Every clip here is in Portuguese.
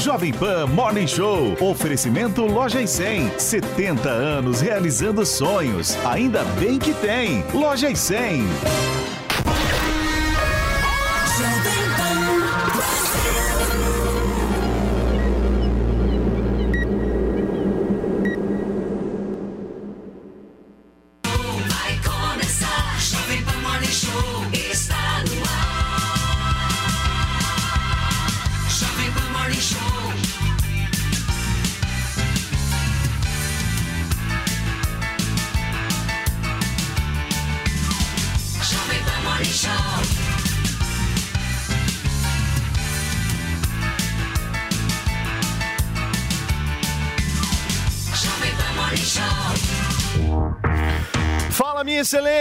Jovem Pan Morning Show. Oferecimento Loja e 100. 70 anos realizando sonhos. Ainda bem que tem. Loja e 100.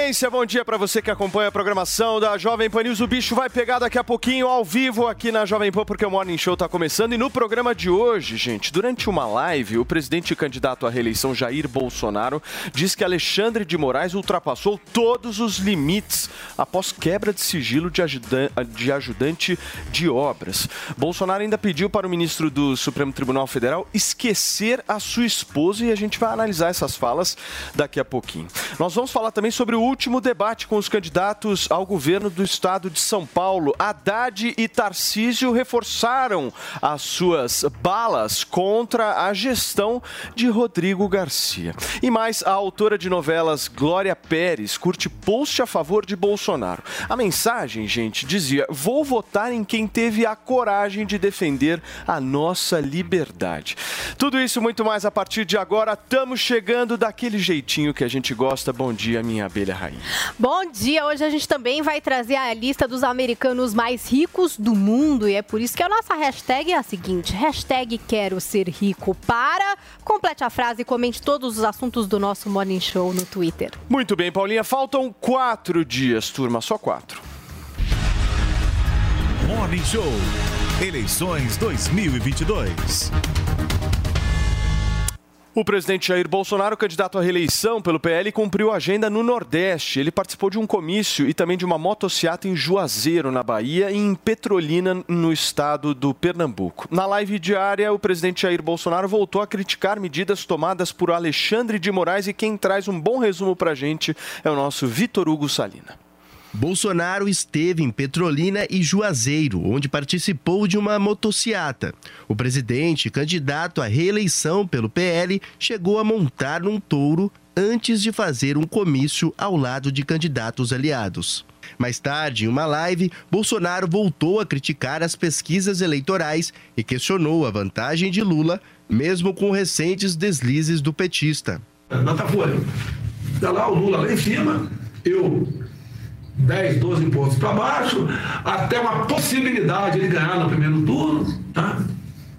Excelência! Bom dia para você que acompanha a programação da Jovem Pan News. O bicho vai pegar daqui a pouquinho ao vivo aqui na Jovem Pan, porque o Morning Show tá começando. E no programa de hoje, gente, durante uma live, o presidente candidato à reeleição Jair Bolsonaro diz que Alexandre de Moraes ultrapassou todos os limites após quebra de sigilo de, ajudan- de ajudante de obras. Bolsonaro ainda pediu para o ministro do Supremo Tribunal Federal esquecer a sua esposa e a gente vai analisar essas falas daqui a pouquinho. Nós vamos falar também sobre o último debate com os candidatos ao governo do estado de São Paulo. Haddad e Tarcísio reforçaram as suas balas contra a gestão de Rodrigo Garcia. E mais, a autora de novelas Glória Pérez curte post a favor de Bolsonaro. A mensagem, gente, dizia: Vou votar em quem teve a coragem de defender a nossa liberdade. Tudo isso muito mais a partir de agora. Estamos chegando daquele jeitinho que a gente gosta. Bom dia, minha abelha rainha. Bom dia! Hoje a gente também vai trazer a lista dos americanos mais ricos do mundo e é por isso que a nossa hashtag é a seguinte: hashtag quero ser rico para. Complete a frase e comente todos os assuntos do nosso Morning Show no Twitter. Muito bem, Paulinha. Faltam quatro dias, turma, só quatro. Morning Show. Eleições 2022. O presidente Jair Bolsonaro, candidato à reeleição pelo PL, cumpriu a agenda no Nordeste. Ele participou de um comício e também de uma motociata em Juazeiro, na Bahia, e em Petrolina, no estado do Pernambuco. Na live diária, o presidente Jair Bolsonaro voltou a criticar medidas tomadas por Alexandre de Moraes e quem traz um bom resumo pra gente é o nosso Vitor Hugo Salina. Bolsonaro esteve em Petrolina e Juazeiro, onde participou de uma motociata. O presidente, candidato à reeleição pelo PL, chegou a montar num touro antes de fazer um comício ao lado de candidatos aliados. Mais tarde, em uma live, Bolsonaro voltou a criticar as pesquisas eleitorais e questionou a vantagem de Lula, mesmo com recentes deslizes do petista. Datafolha. Está lá o Lula lá em cima, eu 10, 12 pontos para baixo, até uma possibilidade de ele ganhar no primeiro turno. Tá?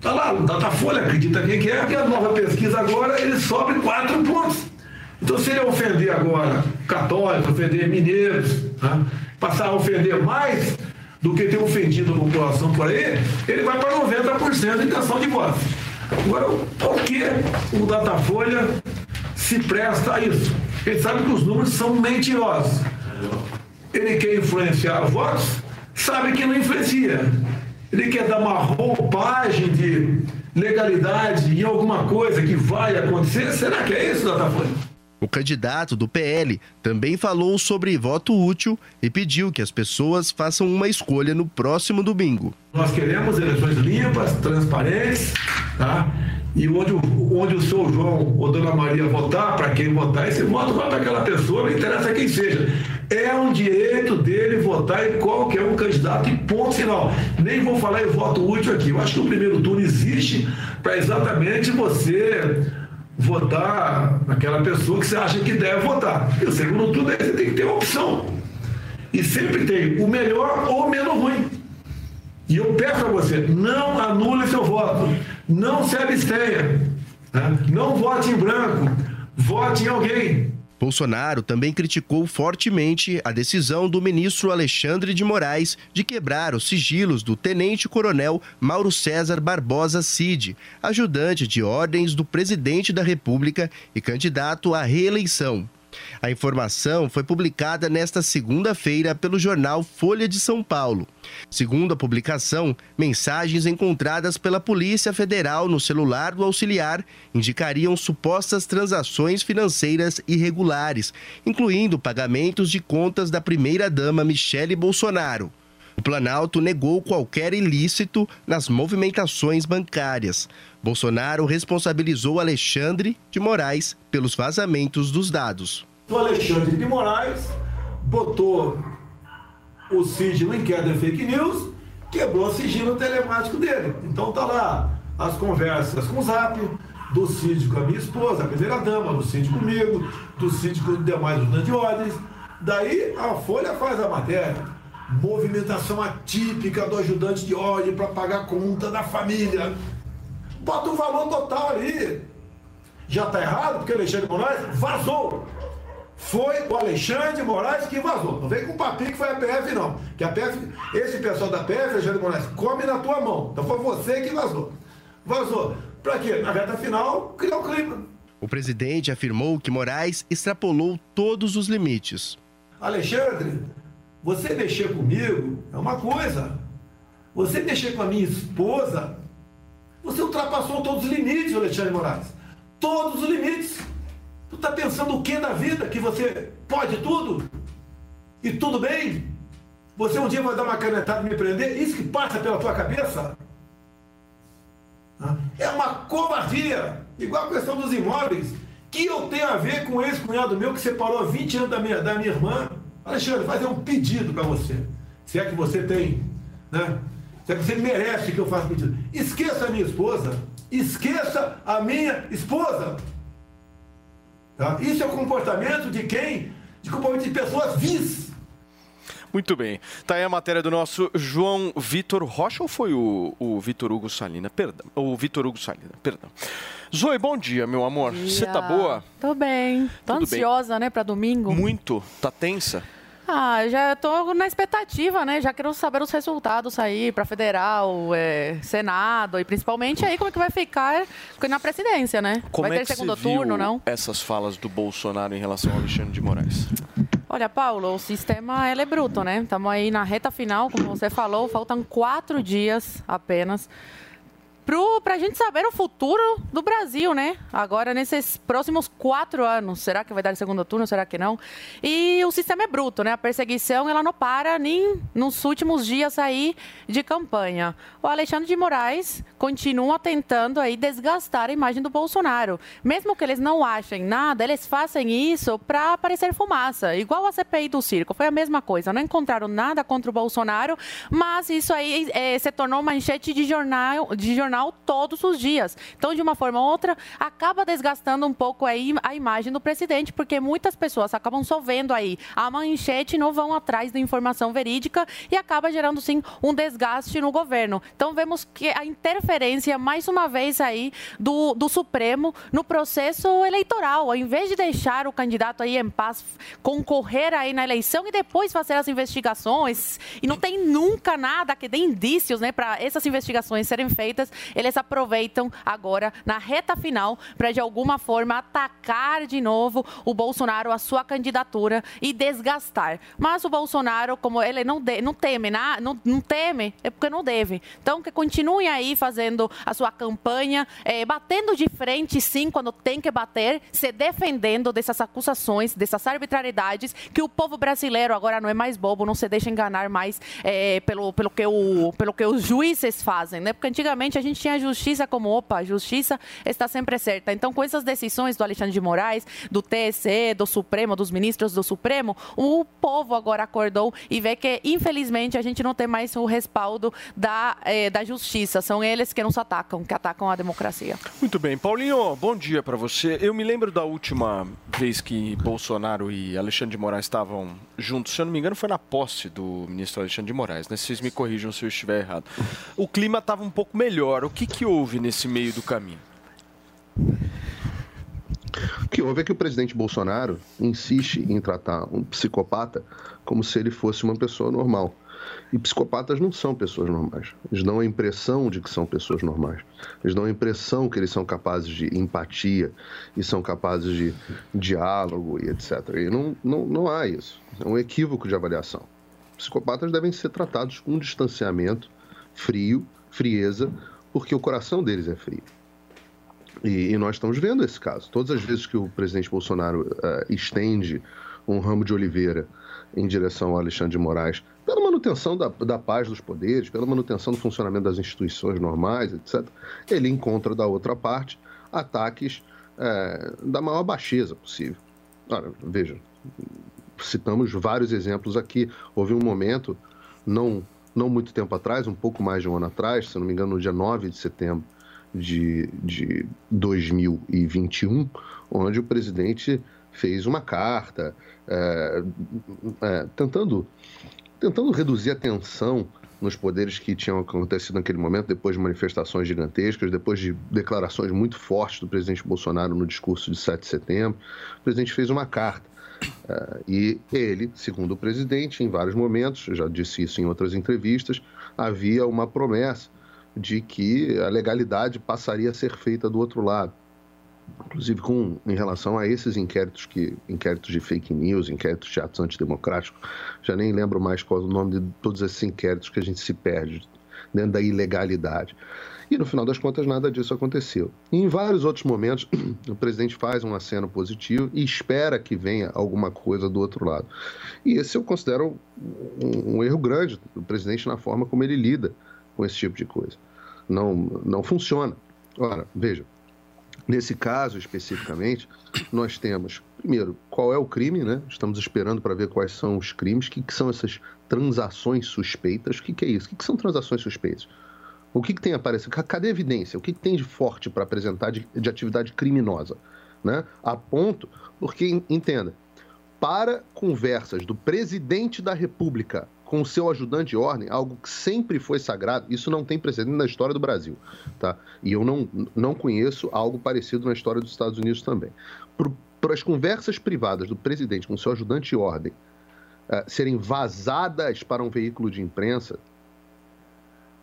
Tá lá, o Datafolha, acredita quem quer, que a nova pesquisa agora ele sobe 4 pontos. Então, se ele ofender agora católicos, ofender mineiros, tá? passar a ofender mais do que ter ofendido a população por aí, ele vai para 90% de intenção de voto. Agora, por que o Datafolha se presta a isso? Ele sabe que os números são mentirosos. Ele quer influenciar votos, sabe que não influencia. Ele quer dar uma roupagem de legalidade em alguma coisa que vai acontecer. Será que é isso, Datafolha? O candidato do PL também falou sobre voto útil e pediu que as pessoas façam uma escolha no próximo domingo. Nós queremos eleições limpas, transparentes, tá? E onde, o- onde o seu João ou Dona Maria votar, para quem votar, esse voto vai para aquela pessoa, não interessa quem seja. É um direito dele votar em qualquer um candidato e ponto final. Nem vou falar em voto útil aqui. Eu acho que o primeiro turno existe para exatamente você votar naquela pessoa que você acha que deve votar. E o segundo turno aí você tem que ter uma opção. E sempre tem o melhor ou o menos ruim. E eu peço a você, não anule seu voto, não se abstenha, né? não vote em branco, vote em alguém. Bolsonaro também criticou fortemente a decisão do ministro Alexandre de Moraes de quebrar os sigilos do tenente-coronel Mauro César Barbosa Cid, ajudante de ordens do presidente da República e candidato à reeleição. A informação foi publicada nesta segunda-feira pelo jornal Folha de São Paulo. Segundo a publicação, mensagens encontradas pela Polícia Federal no celular do auxiliar indicariam supostas transações financeiras irregulares, incluindo pagamentos de contas da primeira-dama Michele Bolsonaro. O Planalto negou qualquer ilícito nas movimentações bancárias. Bolsonaro responsabilizou Alexandre de Moraes pelos vazamentos dos dados. O Alexandre de Moraes botou o no inquérito de fake news, quebrou o sigilo telemático dele. Então tá lá as conversas com o Zap, do Cid com a minha esposa, a primeira dama, do Cid comigo, do Cid com os demais ajudantes de ordens. Daí a Folha faz a matéria. Movimentação atípica do ajudante de ordem para pagar a conta da família. Bota o valor total ali. Já está errado, porque o Alexandre Moraes vazou. Foi o Alexandre Moraes que vazou. Não vem com papinho que foi a PF, não. Que a PF, esse pessoal da PF, Alexandre Moraes, come na tua mão. Então foi você que vazou. Vazou. Para quê? Na reta final, criar o clima. O presidente afirmou que Moraes extrapolou todos os limites. Alexandre, você mexer comigo é uma coisa. Você mexer com a minha esposa, você ultrapassou todos os limites, Alexandre Moraes. Todos os limites. Tu tá pensando o que na vida? Que você pode tudo? E tudo bem? Você um dia vai dar uma canetada e me prender? Isso que passa pela tua cabeça? É uma covardia. Igual a questão dos imóveis. Que eu tenho a ver com esse cunhado meu que separou há 20 anos da minha, da minha irmã? Alexandre, fazer um pedido para você. Se é que você tem, né? Se é que você merece que eu faça pedido. Esqueça a minha esposa. Esqueça a minha esposa. Tá? Isso é o comportamento de quem? De comportamento de pessoas vis. Muito bem. Tá aí a matéria do nosso João Vitor Rocha ou foi o, o Vitor Hugo Salina? Perdão. O Vitor Hugo Salina, perdão. Zoe, bom dia, meu amor. Você tá boa? Tô bem. Tô Tudo bem. ansiosa, né, pra domingo. Muito. Tá tensa? Ah, já tô na expectativa, né? Já quero saber os resultados aí pra federal, é, senado e principalmente aí como é que vai ficar na presidência, né? Como vai é ter que segundo turno, não? essas falas do Bolsonaro em relação ao Alexandre de Moraes? Olha, Paulo, o sistema é bruto, né? Estamos aí na reta final, como você falou, faltam quatro dias apenas para a gente saber o futuro do Brasil, né? Agora, nesses próximos quatro anos. Será que vai dar segundo turno? Será que não? E o sistema é bruto, né? A perseguição, ela não para nem nos últimos dias aí de campanha. O Alexandre de Moraes continua tentando aí desgastar a imagem do Bolsonaro. Mesmo que eles não achem nada, eles fazem isso para parecer fumaça. Igual a CPI do circo. Foi a mesma coisa. Não encontraram nada contra o Bolsonaro, mas isso aí eh, se tornou manchete de jornal, de jornal todos os dias. Então, de uma forma ou outra, acaba desgastando um pouco aí a imagem do presidente, porque muitas pessoas acabam só vendo aí a manchete e não vão atrás da informação verídica e acaba gerando, sim, um desgaste no governo. Então, vemos que a interferência, mais uma vez aí, do, do Supremo no processo eleitoral. Ao invés de deixar o candidato aí em paz concorrer aí na eleição e depois fazer as investigações, e não tem nunca nada que dê indícios, né, para essas investigações serem feitas, eles aproveitam agora na reta final para de alguma forma atacar de novo o Bolsonaro, a sua candidatura e desgastar. Mas o Bolsonaro, como ele não, de, não teme, na, não, não teme, é porque não deve. Então que continue aí fazendo a sua campanha, eh, batendo de frente sim quando tem que bater, se defendendo dessas acusações, dessas arbitrariedades que o povo brasileiro agora não é mais bobo, não se deixa enganar mais eh, pelo, pelo, que o, pelo que os juízes fazem, né? Porque antigamente a gente tinha a justiça como, opa, a justiça está sempre certa. Então, com essas decisões do Alexandre de Moraes, do TSE, do Supremo, dos ministros do Supremo, o povo agora acordou e vê que, infelizmente, a gente não tem mais o respaldo da, eh, da justiça. São eles que nos atacam, que atacam a democracia. Muito bem. Paulinho, bom dia para você. Eu me lembro da última vez que Bolsonaro e Alexandre de Moraes estavam juntos, se eu não me engano, foi na posse do ministro Alexandre de Moraes, né? Vocês me corrijam se eu estiver errado. O clima estava um pouco melhor. O que, que houve nesse meio do caminho? O que houve é que o presidente Bolsonaro insiste em tratar um psicopata como se ele fosse uma pessoa normal. E psicopatas não são pessoas normais. Eles dão a impressão de que são pessoas normais. Eles dão a impressão que eles são capazes de empatia e são capazes de diálogo e etc. E não, não, não há isso. É um equívoco de avaliação. Psicopatas devem ser tratados com distanciamento, frio, frieza, porque o coração deles é frio. E, e nós estamos vendo esse caso. Todas as vezes que o presidente Bolsonaro eh, estende um ramo de oliveira em direção ao Alexandre de Moraes, pela manutenção da, da paz dos poderes, pela manutenção do funcionamento das instituições normais, etc., ele encontra da outra parte ataques eh, da maior baixeza possível. Ora, veja, citamos vários exemplos aqui. Houve um momento, não, não muito tempo atrás, um pouco mais de um ano atrás, se não me engano, no dia 9 de setembro de, de 2021, onde o presidente fez uma carta é, é, tentando, tentando reduzir a tensão nos poderes que tinham acontecido naquele momento, depois de manifestações gigantescas, depois de declarações muito fortes do presidente Bolsonaro no discurso de 7 de setembro. O presidente fez uma carta. Uh, e ele, segundo o presidente, em vários momentos, já disse isso em outras entrevistas, havia uma promessa de que a legalidade passaria a ser feita do outro lado. Inclusive com, em relação a esses inquéritos, que, inquéritos de fake news, inquéritos de atos antidemocráticos, já nem lembro mais qual é o nome de todos esses inquéritos que a gente se perde dentro da ilegalidade. E no final das contas, nada disso aconteceu. E em vários outros momentos, o presidente faz um aceno positivo e espera que venha alguma coisa do outro lado. E esse eu considero um, um erro grande do presidente na forma como ele lida com esse tipo de coisa. Não, não funciona. Ora, veja, nesse caso especificamente, nós temos, primeiro, qual é o crime, né? Estamos esperando para ver quais são os crimes, o que, que, são essas transações suspeitas, o que, que é isso? O que, que são transações suspeitas? O que, tem aparecido? Cadê a evidência? O que, que tem de forte para apresentar de, de atividade criminosa? Né? A ponto, porque, entenda, para conversas do presidente da República com o seu ajudante de ordem, algo que sempre foi sagrado, isso não tem precedente na história do Brasil, tá? E eu não, não conheço algo parecido na história dos Estados Unidos também. Para as conversas privadas do presidente com seu ajudante de ordem uh, serem vazadas para um veículo de imprensa,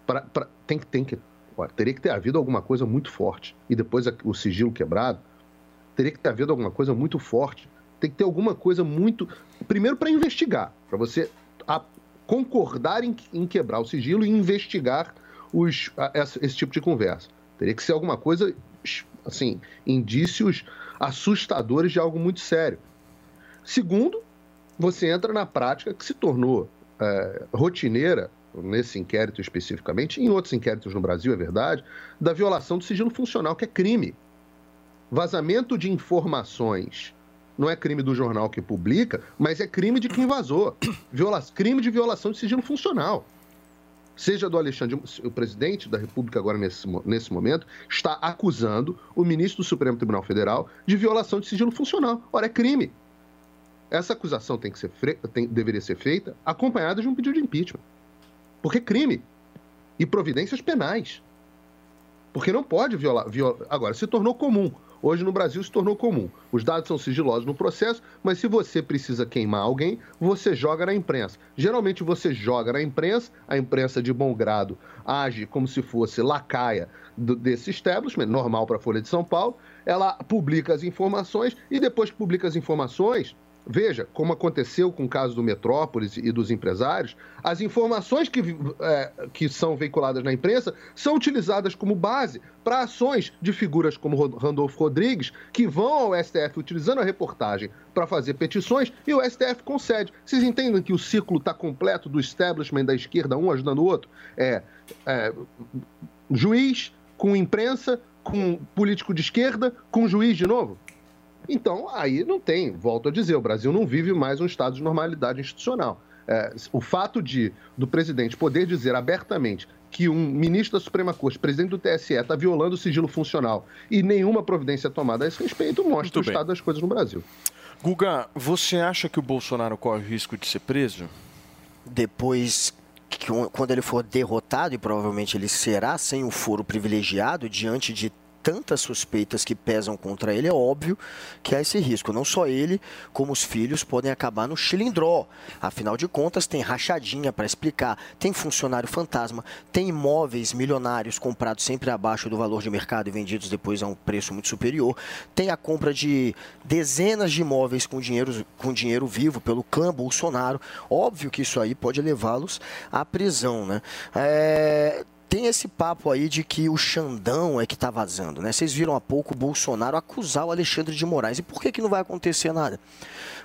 pra, pra, tem, tem que teria que ter havido alguma coisa muito forte. E depois o sigilo quebrado, teria que ter havido alguma coisa muito forte. Tem que ter alguma coisa muito. Primeiro, para investigar, para você a, concordar em, em, quebrar o sigilo e investigar os, a, esse tipo de conversa. Teria que ser alguma coisa, assim, indícios assustadores de algo muito sério. Segundo, você entra na prática que se tornou é, rotineira, nesse inquérito especificamente, em outros inquéritos no Brasil, é verdade, da violação do sigilo funcional, que é crime. Vazamento de informações não é crime do jornal que publica, mas é crime de quem vazou. Viola... Crime de violação de sigilo funcional. Seja do Alexandre, o presidente da República agora nesse, nesse momento, está acusando o ministro do Supremo Tribunal Federal de violação de sigilo funcional. Ora, é crime. Essa acusação tem que ser tem... deveria ser feita acompanhada de um pedido de impeachment. Porque é crime. E providências penais. Porque não pode violar. Viola... Agora, se tornou comum Hoje no Brasil se tornou comum. Os dados são sigilosos no processo, mas se você precisa queimar alguém, você joga na imprensa. Geralmente você joga na imprensa, a imprensa de bom grado age como se fosse lacaia do, desse establishment, normal para a Folha de São Paulo. Ela publica as informações e depois que publica as informações, Veja, como aconteceu com o caso do Metrópolis e dos empresários, as informações que, é, que são veiculadas na imprensa são utilizadas como base para ações de figuras como Randolfo Rodrigues, que vão ao STF utilizando a reportagem para fazer petições e o STF concede. Vocês entendem que o ciclo está completo do establishment da esquerda, um ajudando o outro? É, é juiz com imprensa, com político de esquerda, com juiz de novo? Então, aí não tem, volto a dizer, o Brasil não vive mais um estado de normalidade institucional. É, o fato de do presidente poder dizer abertamente que um ministro da Suprema Corte, presidente do TSE, está violando o sigilo funcional e nenhuma providência tomada a esse respeito, mostra Muito o bem. estado das coisas no Brasil. Guga, você acha que o Bolsonaro corre o risco de ser preso? Depois que quando ele for derrotado, e provavelmente ele será sem o foro privilegiado, diante de tantas suspeitas que pesam contra ele, é óbvio que há esse risco. Não só ele, como os filhos podem acabar no chilindró. Afinal de contas, tem rachadinha para explicar, tem funcionário fantasma, tem imóveis milionários comprados sempre abaixo do valor de mercado e vendidos depois a um preço muito superior, tem a compra de dezenas de imóveis com dinheiro, com dinheiro vivo pelo clã Bolsonaro. Óbvio que isso aí pode levá-los à prisão, né? É, tem esse papo aí de que o Xandão é que está vazando, né? Vocês viram há pouco o Bolsonaro acusar o Alexandre de Moraes. E por que, que não vai acontecer nada?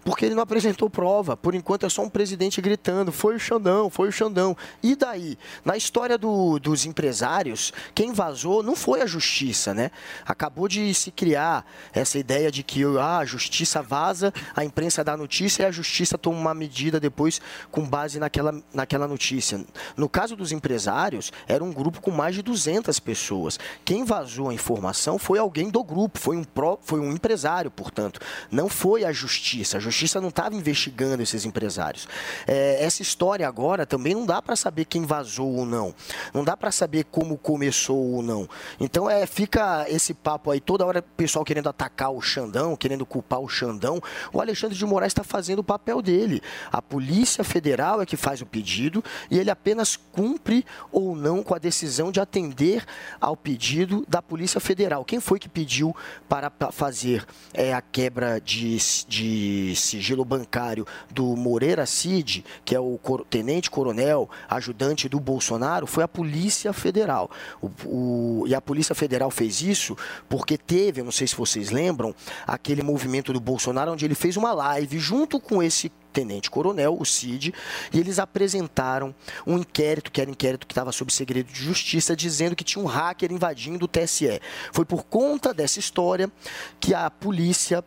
Porque ele não apresentou prova. Por enquanto é só um presidente gritando: foi o Xandão, foi o Xandão. E daí? Na história do- dos empresários, quem vazou não foi a justiça, né? Acabou de se criar essa ideia de que ah, a justiça vaza, a imprensa dá notícia e a justiça toma uma medida depois com base naquela, naquela notícia. No caso dos empresários, era um grupo com mais de 200 pessoas. Quem vazou a informação foi alguém do grupo, foi um, pró, foi um empresário, portanto. Não foi a justiça. A justiça não estava investigando esses empresários. É, essa história agora também não dá para saber quem vazou ou não. Não dá para saber como começou ou não. Então é, fica esse papo aí, toda hora pessoal querendo atacar o Xandão, querendo culpar o Xandão. O Alexandre de Moraes está fazendo o papel dele. A Polícia Federal é que faz o pedido e ele apenas cumpre ou não com a decisão de atender ao pedido da Polícia Federal. Quem foi que pediu para pa- fazer é, a quebra de, de sigilo bancário do Moreira Cid, que é o cor- tenente-coronel, ajudante do Bolsonaro, foi a Polícia Federal. O- o- e a Polícia Federal fez isso porque teve, eu não sei se vocês lembram, aquele movimento do Bolsonaro onde ele fez uma live junto com esse tenente-coronel, o Cid, e eles apresentaram um inquérito, que era um inquérito que estava sob segredo de justiça, dizendo que tinha um hacker invadindo o TSE. Foi por conta dessa história que a polícia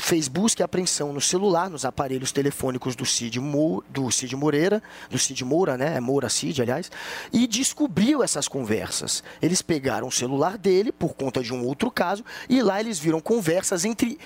fez busca e apreensão no celular, nos aparelhos telefônicos do Cid, do Cid Moreira, do Cid Moura, né? É Moura Cid, aliás, e descobriu essas conversas. Eles pegaram o celular dele por conta de um outro caso e lá eles viram conversas entre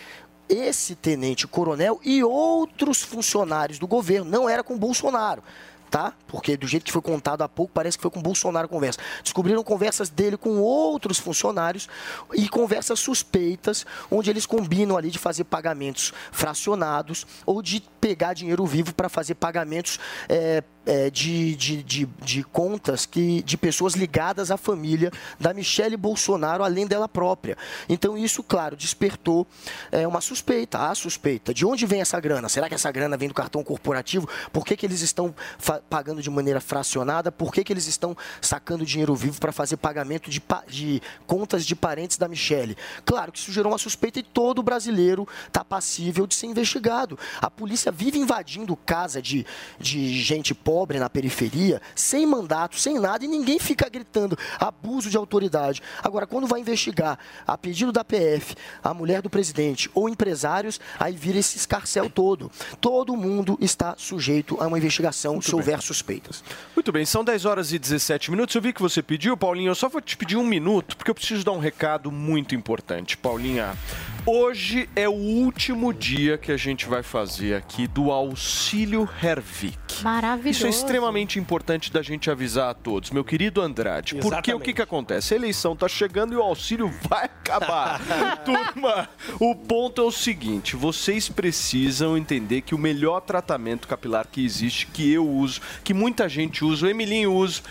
esse tenente coronel e outros funcionários do governo. Não era com Bolsonaro. Tá? Porque do jeito que foi contado há pouco, parece que foi com Bolsonaro a conversa. Descobriram conversas dele com outros funcionários e conversas suspeitas, onde eles combinam ali de fazer pagamentos fracionados ou de pegar dinheiro vivo para fazer pagamentos é, é, de, de, de, de contas que, de pessoas ligadas à família da Michele Bolsonaro, além dela própria. Então, isso, claro, despertou é, uma suspeita, a suspeita. De onde vem essa grana? Será que essa grana vem do cartão corporativo? Por que, que eles estão pagando de maneira fracionada? Por que, que eles estão sacando dinheiro vivo para fazer pagamento de, pa- de contas de parentes da Michele? Claro que isso gerou uma suspeita e todo brasileiro está passível de ser investigado. A polícia vive invadindo casa de, de gente pobre na periferia, sem mandato, sem nada, e ninguém fica gritando abuso de autoridade. Agora, quando vai investigar a pedido da PF, a mulher do presidente ou empresários, aí vira esse escarcel todo. Todo mundo está sujeito a uma investigação se houver suspeitas. Muito bem, são 10 horas e 17 minutos. Eu vi que você pediu, Paulinho. Eu só vou te pedir um minuto, porque eu preciso dar um recado muito importante. Paulinha, hoje é o último dia que a gente vai fazer aqui do Auxílio Hervik. Maravilhoso. Isso é extremamente importante da gente avisar a todos, meu querido Andrade. Porque o Exatamente. que, que acontece? A eleição tá chegando e o auxílio vai acabar. Turma, o ponto é o seguinte: vocês precisam entender que o melhor tratamento capilar que existe, que eu uso, que muita gente usa, o Emilinho usa.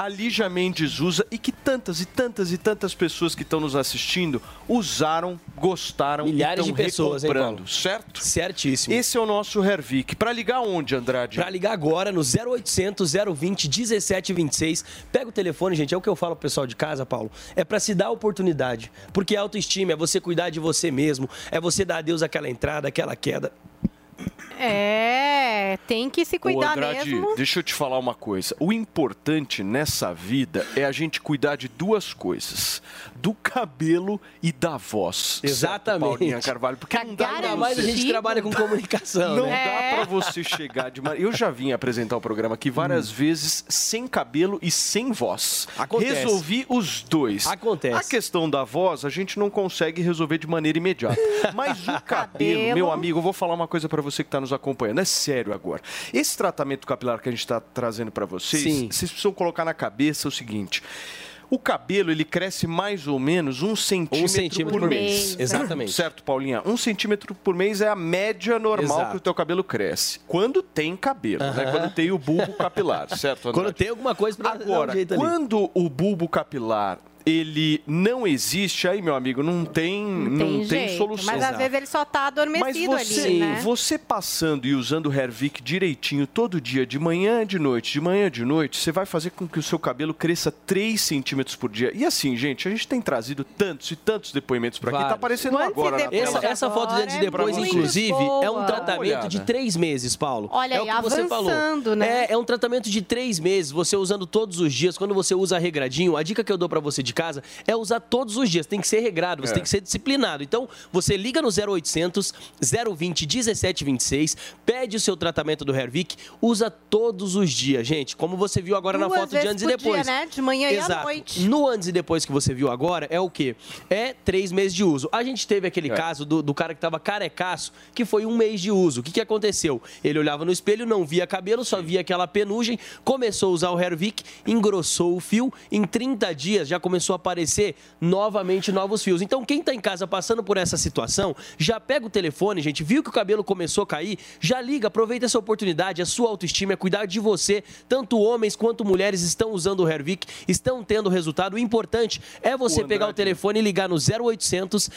A Lígia Mendes usa e que tantas e tantas e tantas pessoas que estão nos assistindo usaram, gostaram Milhares e de estão pessoas, hein, recomprando, Paulo? certo? Certíssimo. Esse é o nosso Hervik. Para ligar onde, Andrade? Pra ligar agora no 0800 020 1726. Pega o telefone, gente, é o que eu falo pro pessoal de casa, Paulo. É pra se dar a oportunidade. Porque autoestima é você cuidar de você mesmo, é você dar adeus àquela entrada, àquela queda. É, tem que se Ô, cuidar Andrade, mesmo. deixa eu te falar uma coisa. O importante nessa vida é a gente cuidar de duas coisas: do cabelo e da voz. Exatamente. Certo, Paulinha Carvalho, porque não dá pra mais a gente trabalha com comunicação, Não né? dá pra você chegar de maneira. Eu já vim apresentar o programa aqui várias vezes sem cabelo e sem voz. Acontece. Resolvi os dois. Acontece. A questão da voz a gente não consegue resolver de maneira imediata. Mas o cabelo, Cabelo. meu amigo, eu vou falar uma coisa pra você que tá nos acompanhando. É sério agora. Esse tratamento capilar que a gente tá trazendo pra vocês, Sim. vocês precisam colocar na cabeça o seguinte. O cabelo, ele cresce mais ou menos um centímetro, centímetro por por mês. mês. Exatamente. Certo, Paulinha? Um centímetro por mês é a média normal Exato. que o teu cabelo cresce. Quando tem cabelo, né? Aham. Quando tem o bulbo capilar, certo, Andrade? Quando tem alguma coisa pra dar um Agora, jeito ali. quando o bulbo capilar ele não existe, aí, meu amigo, não tem, não Tem tem, jeito. solução. Mas às vezes ele só tá Mas adormecido você, ali, né? você passando e usando o Hervik direitinho todo dia, de manhã de noite, de manhã de noite, você vai fazer com que o seu cabelo cresça 3 centímetros por dia. E assim, gente, a gente tem trazido tantos e tantos depoimentos para aqui. Tá Vários. aparecendo agora na depois tela. Essa, essa foto de antes e é depois, muito inclusive, boa. é um tratamento de três meses, Paulo. Olha é aí, o que você falou. né? É, é um tratamento de três meses, você usando todos os dias. Quando você usa regradinho, a dica que eu dou pra você de casa é usar todos os dias. Tem que ser regrado, você É. tem que ser disciplinado. Então, você liga no 0800 020 1726, pede o seu tratamento do Hervik, usa todos os dias, gente. Como você viu agora na Duas foto de antes e depois. dia, né? De manhã e à Exato. noite. No antes e depois que você viu agora é o quê? É três meses de uso. A gente teve aquele É. caso do, do cara que tava carecaço, que foi um mês de uso. O que, que aconteceu? Ele olhava no espelho, não via cabelo, só via aquela penugem, começou a usar o Hervik, engrossou o fio, em 30 dias já começou a aparecer novamente novos fios. Então, quem tá em casa passando por essa situação, já pega o telefone, gente, viu que o cabelo começou a cair, já liga, aproveita essa oportunidade, a sua autoestima é cuidar de você. Tanto homens quanto mulheres estão usando o Hervik, estão tendo resultado. O importante é você O pegar o telefone e ligar no 0800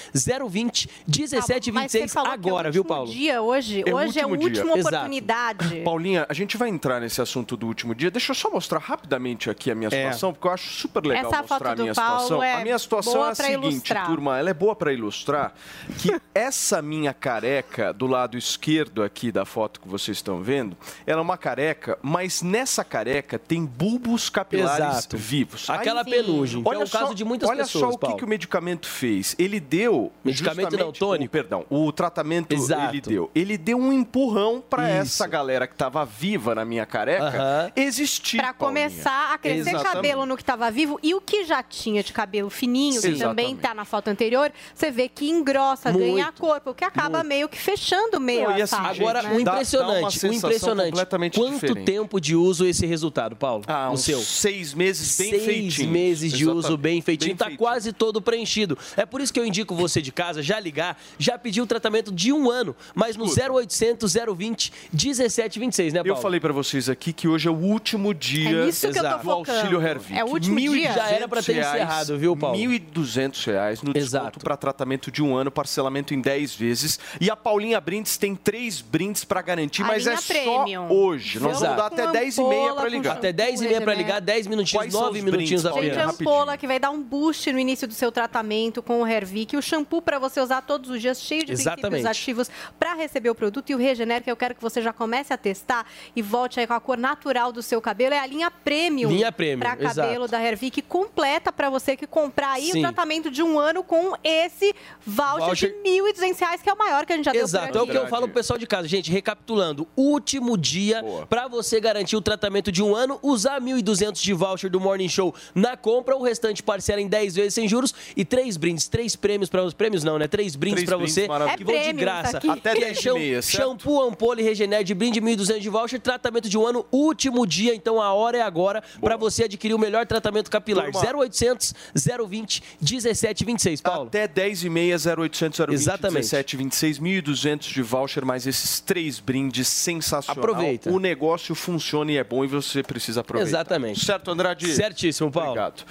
020 1726 Mas você falou agora, é o viu, Paulo? dia hoje. É hoje é a último dia. última Exato. oportunidade. Paulinha, a gente vai entrar nesse assunto do último dia. Deixa eu só mostrar rapidamente aqui a minha É. situação, porque eu acho super legal Essa mostrar foto a minha situação. é a minha situação é a seguinte, ilustrar. turma, ela é boa para ilustrar que essa minha careca do lado esquerdo aqui da foto que vocês estão vendo, ela é uma careca, mas nessa careca tem bulbos capilares Exato. vivos. Aí- Aquela penugem, que é o caso de muitas olha pessoas, só o que, Paulo. que o medicamento fez. Ele deu. Medicamento não, tônico. o- Perdão, o tratamento Exato. ele deu. Ele deu um empurrão para essa galera que tava viva na minha careca Aham. existir. Pra Paulinha. começar a crescer Exatamente. cabelo no que estava vivo e o que já tinha de cabelo fininho, que Sim. também Exatamente. tá na foto anterior, você vê que engrossa, ganha Muito. corpo, o que acaba meio que fechando meio Não, a assim, Agora, né? o Dá- dá uma impressionante, o impressionante. completamente Quanto diferente. tempo de uso esse resultado, Paulo? Ah, o uns seu? seis meses bem Seis feitinhos. meses de uso Exatamente. bem feitinho, tá feitinho. quase todo preenchido. É por isso que eu indico você de casa já ligar, já pedir o tratamento de um ano, mas no Escuta. 0800 020 1726, né, Eu Paulo? falei pra vocês aqui que hoje é o último dia É nisso que eu tô do focando. auxílio Hervik. É o último dia. Já era pra ter reais, encerrado, viu, Paulo? 1.200 reais no desconto para tratamento de um ano, parcelamento em 10 vezes. E a Paulinha Brindes tem três brindes para garantir, A mas é premium. só hoje. Nós Exato. vamos dar até Com 10 e meia para ligar. Até 10 e meia pra Regenera. ligar, 10 minutinhos, Quais são 9 os minutinhos apenas. Gente, a rapidinho. ampola que vai dar um boost no início do seu tratamento com o Hervik, o shampoo para você usar todos os dias, cheio de Exatamente. princípios ativos para receber o produto e o Regener, que eu quero que você já comece a testar e volte aí com a cor natural do seu cabelo, é a linha Premium. Linha Premium, Para cabelo exato. da Hervik, completa para você que comprar aí Sim. o tratamento de um ano com esse voucher, Voucher. de 1.200 reais, que é o maior que a gente já Exato, é deu o por que aqui. eu falo pro pessoal de casa. Gente, recapitulando, último dia Boa. pra você garantir o tratamento de um ano, usar 1.200 de voucher do Morning Show na compra, o restante parcela em 10 vezes sem juros e três brindes, três prêmios para os prêmios não, né? Três brindes brindes você que vão É de graça. aqui. Até Que é 10 e sham- meia, certo? shampoo, ampola e regener de brinde 1.200 de voucher, tratamento de um ano, último dia, então a hora é agora pra você adquirir o melhor tratamento capilar. Turma. 0800 020 1726, Paulo. Até 10 e meia, 0800 020 Exatamente. 17 26, 1.200 de voucher, mais esses três brindes sensacional. Aproveita. O negócio funciona e é bom e você precisa aproveitar. Exatamente. Certo, Andrade? Certíssimo, Paulo. Obrigado.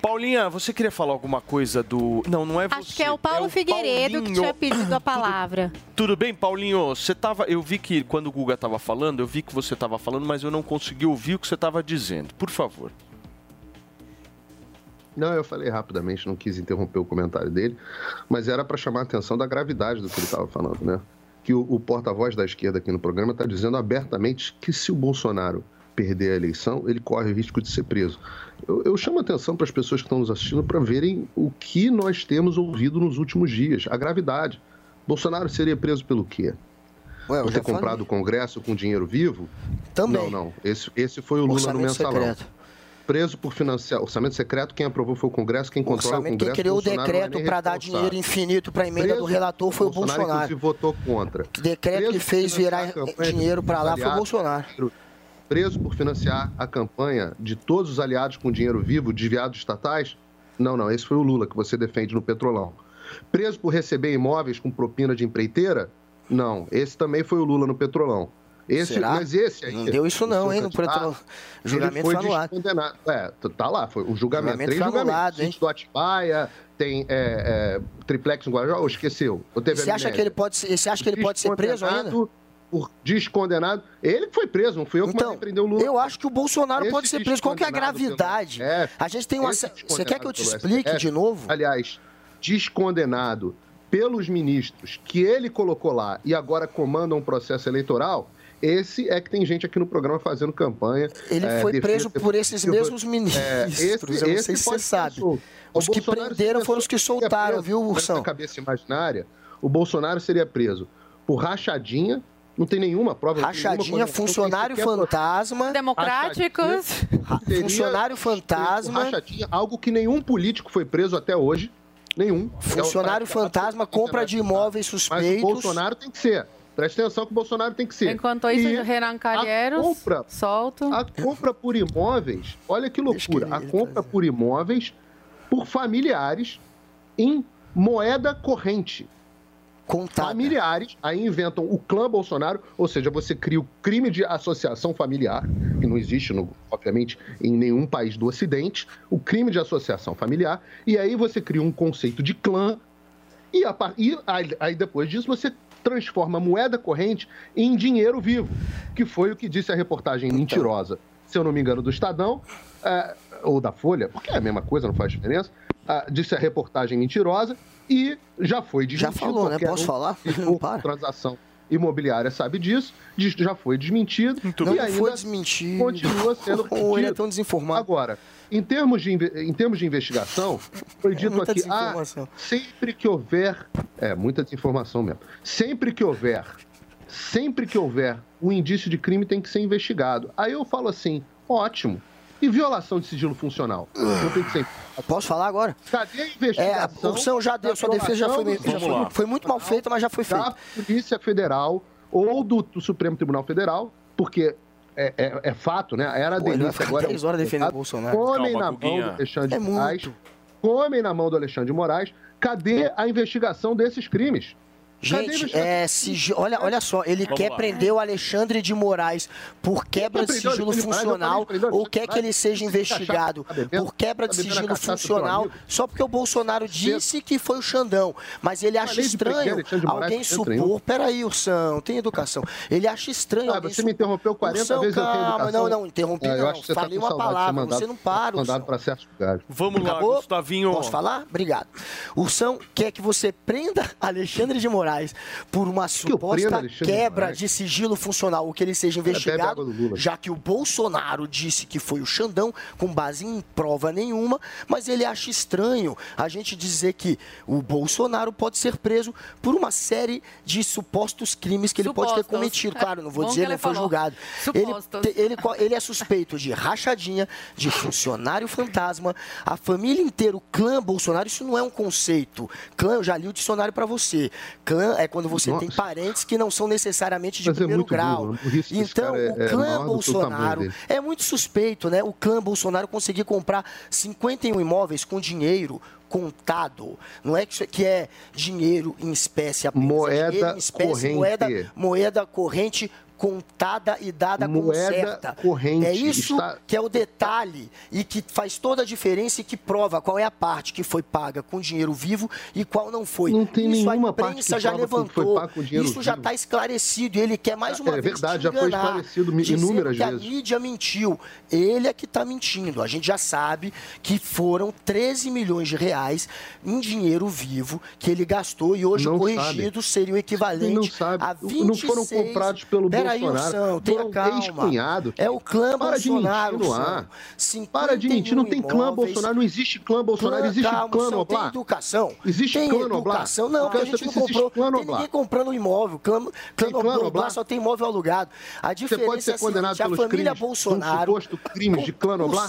Paulinha, você queria falar alguma coisa do... Não, não é você. Acho que é o Paulo Figueiredo que Paulinho. tinha pedido a palavra. Tudo bem, Paulinho? Você tava. Eu vi que quando o Guga tava falando, eu vi que você tava falando, mas eu não consegui ouvir o que você tava dizendo. Por favor. Não, eu falei rapidamente, não quis interromper o comentário dele, mas era para chamar a atenção da gravidade do que ele estava falando, né? Que o, o porta-voz da esquerda aqui no programa está dizendo abertamente que se o Bolsonaro perder a eleição, ele corre o risco de ser preso. Eu, eu chamo a atenção para as pessoas que estão nos assistindo para verem o que nós temos ouvido nos últimos dias, a gravidade. Bolsonaro seria preso pelo quê? Ué, Por ter comprado o Congresso com dinheiro vivo? Também. Não, não. Esse, esse foi o Lula no Orçamento mensalão. secreto. Preso por financiar. Orçamento secreto, quem aprovou foi o Congresso, quem controla o Congresso. quem criou o Bolsonaro é decreto nem para dar dinheiro infinito para a emenda Preso, do relator foi o Bolsonaro. inclusive, votou contra. O decreto Preso que fez virar dinheiro para lá foi o. Bolsonaro. Preso por financiar a campanha de todos os aliados com dinheiro vivo, desviados estatais? Não, não, esse foi o Lula que você defende no Petrolão. Preso por receber imóveis com propina de empreiteira? Não, esse também foi o Lula no Petrolão. Esse, Será? Mas esse aí. Não deu isso não, hein, no ele Julgamento foi foi anulado. É, tá lá, foi o julgamento. Julgamento Três julgamentos. hein? Do Atibaia, tem é, é, triplex no Guarujá, ou esqueceu? Ou teve Você acha que ele pode ser, você acha que ele pode ser preso ainda? Por descondenado. Ele que foi preso, não fui eu que Então, mandei prender o Lula. eu acho que o Bolsonaro Esse pode ser preso. Qual que é a gravidade? STF, A gente tem uma... Você quer que eu te explique de novo? Aliás, descondenado pelos ministros que ele colocou lá e agora comanda um processo eleitoral, esse é que tem gente aqui no programa fazendo campanha. Ele é, foi defesa- preso por esses mesmos ministros. É, esse, eu não sei se você sabe. Os que Bolsonaro prenderam foram os que soltaram, preso. viu, Ursão? cabeça imaginária, o Bolsonaro seria preso por rachadinha, não tem nenhuma prova. nenhuma Rachadinha, condenação, funcionário fantasma. Democráticos. Funcionário fantasma. Rachadinha, algo que nenhum político foi preso até hoje. Nenhum. Funcionário É o- fantasma, compra de imóveis Mas o suspeitos. Bolsonaro tem que ser. Presta atenção que o Bolsonaro tem que ser. Enquanto isso, E Renan Calheiros, a compra, solto. a compra por imóveis, olha que loucura, a compra por imóveis por familiares em moeda corrente. Contada. Familiares, aí inventam o clã Bolsonaro, ou seja, você cria o crime de associação familiar, que não existe, no- obviamente, em nenhum país do Ocidente, o crime de associação familiar, e aí você cria um conceito de clã, e, a e aí, aí depois disso você transforma a moeda corrente em dinheiro vivo, que foi o que disse a reportagem Então. mentirosa, se eu não me engano, do Estadão, é, ou da Folha, porque é a mesma coisa, não faz diferença, ah, disse a reportagem mentirosa e já foi Já desmentido. falou, né? Posso um falar? Não para. transação imobiliária sabe disso, diz- já foi desmentido Não e ainda foi desmentido. continua sendo Ou ele é tão desinformado. Agora, em termos de, em termos de investigação, foi dito É aqui, ah, sempre que houver, é, muita desinformação mesmo, sempre que houver, sempre que houver um indício de crime tem que ser investigado. Aí eu falo assim, ótimo, e violação de sigilo funcional? Não tem que ser... Posso falar agora? Cadê a É, investigação? a opção já deu, da sua defesa já foi, já foi, foi muito mal feita, mas já foi da feita. Polícia Federal ou do, do Supremo Tribunal Federal, porque é, é- é fato, né? Era a agora. 10 horas defendendo o Bolsonaro. Comem Calma, na mão Guguinha. do Alexandre É de Moraes. Comem na mão do Alexandre de Moraes. Cadê a investigação desses crimes? Gente, é, sigi- olha, olha só, ele Vamos quer lá. prender o Alexandre de Moraes por quebra de sigilo de funcional ou quer de que ele seja investigado tá por quebra de Tá a sigilo funcional só porque o Bolsonaro disse que foi o Xandão. Mas ele acha de estranho de alguém supor. Peraí, Ursão, tem educação. Ele acha estranho Ah, você me interrompeu 40 Ursão, vezes, calma. Não, não, interrompi eu não. tá Falei com uma de palavra, você não para, Mandado Ursão. para certos lugares. Vamos lá? Gustavinho. Posso falar? Obrigado. Ursão quer que você prenda Alexandre de Moraes por uma que suposta de quebra Moraes? de sigilo funcional, ou que ele seja investigado, já que o Bolsonaro disse que foi o Xandão, com base em prova nenhuma, mas ele acha estranho a gente dizer que o Bolsonaro pode ser preso por uma série de supostos crimes que ele pode ter Supostos. cometido. Claro, não vou bom dizer, que ele ele foi falou. julgado. Ele, Supostos. ele, ele é suspeito de rachadinha, de funcionário fantasma, a família inteira, o clã Bolsonaro, isso não é um conceito. Clã, eu já li o dicionário pra você. Clã é quando você Nossa. tem parentes que não são necessariamente de Mas é primeiro grau. a burrice desse então, é- o é clã Bolsonaro é muito suspeito, né? O clã Bolsonaro conseguir comprar 51 imóveis com dinheiro contado. Não é que isso aqui é dinheiro em espécie apenas. é Moeda dinheiro em espécie, corrente. Moeda, moeda corrente contada e dada como certa. corrente É isso está- que é o detalhe e que faz toda a diferença e que prova qual é a parte que foi paga com dinheiro vivo e qual não foi. Não tem isso nenhuma a parte imprensa que já levantou. pago com dinheiro isso já está esclarecido e ele quer mais uma É vez verdade, te já foi esclarecido inúmeras que vezes. A mídia mentiu. Ele é que está mentindo. A gente já sabe que foram 13 milhões de reais em dinheiro vivo que ele gastou e hoje Não corrigido seria o equivalente não sabe, a não 26... foram comprados pelo Peraí, Bolsonaro. Tenha Foram ex-cunhados. É o clã Para de Bolsonaro. mentir Ursão. ar. Para de mentir, não tem clã 51 Bolsonaro, não existe clã Bolsonaro, Clã, existe calma, clã Ursão, Tem Noblar. educação. Existe tem clã Noblar? educação. Não, a gente não comprou. clã Tem Noblar. ninguém comprando imóvel. Clã, clã, clã Noblar Noblar? só tem imóvel alugado. A Você diferença pode ser é a condenado a pelos família crimes, Bolsonaro... suposto crimes de clã Noblar?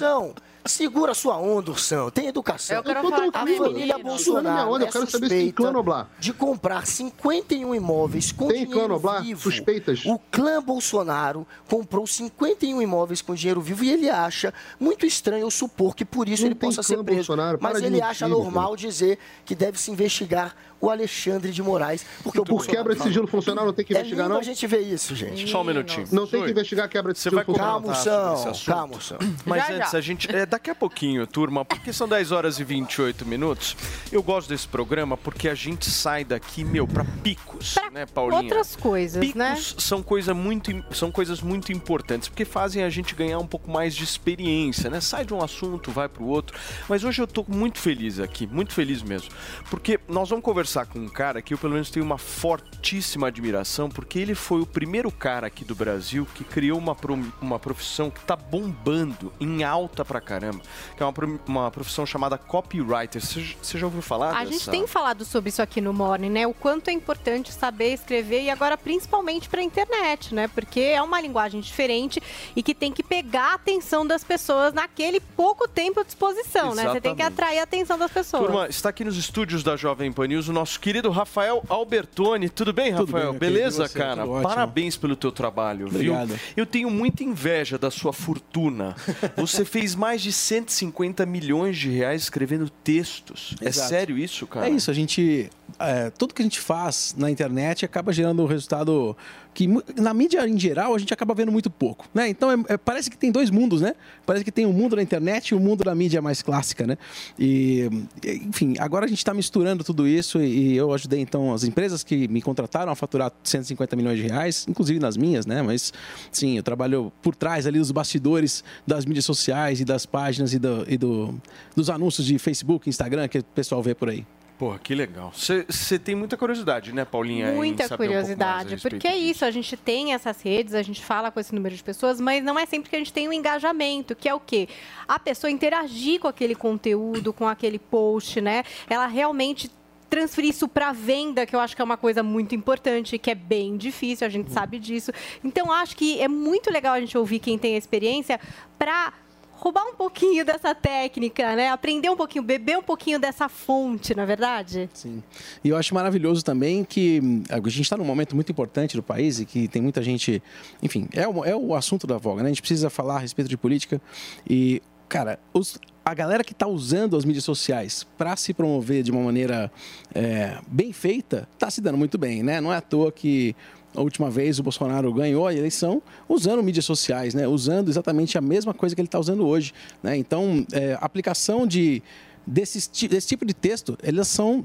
Segura sua onda, Ursão. Tem educação. Eu quero Eu falar família menino. Bolsonaro minha onda, eu é quero saber se tem clã Noblar. de comprar 51 imóveis com Tem dinheiro clã Noblar? vivo. Suspeitas? O clã Bolsonaro comprou 51 imóveis com dinheiro vivo e ele acha muito estranho eu supor que por isso Não ele tem possa ser preso. Bolsonaro, Mas ele acha normal dizer que deve se investigar o Alexandre de Moraes. Porque o Por quebra de sigilo funcional não tem que É investigar, lindo não? a gente ver isso, gente. Só um minutinho. Não tem que investigar a quebra de Você sigilo vai funcional. Calma, assunto? Calma, Ursão. Mas Já, antes, já. a gente. É, daqui a pouquinho, turma, porque são 10 horas e 28 minutos. Eu gosto desse programa porque a gente sai daqui, meu, pra picos, Pra né, Paulinha? outras coisas, Picos né? são, coisa muito, são coisas muito importantes, porque fazem a gente ganhar um pouco mais de experiência, né? Sai de um assunto, vai pro outro. Mas hoje eu tô muito feliz aqui, muito feliz mesmo. Porque nós vamos conversar com um cara que eu, pelo menos, tenho uma fortíssima admiração, porque ele foi o primeiro cara aqui do Brasil que criou uma, uma profissão que tá bombando em alta pra caramba, que é uma, uma profissão chamada copywriter. Você já ouviu falar A dessa? gente tem falado sobre isso aqui no Morning, né? O quanto é importante saber escrever e agora principalmente para a internet, né? Porque é uma linguagem diferente e que tem que pegar a atenção das pessoas naquele pouco tempo à disposição, né? Você tem que Exatamente. atrair a atenção das pessoas. Turma, está aqui nos estúdios da Jovem Pan News o nosso querido Rafael Albertoni. Tudo bem, Tudo Rafael? bem, meu querido. Beleza, você? cara? Tudo. Parabéns pelo teu trabalho, Obrigado. viu? Eu tenho muita inveja da sua fortuna. Você fez mais de 150 milhões de reais escrevendo textos. É Exato. sério isso, cara? É isso, a gente. É, tudo que a gente faz na internet acaba gerando um resultado que na mídia em geral a gente acaba vendo muito pouco, né? Então é- é- parece que tem dois mundos, né? Parece que tem o mundo da internet e o mundo da mídia mais clássica, né? E enfim, agora a gente está misturando tudo isso e, e eu ajudei então as empresas que me contrataram a faturar 150 milhões de reais, inclusive nas minhas, né? Mas sim, eu trabalho por trás ali dos bastidores das mídias sociais e das páginas e, do, e do- dos anúncios de Facebook, Instagram que o pessoal vê por aí. Porra, que legal. Você tem muita curiosidade, né, Paulinha? Muita um a curiosidade, respeito porque é isso, a gente tem essas redes, a gente fala com esse número de pessoas, mas não é sempre que a gente tem um engajamento, que é o quê? A pessoa interagir com aquele conteúdo, com aquele post, né? Ela realmente transferir isso para venda, que eu acho que é uma coisa muito importante, que é bem difícil, a gente sabe disso. Então, acho que é muito legal a gente ouvir quem tem experiência para roubar um pouquinho dessa técnica, né? Aprender um pouquinho, beber um pouquinho dessa fonte, na é verdade? Sim. E eu acho maravilhoso também que hum, a gente está num momento muito importante do país e que tem muita gente. Enfim, é o, é o assunto da voga, né? A gente precisa falar a respeito de política. E, cara, os- a galera que está usando as mídias sociais para se promover de uma maneira é, bem feita está se dando muito bem, né? Não é à toa que. A última vez o Bolsonaro ganhou a eleição usando mídias sociais, né? Usando exatamente a mesma coisa que ele está usando hoje, né? Então, é, a aplicação de desse, desse tipo de texto, elas são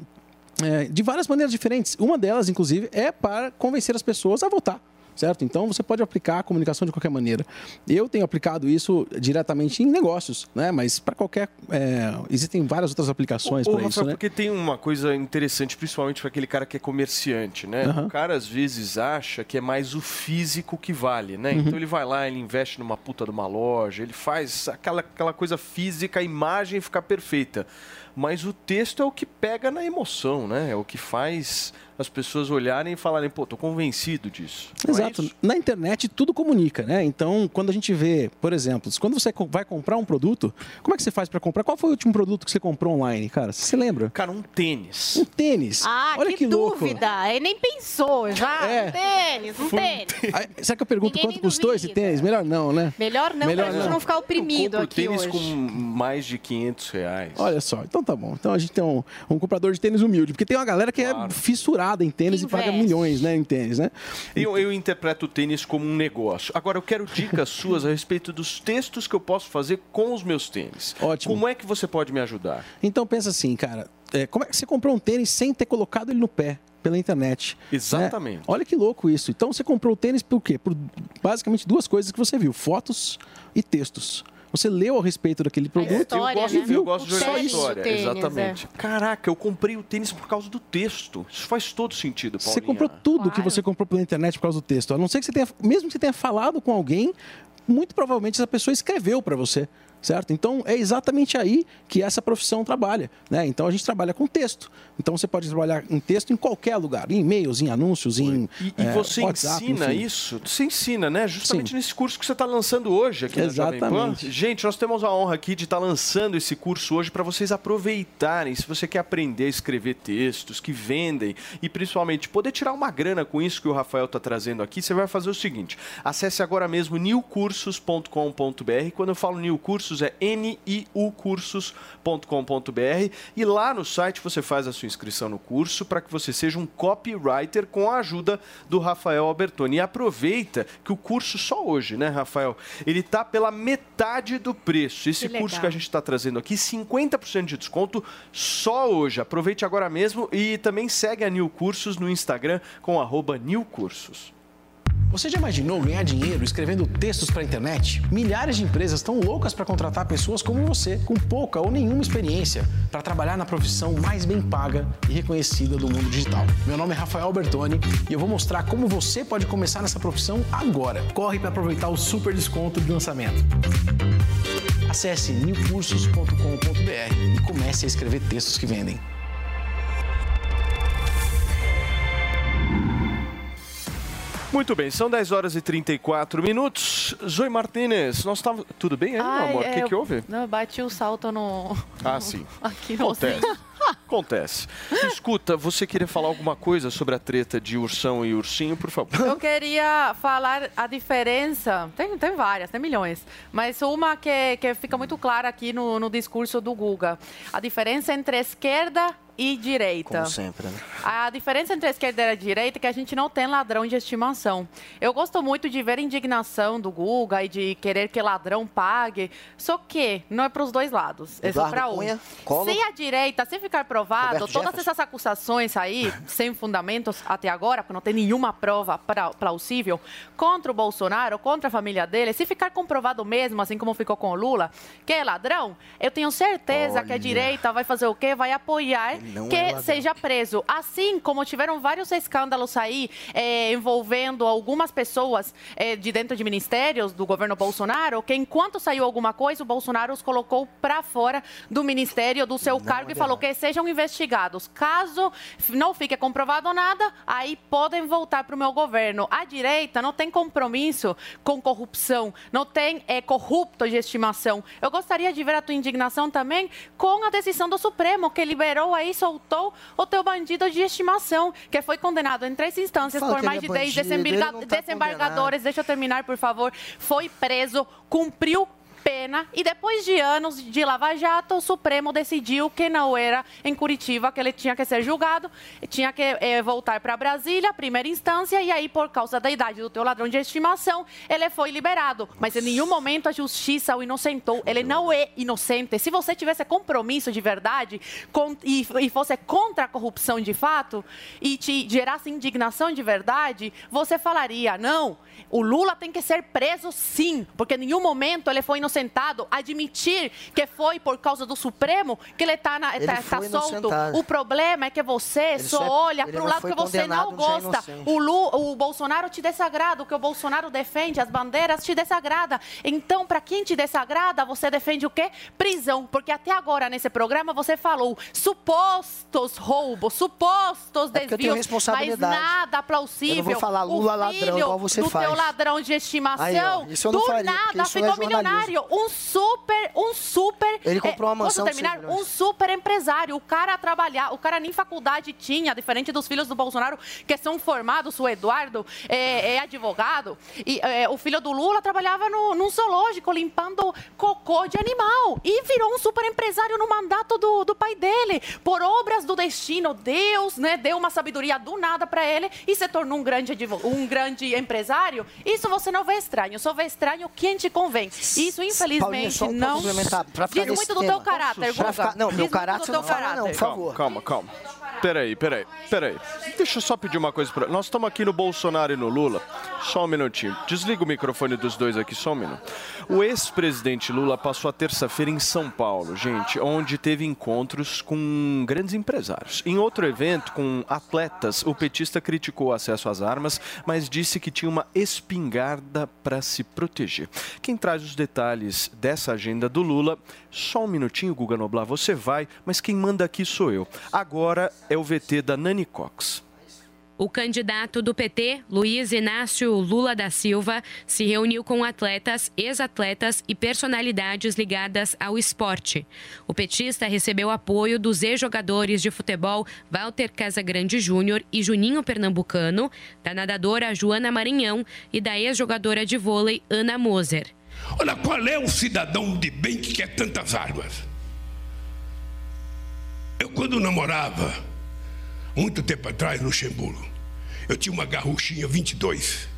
é, de várias maneiras diferentes. Uma delas, inclusive, é para convencer as pessoas a votar. Certo? Então você pode aplicar a comunicação de qualquer maneira. Eu tenho aplicado isso diretamente em negócios, né? Mas para qualquer. é, existem várias outras aplicações para isso, né? porque tem uma coisa interessante, principalmente para aquele cara que é comerciante, né? Aham. O cara às vezes acha que é mais o físico que vale, né? Uhum. Então ele vai lá, ele investe numa puta de uma loja, ele faz aquela, aquela coisa física, a imagem ficar perfeita. Mas o texto é o que pega na emoção, né? É o que faz as pessoas olharem e falarem, pô, tô convencido disso. É Exato. isso? Na internet tudo comunica, né? Então, quando a gente vê, por exemplo, quando você vai comprar um produto, como é que você faz para comprar? Qual foi o último produto que você comprou online, cara? Você se lembra? Cara, um tênis. Um tênis. Ah, Olha que, que, louco. dúvida! Ele nem pensou já. É. Um tênis, um tênis. Aí, será que eu pergunto Ninguém quanto custou esse tênis? Melhor não, né? Melhor não, Melhor pra gente não. não ficar oprimido eu aqui tênis hoje. com mais de 500 reais. Olha só, então tá bom. Então a gente tem um, um comprador de tênis humilde, porque tem uma galera que é fissurada em tênis e paga milhões, né, em tênis, né? Eu, eu interpreto o tênis como um negócio. Agora, eu quero dicas suas a respeito dos textos que eu posso fazer com os meus tênis. Ótimo. Como é que você pode me ajudar? Então pensa assim, cara, é, como é que você comprou um tênis sem ter colocado ele no pé? Pela internet. né? Exatamente. Olha que louco isso. Então você comprou o tênis por quê? Por basicamente duas coisas que você viu: fotos e textos. Você leu a respeito daquele produto história, eu gosto, e né? viu. eu gosto de olhar a história. tênis, Exatamente. Caraca, eu comprei o tênis por causa do texto. Isso faz todo sentido, Você Paulinha. comprou tudo que Claro. você comprou pela internet por causa do texto. A não ser que você tenha, mesmo que você tenha falado com alguém, muito provavelmente essa pessoa escreveu para você. Certo? Então é exatamente aí que essa profissão trabalha, né? Então a gente trabalha com texto. Então você pode trabalhar em texto em qualquer lugar, em e-mails, em anúncios, em E, e é, você WhatsApp, ensina enfim. isso? Você ensina, né? Justamente Sim. nesse curso que você está lançando hoje aqui na Jovem Pan. Exatamente. Gente, nós temos a honra aqui de estar lançando esse curso hoje para vocês aproveitarem. Se você quer aprender a escrever textos que vendem e principalmente poder tirar uma grana com isso que o Rafael está trazendo aqui, você vai fazer o seguinte: acesse agora mesmo newcursos.com.br. Quando eu falo New Cursos, é niucursos.com.br e lá no site você faz a sua inscrição no curso para que você seja um copywriter com a ajuda do Rafael Albertoni. E aproveita que o curso só hoje, né, Rafael? Ele tá pela metade do preço. Esse Que curso que a gente está trazendo aqui, 50% de desconto só hoje. Aproveite agora mesmo e também segue a New Cursos no Instagram com arroba New Cursos. Você já imaginou ganhar dinheiro escrevendo textos para a internet? Milhares de empresas estão loucas para contratar pessoas como você, com pouca ou nenhuma experiência, para trabalhar na profissão mais bem paga e reconhecida do mundo digital. Meu nome é Rafael Bertoni e eu vou mostrar como você pode começar nessa profissão agora. Corre para aproveitar o super desconto de lançamento. Acesse newcursos.com.br e comece a escrever textos que vendem. Muito bem, são 10 horas e 34 minutos. Zoe Martinez, nós estávamos. Tudo bem aí, meu amor? O é, que, que houve? Não, eu bati o salto no. Ah, sim. Aqui no Acontece. Acontece. Escuta, você queria falar alguma coisa sobre a treta de ursão e ursinho, por favor? Eu queria falar a diferença, tem, tem várias, tem milhões, mas uma que, que fica muito clara aqui no, no discurso do Guga. A diferença entre esquerda e direita. Como sempre, né? A diferença entre a esquerda e a direita é que a gente não tem ladrão de estimação. Eu gosto muito de ver a indignação do Guga e de querer que ladrão pague, só que não é para os dois lados, é só para um. Cunha. Se a direita, se ficar provado, Roberto todas Jefferson. essas acusações aí, sem fundamentos até agora, porque não tem nenhuma prova pra- plausível, contra o Bolsonaro, contra a família dele, se ficar comprovado mesmo, assim como ficou com o Lula, que é ladrão, eu tenho certeza que a Olha. direita vai fazer o quê? Vai apoiar não que é seja preso. Assim como tiveram vários escândalos aí eh, envolvendo algumas pessoas eh, de dentro de ministérios do governo Bolsonaro, que enquanto saiu alguma coisa, o Bolsonaro os colocou para fora do ministério, do seu cargo e falou que sejam investigados. Caso não fique comprovado nada, aí podem voltar para o meu governo. A direita não tem compromisso com corrupção, não tem eh, corrupto de estimação. Eu gostaria de ver a tua indignação também com a decisão do Supremo, que liberou aí, soltou o teu bandido de estimação, que foi condenado em três instâncias Fala por mais ele de é 10 bandido, desembarga- ele não tá desembargadores. Deixa eu terminar, por favor. Foi preso, cumpriu pena e depois de anos de Lava Jato, o Supremo decidiu que não era em Curitiba que ele tinha que ser julgado, tinha que eh, voltar para Brasília, primeira instância, e aí por causa da idade do teu ladrão de estimação, ele foi liberado. Mas em nenhum momento a justiça o inocentou. Ele não é inocente. Se você tivesse compromisso de verdade com- e, e fosse contra a corrupção de fato e te gerasse indignação de verdade, você falaria: não, o Lula tem que ser preso sim, porque em nenhum momento ele foi inocentado. Admitir que foi por causa do Supremo que ele está Ele foi solto. O problema é que você Ele só é- olha para o lado que você não ser gosta. O, Lu, o Bolsonaro te desagrada, o que o Bolsonaro defende, as bandeiras te desagrada. Então, para quem te desagrada, você defende o quê? Prisão. Porque até agora, nesse programa, você falou supostos roubos, supostos É desvios, mas nada plausível. Eu vou falar Lula ladrão, igual você do faz. teu ladrão de estimação, Aí, ó, do faria, nada não é ficou Um super, um super... Ele comprou uma posso mansão de terminar? 100 milhões. Um super empresário. O cara trabalhar, o cara nem faculdade tinha, diferente dos filhos do Bolsonaro, que são formados, o Eduardo é, é advogado. E é, o filho do Lula trabalhava no, num zoológico, limpando cocô de animal. E virou um super empresário no mandato do, do pai dele. Por obras do destino, Deus né, deu uma sabedoria do nada para ele e se tornou um grande, um grande empresário. Isso você não vê estranho, só vê estranho quem te convém. Isso, infelizmente, só pra não. Diz muito do teu caráter, Guga. não, meu caráter não fala, não, por favor. Calma, calma. Peraí, peraí, peraí. Deixa eu só pedir uma coisa pra. Nós estamos aqui no Bolsonaro e no Lula. Só um minutinho. Desliga o microfone dos dois aqui, só um minuto. O ex-presidente Lula passou a terça-feira em São Paulo, gente, onde teve encontros com grandes empresários. Em outro evento, com atletas, o petista criticou o acesso às armas, mas disse que tinha uma espingarda para se proteger. Quem traz os detalhes dessa agenda do Lula, só um minutinho, Guga Noblar, você vai, mas quem manda aqui sou eu. Agora é o VT da Nani Cox. O candidato do PT, Luiz Inácio Lula da Silva, se reuniu com atletas, ex-atletas e personalidades ligadas ao esporte. O petista recebeu apoio dos ex-jogadores de futebol Walter Casagrande Júnior e Juninho Pernambucano, da nadadora Joana Maranhão e da ex-jogadora de vôlei Ana Moser. Olha, qual é o cidadão de bem que quer tantas armas? Eu, quando namorava, muito tempo atrás, no Luxemburgo, eu tinha uma garruchinha 22.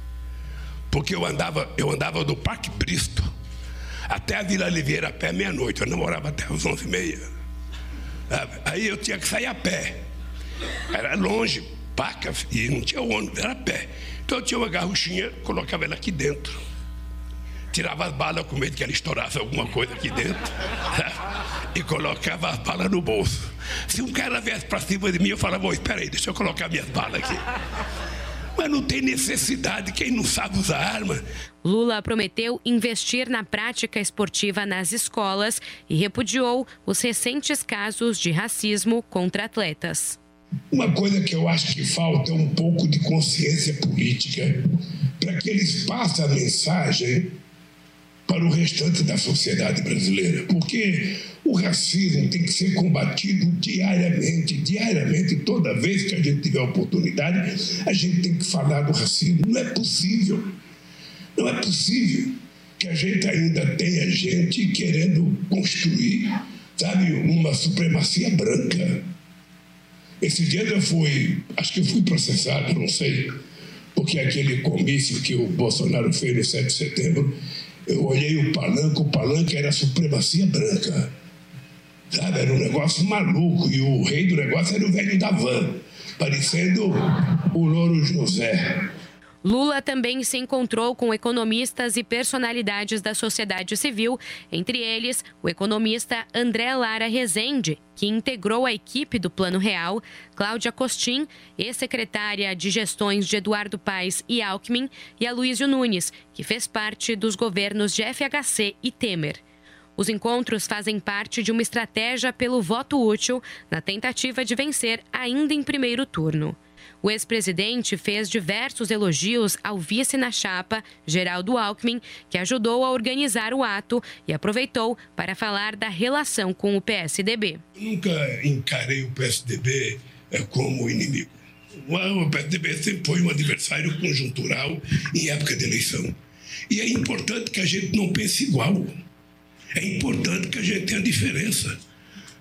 Porque eu andava, eu andava do Parque Bristo até a Vila Oliveira a pé meia-noite. Eu namorava até as 11h30. Aí eu tinha que sair a pé. Era longe, pacas, e não tinha ônibus, era a pé. Então eu tinha uma garruchinha, colocava ela aqui dentro. Tirava as balas com medo que ela estourasse alguma coisa aqui dentro. e colocava as balas no bolso. Se um cara viesse para cima de mim, eu falava, oh, espera aí, deixa eu colocar minhas balas aqui. Mas não tem necessidade, quem não sabe usar arma. Lula prometeu investir na prática esportiva nas escolas e repudiou os recentes casos de racismo contra atletas. Uma coisa que eu acho que falta é um pouco de consciência política para que eles passem a mensagem para o restante da sociedade brasileira, porque o racismo tem que ser combatido diariamente, diariamente, toda vez que a gente tiver oportunidade, a gente tem que falar do racismo. Não é possível, não é possível que a gente ainda tenha gente querendo construir, sabe, uma supremacia branca. Esse dia eu fui, acho que eu fui processado, não sei, porque aquele comício que o Bolsonaro fez no 7 de setembro, eu olhei o palanque, o palanque era a supremacia branca. Sabe, era um negócio maluco. E o rei do negócio era o velho da van, parecendo o Louro José. Lula também se encontrou com economistas e personalidades da sociedade civil, entre eles o economista André Lara Rezende, que integrou a equipe do Plano Real, Cláudia Costin, ex-secretária de gestões de Eduardo Paes e Alckmin, e a Luísio Nunes, que fez parte dos governos de FHC e Temer. Os encontros fazem parte de uma estratégia pelo voto útil na tentativa de vencer ainda em primeiro turno. O ex-presidente fez diversos elogios ao vice na chapa, Geraldo Alckmin, que ajudou a organizar o ato e aproveitou para falar da relação com o PSDB. Nunca encarei o PSDB eh, como inimigo. O PSDB sempre foi um adversário conjuntural em época de eleição. E é importante que a gente não pense igual. É importante que a gente tenha diferença.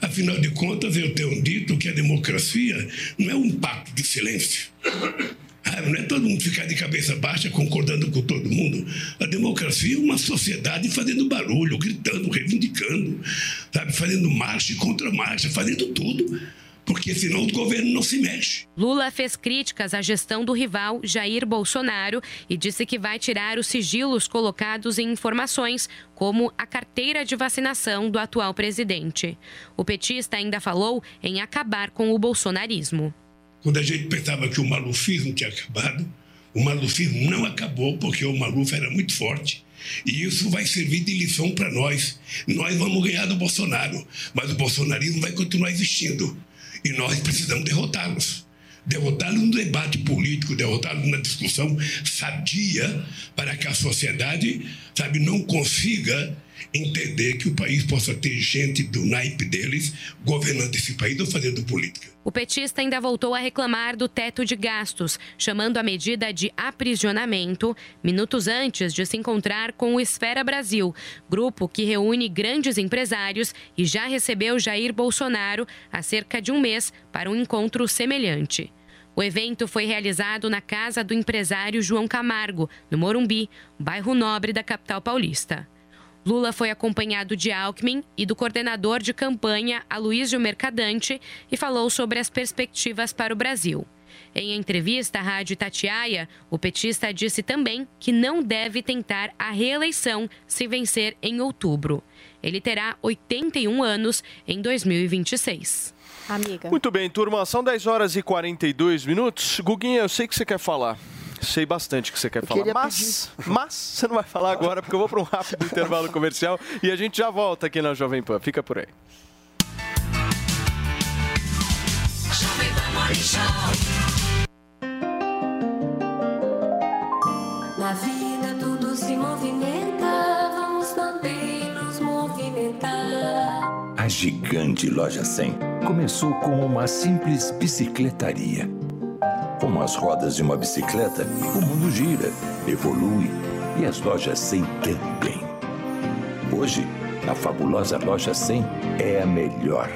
Afinal de contas, eu tenho dito que a democracia não é um pacto de silêncio. Ah, Não é todo mundo ficar de cabeça baixa concordando com todo mundo. A democracia é uma sociedade fazendo barulho, gritando, reivindicando, sabe? fazendo marcha e contra-marcha, fazendo tudo. Porque senão o governo não se mexe. Lula fez críticas à gestão do rival Jair Bolsonaro e disse que vai tirar os sigilos colocados em informações, como a carteira de vacinação do atual presidente. O petista ainda falou em acabar com o bolsonarismo. Quando a gente pensava que o malufismo tinha acabado, o malufismo não acabou porque o maluf era muito forte. E isso vai servir de lição para nós. Nós vamos ganhar do Bolsonaro, mas o bolsonarismo vai continuar existindo. E nós precisamos derrotá-los. Derrotá-los no debate político, derrotá-los na discussão sadia, para que a sociedade, sabe, não consiga entender que o país possa ter gente do naipe deles governando esse país ou fazendo política. O petista ainda voltou a reclamar do teto de gastos, chamando a medida de aprisionamento, minutos antes de se encontrar com o Esfera Brasil, grupo que reúne grandes empresários e já recebeu Jair Bolsonaro há cerca de um mês para um encontro semelhante. O evento foi realizado na casa do empresário João Camargo, no Morumbi, bairro nobre da capital paulista. Lula foi acompanhado de Alckmin e do coordenador de campanha, Aloysio Mercadante, e falou sobre as perspectivas para o Brasil. Em entrevista à Rádio Itatiaia, o petista disse também que não deve tentar a reeleição se vencer em outubro. Ele terá 81 anos em 2026. Amiga. Muito bem, turma, são 10 horas e 42 minutos. Guguinha, eu sei que você quer falar. Sei bastante que você quer falar, queria mas, mas você não vai falar agora, porque eu vou para um rápido intervalo comercial e a gente já volta aqui na Jovem Pan. Fica por aí. Jovem Pan Morning Show. Na vida tudo se movimenta, vamos também nos movimentar. A gigante Loja 100 começou como uma simples bicicletaria. Como as rodas de uma bicicleta, o mundo gira, evolui e as lojas 100 também. Hoje, a fabulosa Loja 100 é a melhor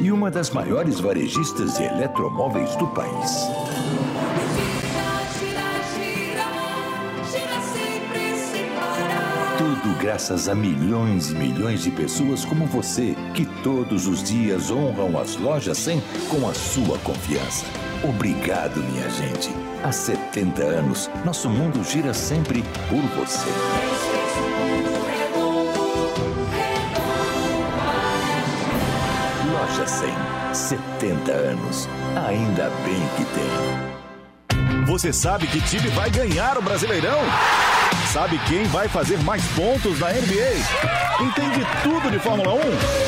e uma das maiores varejistas de eletromóveis do país. Tudo graças a milhões e milhões de pessoas como você, que todos os dias honram as lojas 100 com a sua confiança. Obrigado, minha gente. Há 70 anos, nosso mundo gira sempre por você. Loja 100, 70 anos. Ainda bem que tem. Você sabe que time vai ganhar o Brasileirão? Sabe quem vai fazer mais pontos na NBA? Entende tudo de Fórmula 1?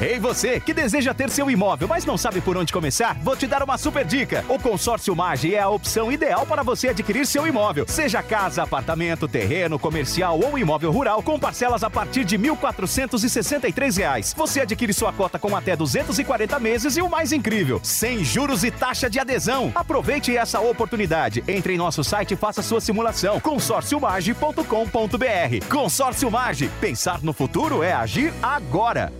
Ei você, que deseja ter seu imóvel, mas não sabe por onde começar? Vou te dar uma super dica. O Consórcio Mage é a opção ideal para você adquirir seu imóvel. Seja casa, apartamento, terreno, comercial ou imóvel rural, com parcelas a partir de 1.463 reais. Você adquire sua cota com até 240 meses e o mais incrível, sem juros e taxa de adesão. Aproveite essa oportunidade. Entre em nosso site e faça sua simulação. consórciomage.com.br. Consórcio Mage. Pensar no futuro é agir agora.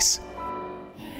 place.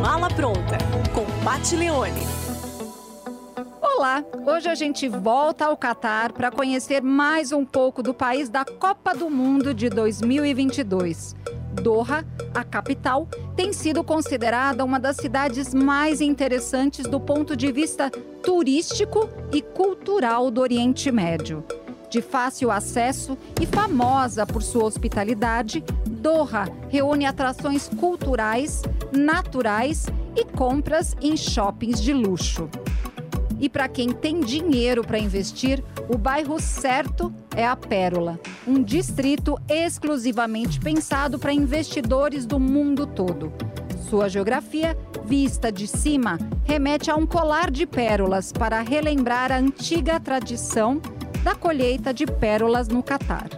Mala pronta com Pat Leone. Olá, hoje a gente volta ao Catar para conhecer mais um pouco do país da Copa do Mundo de 2022. Doha, a capital, tem sido considerada uma das cidades mais interessantes do ponto de vista turístico e cultural do Oriente Médio. De fácil acesso e famosa por sua hospitalidade, Doha reúne atrações culturais, naturais e compras em shoppings de luxo. E para quem tem dinheiro para investir, o bairro certo é a Pérola, um distrito exclusivamente pensado para investidores do mundo todo. Sua geografia, vista de cima, remete a um colar de pérolas para relembrar a antiga tradição da colheita de pérolas no Catar.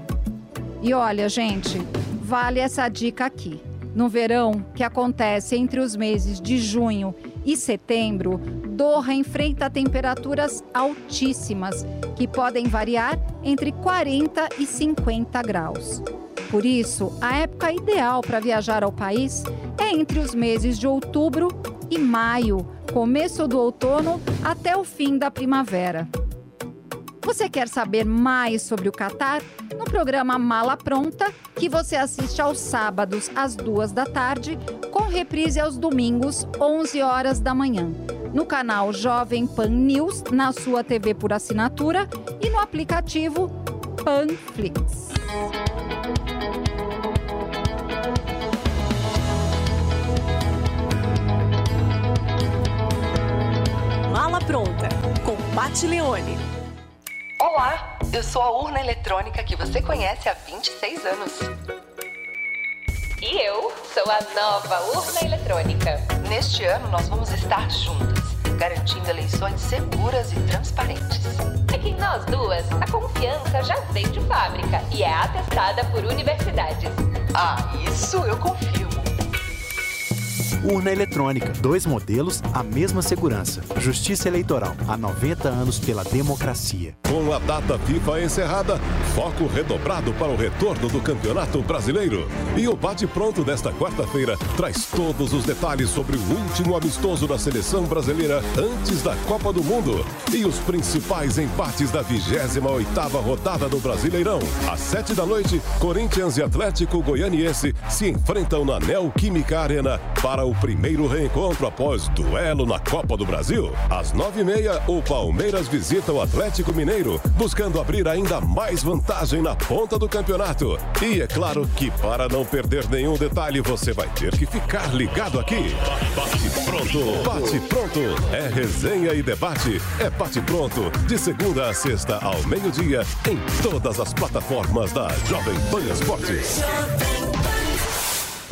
E olha, gente, vale essa dica aqui. No verão, que acontece entre os meses de junho e setembro, Doha enfrenta temperaturas altíssimas, que podem variar entre 40 e 50 graus. Por isso, a época ideal para viajar ao país é entre os meses de outubro e maio, começo do outono até o fim da primavera. Você quer saber mais sobre o Catar? No programa Mala Pronta, que você assiste aos sábados às duas da tarde, com reprise aos domingos, 11 horas da manhã. No canal Jovem Pan News, na sua TV por assinatura e no aplicativo Panflix. Mala Pronta, com Pat Leone. Olá, eu sou a urna eletrônica que você conhece há 26 anos. E eu sou a nova urna eletrônica. Neste ano, nós vamos estar juntas, garantindo eleições seguras e transparentes. É que em nós duas, a confiança já vem de fábrica e é atestada por universidades. Ah, isso eu confirmo. Urna eletrônica, dois modelos, a mesma segurança. Justiça Eleitoral, há 90 anos pela democracia. Com a data FIFA encerrada, foco redobrado para o retorno do Campeonato Brasileiro. E o bate-pronto desta quarta-feira traz todos os detalhes sobre o último amistoso da seleção brasileira antes da Copa do Mundo e os principais empates da 28ª rodada do Brasileirão. Às 7 da noite, Corinthians e Atlético Goianiense se enfrentam na Neoquímica Arena para primeiro reencontro após duelo na Copa do Brasil. Às 9h30, o Palmeiras visita o Atlético Mineiro, buscando abrir ainda mais vantagem na ponta do campeonato. E é claro que para não perder nenhum detalhe, você vai ter que ficar ligado aqui. Bate pronto, bate pronto. É resenha e debate. É bate pronto, de segunda a sexta ao meio-dia, em todas as plataformas da Jovem Pan Esportes.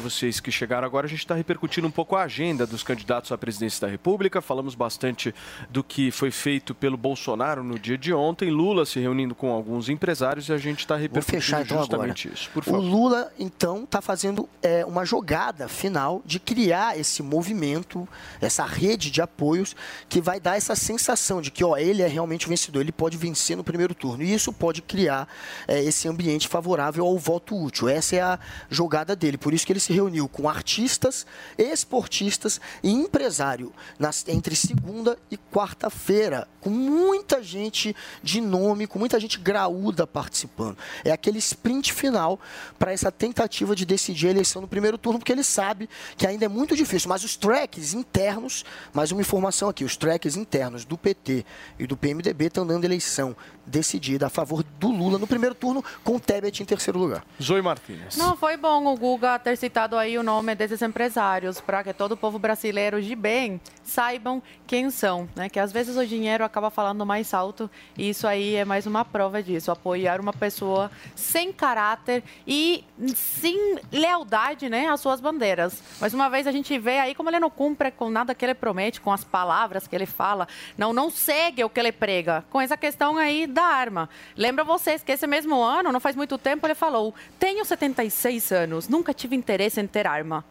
Vocês que chegaram agora, a gente está repercutindo um pouco a agenda dos candidatos à presidência da República. Falamos bastante do que foi feito pelo Bolsonaro no dia de ontem. Lula se reunindo com alguns empresários e a gente está repercutindo fechar então agora. justamente isso. Por O favor. Lula, então, está fazendo é, uma jogada final de criar esse movimento, essa rede de apoios que vai dar essa sensação de que ó, ele é realmente o vencedor, ele pode vencer no primeiro turno. E isso pode criar é, esse ambiente favorável ao voto útil. Essa é a jogada dele. Por isso que ele se reuniu com artistas, esportistas e empresário nas- entre segunda e quarta-feira, com muita gente de nome, com muita gente graúda participando. É aquele sprint final para essa tentativa de decidir a eleição no primeiro turno, porque ele sabe que ainda é muito difícil. Mas os tracks internos, mais uma informação aqui, os tracks internos do PT e do PMDB estão dando eleição decidida a favor do Lula no primeiro turno, com o Tebet em terceiro lugar. Zoe Martins. Não, foi bom o Guga ter citado aí o nome desses empresários, para que todo o povo brasileiro de bem saibam quem são, né? Que às vezes o dinheiro acaba falando mais alto e isso aí é mais uma prova disso, apoiar uma pessoa sem caráter e sem lealdade, né, às suas bandeiras. Mais uma vez a gente vê aí como ele não cumpre com nada que ele promete, com as palavras que ele fala, não não segue o que ele prega, com essa questão aí da arma. Lembra vocês que esse mesmo ano, não faz muito tempo, ele falou: "Tenho 76 anos, nunca tive interesse em ter arma".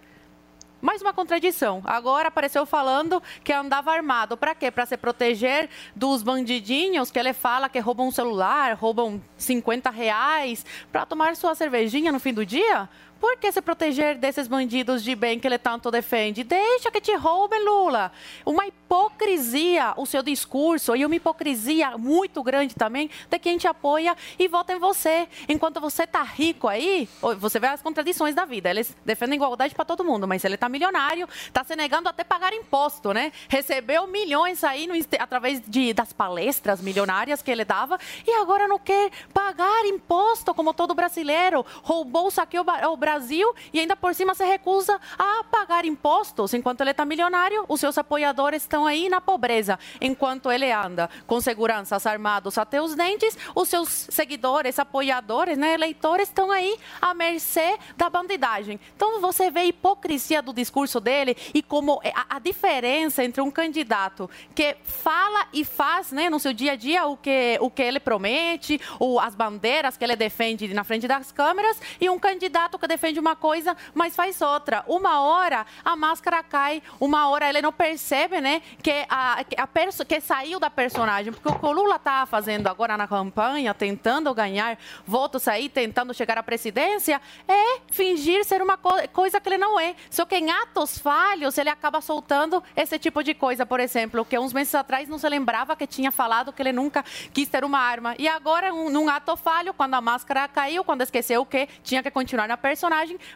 Mais uma contradição. Agora apareceu falando que andava armado. Para quê? Para se proteger dos bandidinhos que ele fala que roubam um celular, roubam 50 reais, para tomar sua cervejinha no fim do dia? Por que se proteger desses bandidos de bem que ele tanto defende? Deixa que te roubem, Lula. Uma hipocrisia o seu discurso e uma hipocrisia muito grande também de quem te apoia e vota em você. Enquanto você tá rico aí, você vê as contradições da vida. Eles defendem igualdade para todo mundo, mas ele tá milionário, tá se negando até pagar imposto, né? Recebeu milhões aí no através de, das palestras milionárias que ele dava e agora não quer pagar imposto como todo brasileiro. Roubou, saqueou o Brasil e ainda por cima se recusa a pagar impostos. Enquanto ele está milionário, os seus apoiadores estão aí na pobreza. Enquanto ele anda com seguranças armados até os dentes, os seus seguidores, apoiadores, né, eleitores estão aí à mercê da bandidagem. Então você vê a hipocrisia do discurso dele e como é a, a diferença entre um candidato que fala e faz né, no seu dia a dia o que, o que ele promete, o, as bandeiras que ele defende na frente das câmeras, e um candidato que defende uma coisa, mas faz outra. Uma hora a máscara cai, uma hora ele não percebe, né, que a, a perso que saiu da personagem, porque o que o Lula tá fazendo agora na campanha, tentando ganhar votos aí, tentando chegar à presidência, é fingir ser uma co coisa que ele não é. Só que em atos falhos ele acaba soltando esse tipo de coisa, por exemplo, que uns meses atrás não se lembrava que tinha falado que ele nunca quis ter uma arma. E agora, um, num ato falho, quando a máscara caiu, quando esqueceu que tinha que continuar na personagem,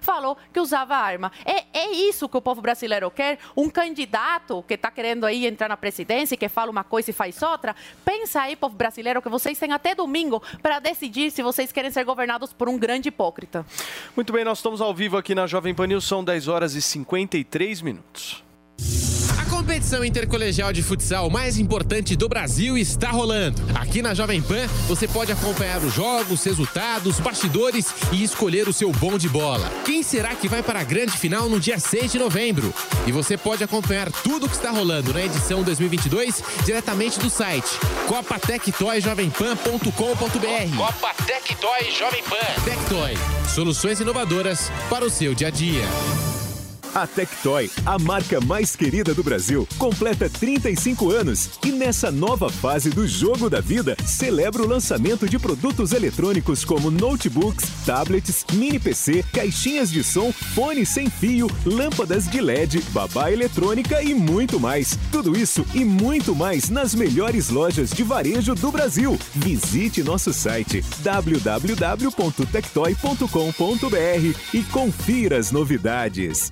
falou que usava arma. É, é isso que o povo brasileiro quer? Um candidato que está querendo aí entrar na presidência e que fala uma coisa e faz outra? Pensa aí, povo brasileiro, que vocês têm até domingo para decidir se vocês querem ser governados por um grande hipócrita. Muito bem, nós estamos ao vivo aqui na Jovem Pan News, são 10 horas e 53 minutos. A competição intercolegial de futsal mais importante do Brasil está rolando. Aqui na Jovem Pan, você pode acompanhar os jogos, resultados, bastidores e escolher o seu bom de bola. Quem será que vai para a grande final no dia 6 de novembro? E você pode acompanhar tudo o que está rolando na edição 2022 diretamente do site copatectoyjovempan.com.br. Copa Tectoy Jovem Pan. Tectoy, soluções inovadoras para o seu dia a dia. A Tectoy, a marca mais querida do Brasil, completa 35 anos e nessa nova fase do jogo da vida, celebra o lançamento de produtos eletrônicos como notebooks, tablets, mini PC, caixinhas de som, fones sem fio, lâmpadas de LED, babá eletrônica e muito mais. Tudo isso e muito mais nas melhores lojas de varejo do Brasil. Visite nosso site www.tectoy.com.br e confira as novidades.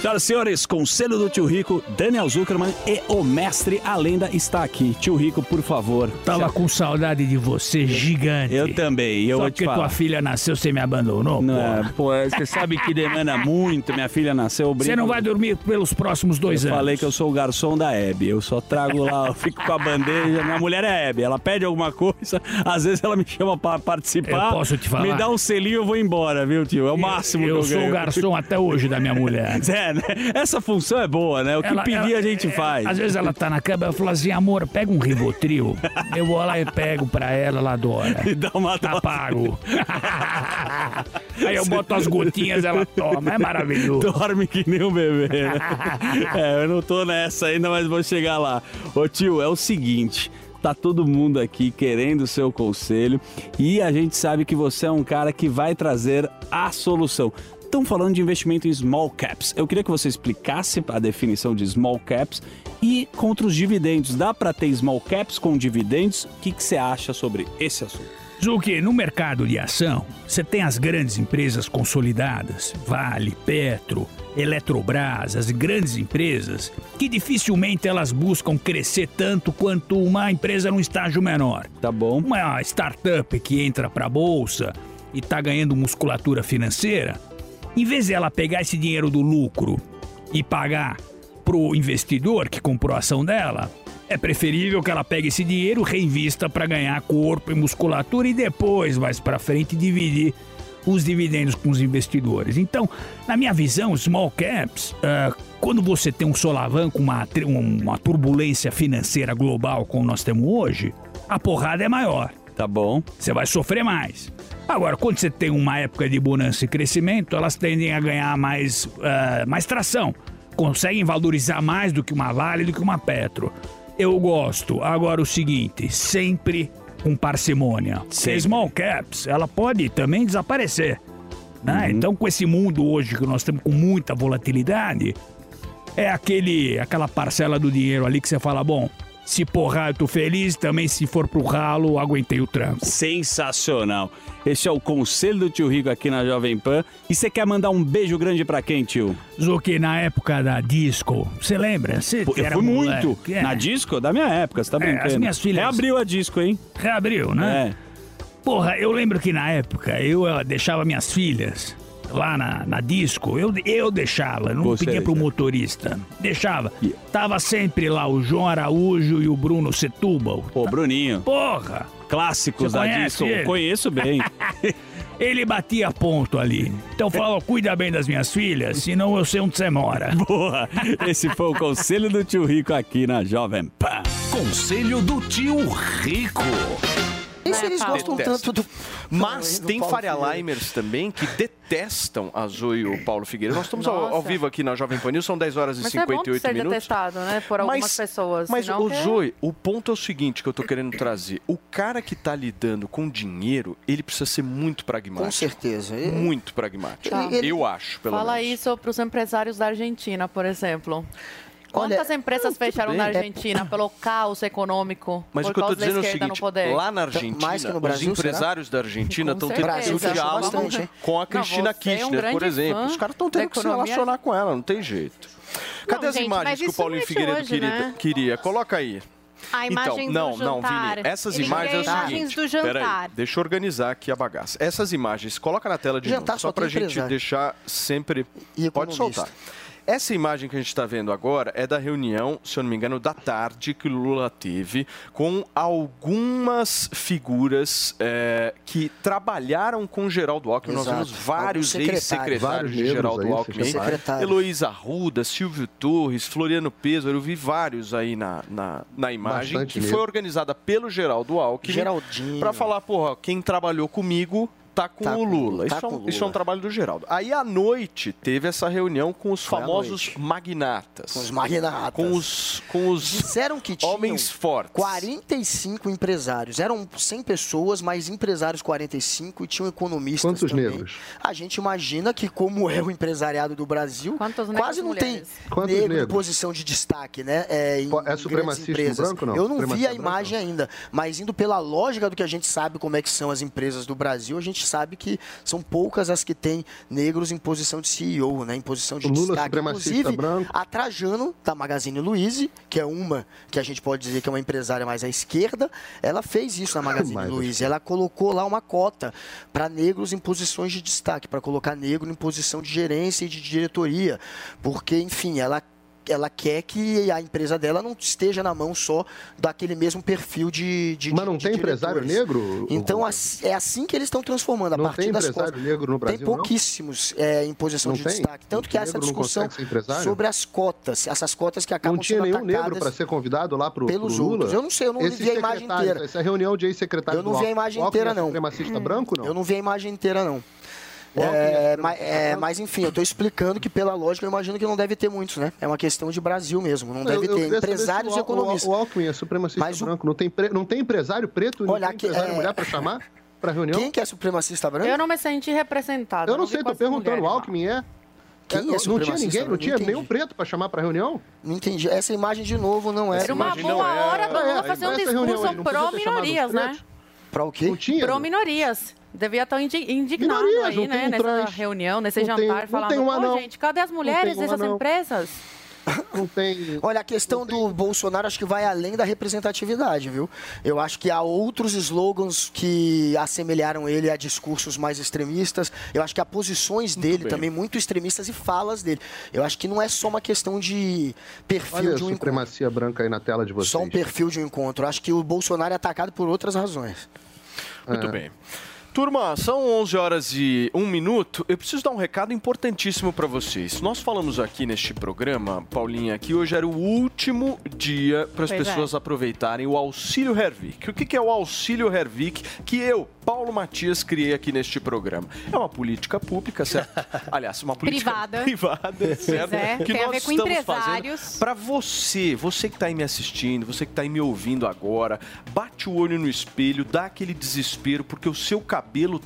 Senhoras e senhores, Conselho do Tio Rico, Daniel Zuckerman e o mestre, a lenda, está aqui. Tio Rico, por favor. Tava com saudade de você, gigante. Eu também, eu Só vou que falar. tua filha nasceu, você me abandonou, Não, é, pô, você sabe que demanda muito, minha filha nasceu. eu Você não vai dormir pelos próximos dois eu anos. falei que eu sou o garçom da Hebe. Eu só trago lá, eu fico com a bandeja. Minha mulher é Hebe. Ela pede alguma coisa, às vezes ela me chama pra participar. Eu posso te falar? Me dá um selinho eu vou embora, viu, tio? É o máximo eu que eu sou ganho. o garçom até hoje da minha mulher. É, né? Essa função é boa, né? O que Ela- pedir ela- a gente é, faz. Às vezes ela tá na cama, eu falo assim, amor, pega um Rivotril. eu vou lá e pego pra ela, ela adora. E dá uma Tá pago. Aí eu boto as gotinhas, ela toma, é maravilhoso. Dorme que nem um bebê, né? é, eu não tô nessa ainda, mas vou chegar lá. Ô tio, é o seguinte. Tá todo mundo aqui querendo o seu conselho e a gente sabe que você é um cara que vai trazer a solução. Estão falando de investimento em small caps. Eu queria que você explicasse a definição de small caps e contra os dividendos. Dá para ter small caps com dividendos? O que, que você acha sobre esse assunto? Zuki, no mercado de ação, você tem as grandes empresas consolidadas, Vale, Petro, Eletrobras, as grandes empresas, que dificilmente elas buscam crescer tanto quanto uma empresa num estágio menor. Tá bom. Uma startup que entra para a bolsa e está ganhando musculatura financeira, em vez de ela pegar esse dinheiro do lucro e pagar pro investidor que comprou a ação dela, é preferível que ela pegue esse dinheiro, reinvista para ganhar corpo e musculatura e depois, mais para frente, dividir os dividendos com os investidores. Então, na minha visão, small caps, ah, quando você tem um solavanco, uma, uma turbulência financeira global como nós temos hoje, a porrada é maior. Tá bom. Você vai sofrer mais. Agora, quando você tem uma época de bonança e crescimento, elas tendem a ganhar mais, ah, mais tração. Conseguem valorizar mais do que uma Vale, do que uma Petro. Eu gosto. Agora, o seguinte, sempre com parcimônia. Porque small caps, ela pode também desaparecer. Né? Então, com esse mundo hoje que nós temos com muita volatilidade, é aquele, aquela parcela do dinheiro ali que você fala, bom, se porrar eu tô feliz, também se for pro ralo, aguentei o tranco. Sensacional. Esse é o conselho do tio Rico aqui na Jovem Pan. E você quer mandar um beijo grande pra quem, tio? Zuki, na época da disco, você lembra? Você Pô, Eu fui moleque, muito. é. Na disco? Da minha época, você tá É, brincando. as minhas filhas- Reabriu a disco, hein? Reabriu, né? Porra, eu lembro que na época eu eh, deixava minhas filhas lá na, na disco, eu, eu deixava, não Você pedia pro motorista. Deixava. Tava sempre lá o João Araújo e o Bruno Setúbal. Pô, Bruninho. Porra! Clássicos Você da disco. ele? Conheço bem. Ele batia ponto ali. Então fala, cuida bem das minhas filhas, senão eu sei onde você mora. Boa! Esse foi o conselho do tio Rico aqui na Jovem Pan. Conselho do tio Rico. Isso eles gostam Detesto. tanto do. Mas do tem Paulo Faria Figueiredo. Limers também que detestam a Zoe e o Paulo Figueiredo. Nós estamos ao, ao vivo aqui na Jovem Pan News, são 10 horas e Mas é bom 58 minutos. detestado, né? Por algumas pessoas. Mas, o que- Zoe, o ponto é o seguinte que eu tô querendo trazer. O cara que tá lidando com dinheiro, ele precisa ser muito pragmático. Com certeza. Ele- Muito pragmático. Ele- ele- Eu acho, pelo Fala menos. isso para os empresários da Argentina, por exemplo. Olha, Quantas empresas fecharam bem. na É- Argentina pelo caos econômico Mas por o que eu da dizendo é o seguinte, lá na Argentina, mais que no os Brasil, empresários da Argentina estão tendo Brasil um diálogo bastante, com a Não, Cristina você é um Kirchner, por exemplo. Os caras estão tendo que se relacionar com ela, não tem jeito. Cadê Não, as gente, imagens que o Paulinho não é Figueiredo hoje, queria, né? queria? Coloca aí. A imagem então, do não, não, jantar. Vini, essas Ele imagens é o seguinte. do jantar. Peraí, deixa eu organizar aqui a bagaça. Essas imagens, coloca na tela de Jantar novo, só só pra gente empresário. deixar sempre... E Pode soltar. Essa imagem que a gente está vendo agora é da reunião, se eu não me engano, da tarde que o Lula teve com algumas figuras eh, que trabalharam com Geraldo Alckmin. Nós Exato. vimos vários ex-secretários de Geraldo aí, Alckmin. Heloísa Arruda, Silvio Torres, Floriano Pêsaro, eu vi vários aí na, na, na imagem, Bastante que negro. foi organizada pelo Geraldo Alckmin. Geraldinho. Pra falar, porra, quem trabalhou comigo tá com Tá o com- Lula. tá isso, é um, com o isso é um Lula. trabalho do Geraldo. Aí à noite teve essa reunião com os Foi famosos magnatas. Com os magnatas. Com os, com os Disseram que tinham homens fortes. 45 empresários. Eram 100 pessoas, mas empresários 45 e tinham economistas Quantos também. negros? A gente imagina que como é o empresariado do Brasil, Quantos quase não mulheres? tem Quantos negro em negros? posição de destaque, né? É, em É supremacista empresas. branco, não? Eu não vi a imagem ainda, mas indo pela lógica do que a gente sabe como é que são as empresas do Brasil, a gente sabe que são poucas as que têm negros em posição de CEO, né? Em posição de Lula destaque. Inclusive, branco. a Trajano, da Magazine Luiza, que é uma que a gente pode dizer que é uma empresária mais à esquerda, ela fez isso na Magazine Mais à Luiza. Ela colocou lá uma cota para negros em posições de destaque, para colocar negro em posição de gerência e de diretoria. Porque, enfim, ela. Ela quer que a empresa dela não esteja na mão só daquele mesmo perfil de. de Mas não de tem empresário diretores. negro? Então, é assim que eles estão transformando, a Não partir tem das empresário cotas. negro no Brasil, Tem pouquíssimos é, em posição Não de tem? destaque. Tanto que há essa discussão empresário? sobre as cotas, essas cotas que acabam Não tinha sendo nenhum atacadas negro para ser convidado lá pro, pelos pro Lula? outros. Eu não sei, eu não Esses vi a imagem inteira. Essa reunião de ex-secretário Eu não vi a imagem O inteira, é não. supremacista branco, não? Eu não vi a imagem inteira, não. O Alckmin É, é mas, é, mas, enfim, eu estou explicando que pela lógica eu imagino que não deve ter muitos, né? É uma questão de Brasil mesmo, não Eu- deve eu ter saber empresários e o, economistas. O, o Alckmin é supremacista Mas o- branco. Não tem, pre- não tem empresário preto? Olha, não tem empresário é- mulher para chamar para reunião? Quem que é supremacista branco? Eu não me senti representada. Eu não vi sei, tô perguntando. O mulheres lá. Alckmin é? Quem É, é não tinha ninguém, não branco? tinha Não nenhum entendi. preto para chamar para reunião? Não entendi. Essa imagem, de novo, não é. Era uma boa não é- hora do É, Lula fazer um discurso não pró-minorias, né? Pra o quê? Não tinha? Pró-minorias. Devia estar indi- indignado Minorias, aí, não né? tem um Nessa trans, reunião, nesse não tem- jantar, não falando, tem um pô, anão, gente, cadê as mulheres tem dessas anão." empresas? Não tem. Olha, a questão do Bolsonaro acho que vai além da representatividade, viu? Eu acho que há outros slogans que assemelharam ele a discursos mais extremistas. Eu acho que há posições dele bem. também muito extremistas e falas dele. Eu acho que não é só uma questão de perfil Olha a de um encontro. supremacia branca aí na tela de vocês. Só um perfil de um encontro. Eu acho que o Bolsonaro é atacado por outras razões. Muito É. bem. Turma, são 11 horas e 1 minuto. Eu preciso dar um recado importantíssimo para vocês. Nós falamos aqui neste programa, Paulinha, que hoje era o último dia para as é. pessoas aproveitarem o Auxílio Hervik. O que que é o Auxílio Hervik que eu, Paulo Matias, criei aqui neste programa? É uma política pública, certo? Aliás, uma política Privada. privada, certo? é, que tem a nós ver com estamos empresários. fazendo para você, você que está aí me assistindo, você que está aí me ouvindo agora, bate o olho no espelho, dá aquele desespero porque o seu cabelo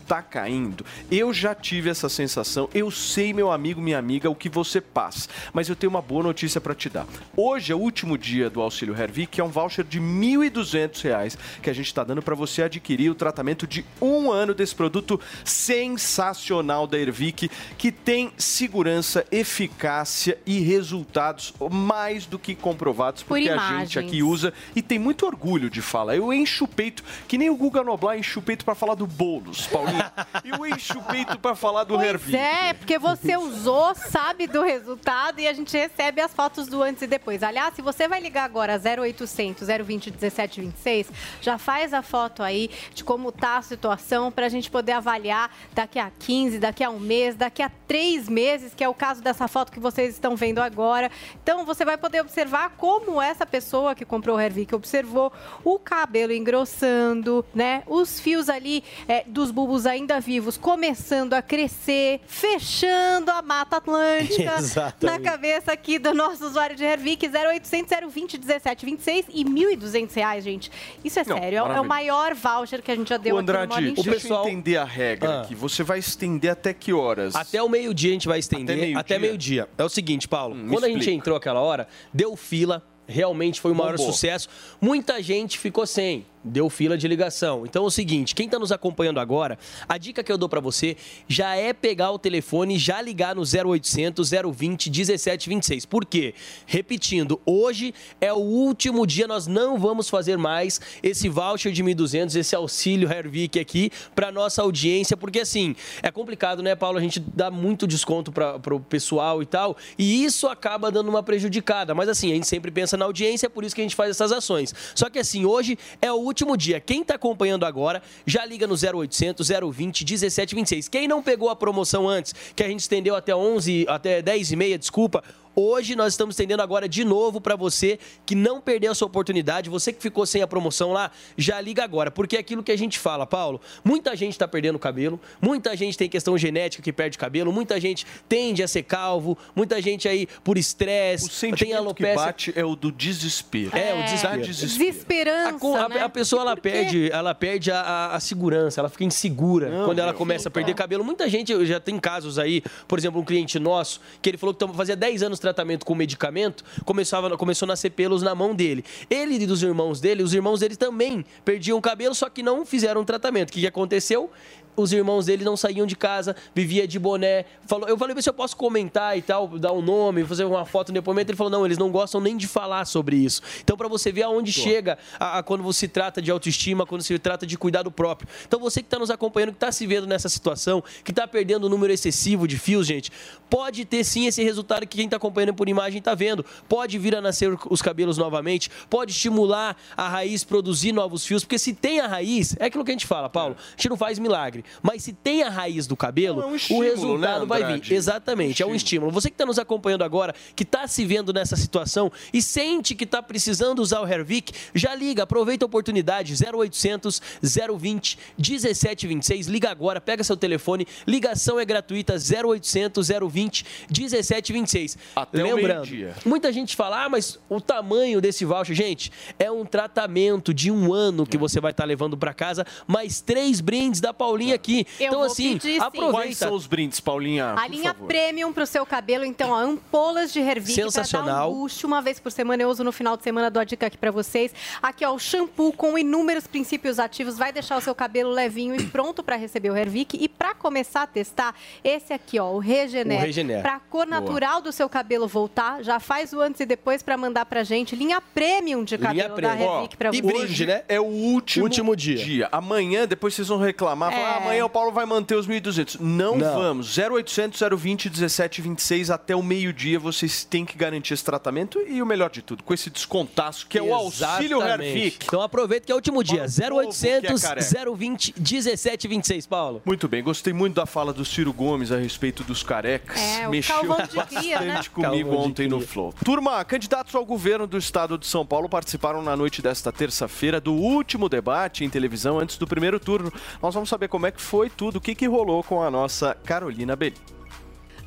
tá caindo. Eu já tive essa sensação, eu sei, meu amigo, minha amiga, o que você passa. Mas eu tenho uma boa notícia para te dar. Hoje é o último dia do Auxílio Hervik, que é um voucher de 1.200 reais que a gente está dando para você adquirir o tratamento de um ano desse produto sensacional da Hervik, que tem segurança, eficácia e resultados mais do que comprovados, Por porque a imagens. gente aqui usa e tem muito orgulho de falar. Eu encho o peito, que nem o Guga Noblar enche o peito para falar do Boulos, Paulinho. Eu encho o peito para falar do Hervik. É, porque você usou, sabe do resultado e a gente recebe as fotos do antes e depois. Aliás, se você vai ligar agora 0800 020 1726, já faz a foto aí de como tá a situação para a gente poder avaliar daqui a 15, daqui a um mês, daqui a três meses, que é o caso dessa foto que vocês estão vendo agora. Então você vai poder observar como essa pessoa que comprou o Hervik observou o cabelo engrossando, né? Os fios ali é, dos bulbos ainda vivos começando a crescer, fechando a Mata Atlântica Exatamente. na cabeça aqui do nosso usuário de Hervik, 0800 020 1726 e 1.200 reais, gente. Isso é Não, sério, é- é o maravilha. maior voucher que a gente já deu Ô, aqui no Andrade, Morning deixa eu entender a regra Ah. aqui. Você vai estender até que horas? Até o meio-dia a gente vai estender. Até meio-dia. é o seguinte, Paulo. Hum, quando a gente entrou aquela hora, deu fila. Realmente foi o maior Bombou. sucesso. Muita gente ficou sem. Deu fila de ligação. Então é o seguinte, quem está nos acompanhando agora, a dica que eu dou para você já é pegar o telefone já ligar no 0800 020 1726. Por quê? Repetindo, hoje é o último dia, nós não vamos fazer mais esse voucher de 1.200, esse auxílio Hervik aqui para nossa audiência, porque assim, é complicado, né, Paulo? A gente dá muito desconto para o pessoal e tal, e isso acaba dando uma prejudicada. Mas assim, a gente sempre pensa na audiência, é por isso que a gente faz essas ações. Só que assim, hoje é o último dia. Quem está acompanhando agora, já liga no 0800 020 1726. Quem não pegou a promoção antes, que a gente estendeu até 11, até 10 e meia, desculpa, Hoje nós estamos estendendo agora de novo para você que não perdeu a sua oportunidade, você que ficou sem a promoção lá, já liga agora, porque é aquilo que a gente fala, Paulo. Muita gente está perdendo cabelo, muita gente tem questão genética que perde cabelo, muita gente tende a ser calvo, muita gente aí por estresse, tem sentimento que alopecia. bate é o do desespero. É, o desespero. Desespero. Desesperança, A, a- né? a pessoa ela perde, ela perde a, a- a segurança, ela fica insegura Não, quando ela meu, começa a perder então. cabelo. Muita gente eu já tem casos aí, por exemplo, um cliente nosso que ele falou que fazia 10 anos tratamento com medicamento, começava, começou a nascer pelos na mão dele. Ele e dos irmãos dele, os irmãos dele também perdiam cabelo, só que não fizeram tratamento. O que aconteceu? Os irmãos dele não saíam de casa, vivia de boné. Falou, eu falei, se eu posso comentar e tal, dar um nome, fazer uma foto, um depoimento. Ele falou, não, eles não gostam nem de falar sobre isso. Então, para você ver aonde chega a, a- quando se trata de autoestima, quando se trata de cuidado próprio. Então, você que está nos acompanhando, que está se vendo nessa situação, que está perdendo o número excessivo de fios, gente, pode ter sim esse resultado que quem está acompanhando por imagem está vendo. Pode vir a nascer os cabelos novamente, pode estimular a raiz produzir novos fios, porque se tem a raiz, é aquilo que a gente fala, Paulo, a gente não faz milagre, mas se tem a raiz do cabelo, é um o estímulo, resultado né, vai vir. Exatamente, é um estímulo. Você que está nos acompanhando agora, que está se vendo nessa situação e sente que está precisando usar o Hervik, já liga, aproveita a oportunidade, 0800 020 1726, liga agora, pega seu telefone, ligação é gratuita, 0800 020 1726. Até o Lembrando, muita gente fala, ah, mas o tamanho desse voucher, gente, é um tratamento de um ano que você vai estar levando para casa, mais três brindes da Paulinha aqui. Eu então, vou assim, pedir, aproveita. Quais são os brindes, Paulinha? A por linha favor? premium pro seu cabelo, então, ó, ampolas de dar Sensacional. um luxo. Uma vez por semana eu uso no final de semana, dou a dica aqui pra vocês. Aqui, ó, o shampoo com inúmeros princípios ativos vai deixar o seu cabelo levinho e pronto pra receber o Hervik. E pra começar a testar, esse aqui, ó, o Regener. O Regener. Pra cor Boa. natural do seu cabelo voltar, já faz o antes e depois pra mandar pra gente. Linha premium de cabelo da Ó, Hervik pra e você. brinde, né? É o último, Último dia. Amanhã, depois vocês vão reclamar. É. falar, ah, amanhã o Paulo vai manter os 1.200. Não, Não. vamos. 0800 020 1726 até o meio-dia vocês têm que garantir esse tratamento e o melhor de tudo, com esse descontaço que é o auxílio Exatamente. Hervik. Então aproveita que é o último dia. Para o povo que é 0800 careca. 020 1726, Paulo. Muito bem, gostei muito da fala do Ciro Gomes a respeito dos carecas. É, Mexeu bastante cria, né? comigo Calvão ontem no. Flow. Turma, candidatos ao governo do estado de São Paulo participaram na noite desta terça-feira do último debate em televisão antes do primeiro turno. Nós vamos saber como é que foi tudo, o que, que rolou com a nossa Carolina Belli.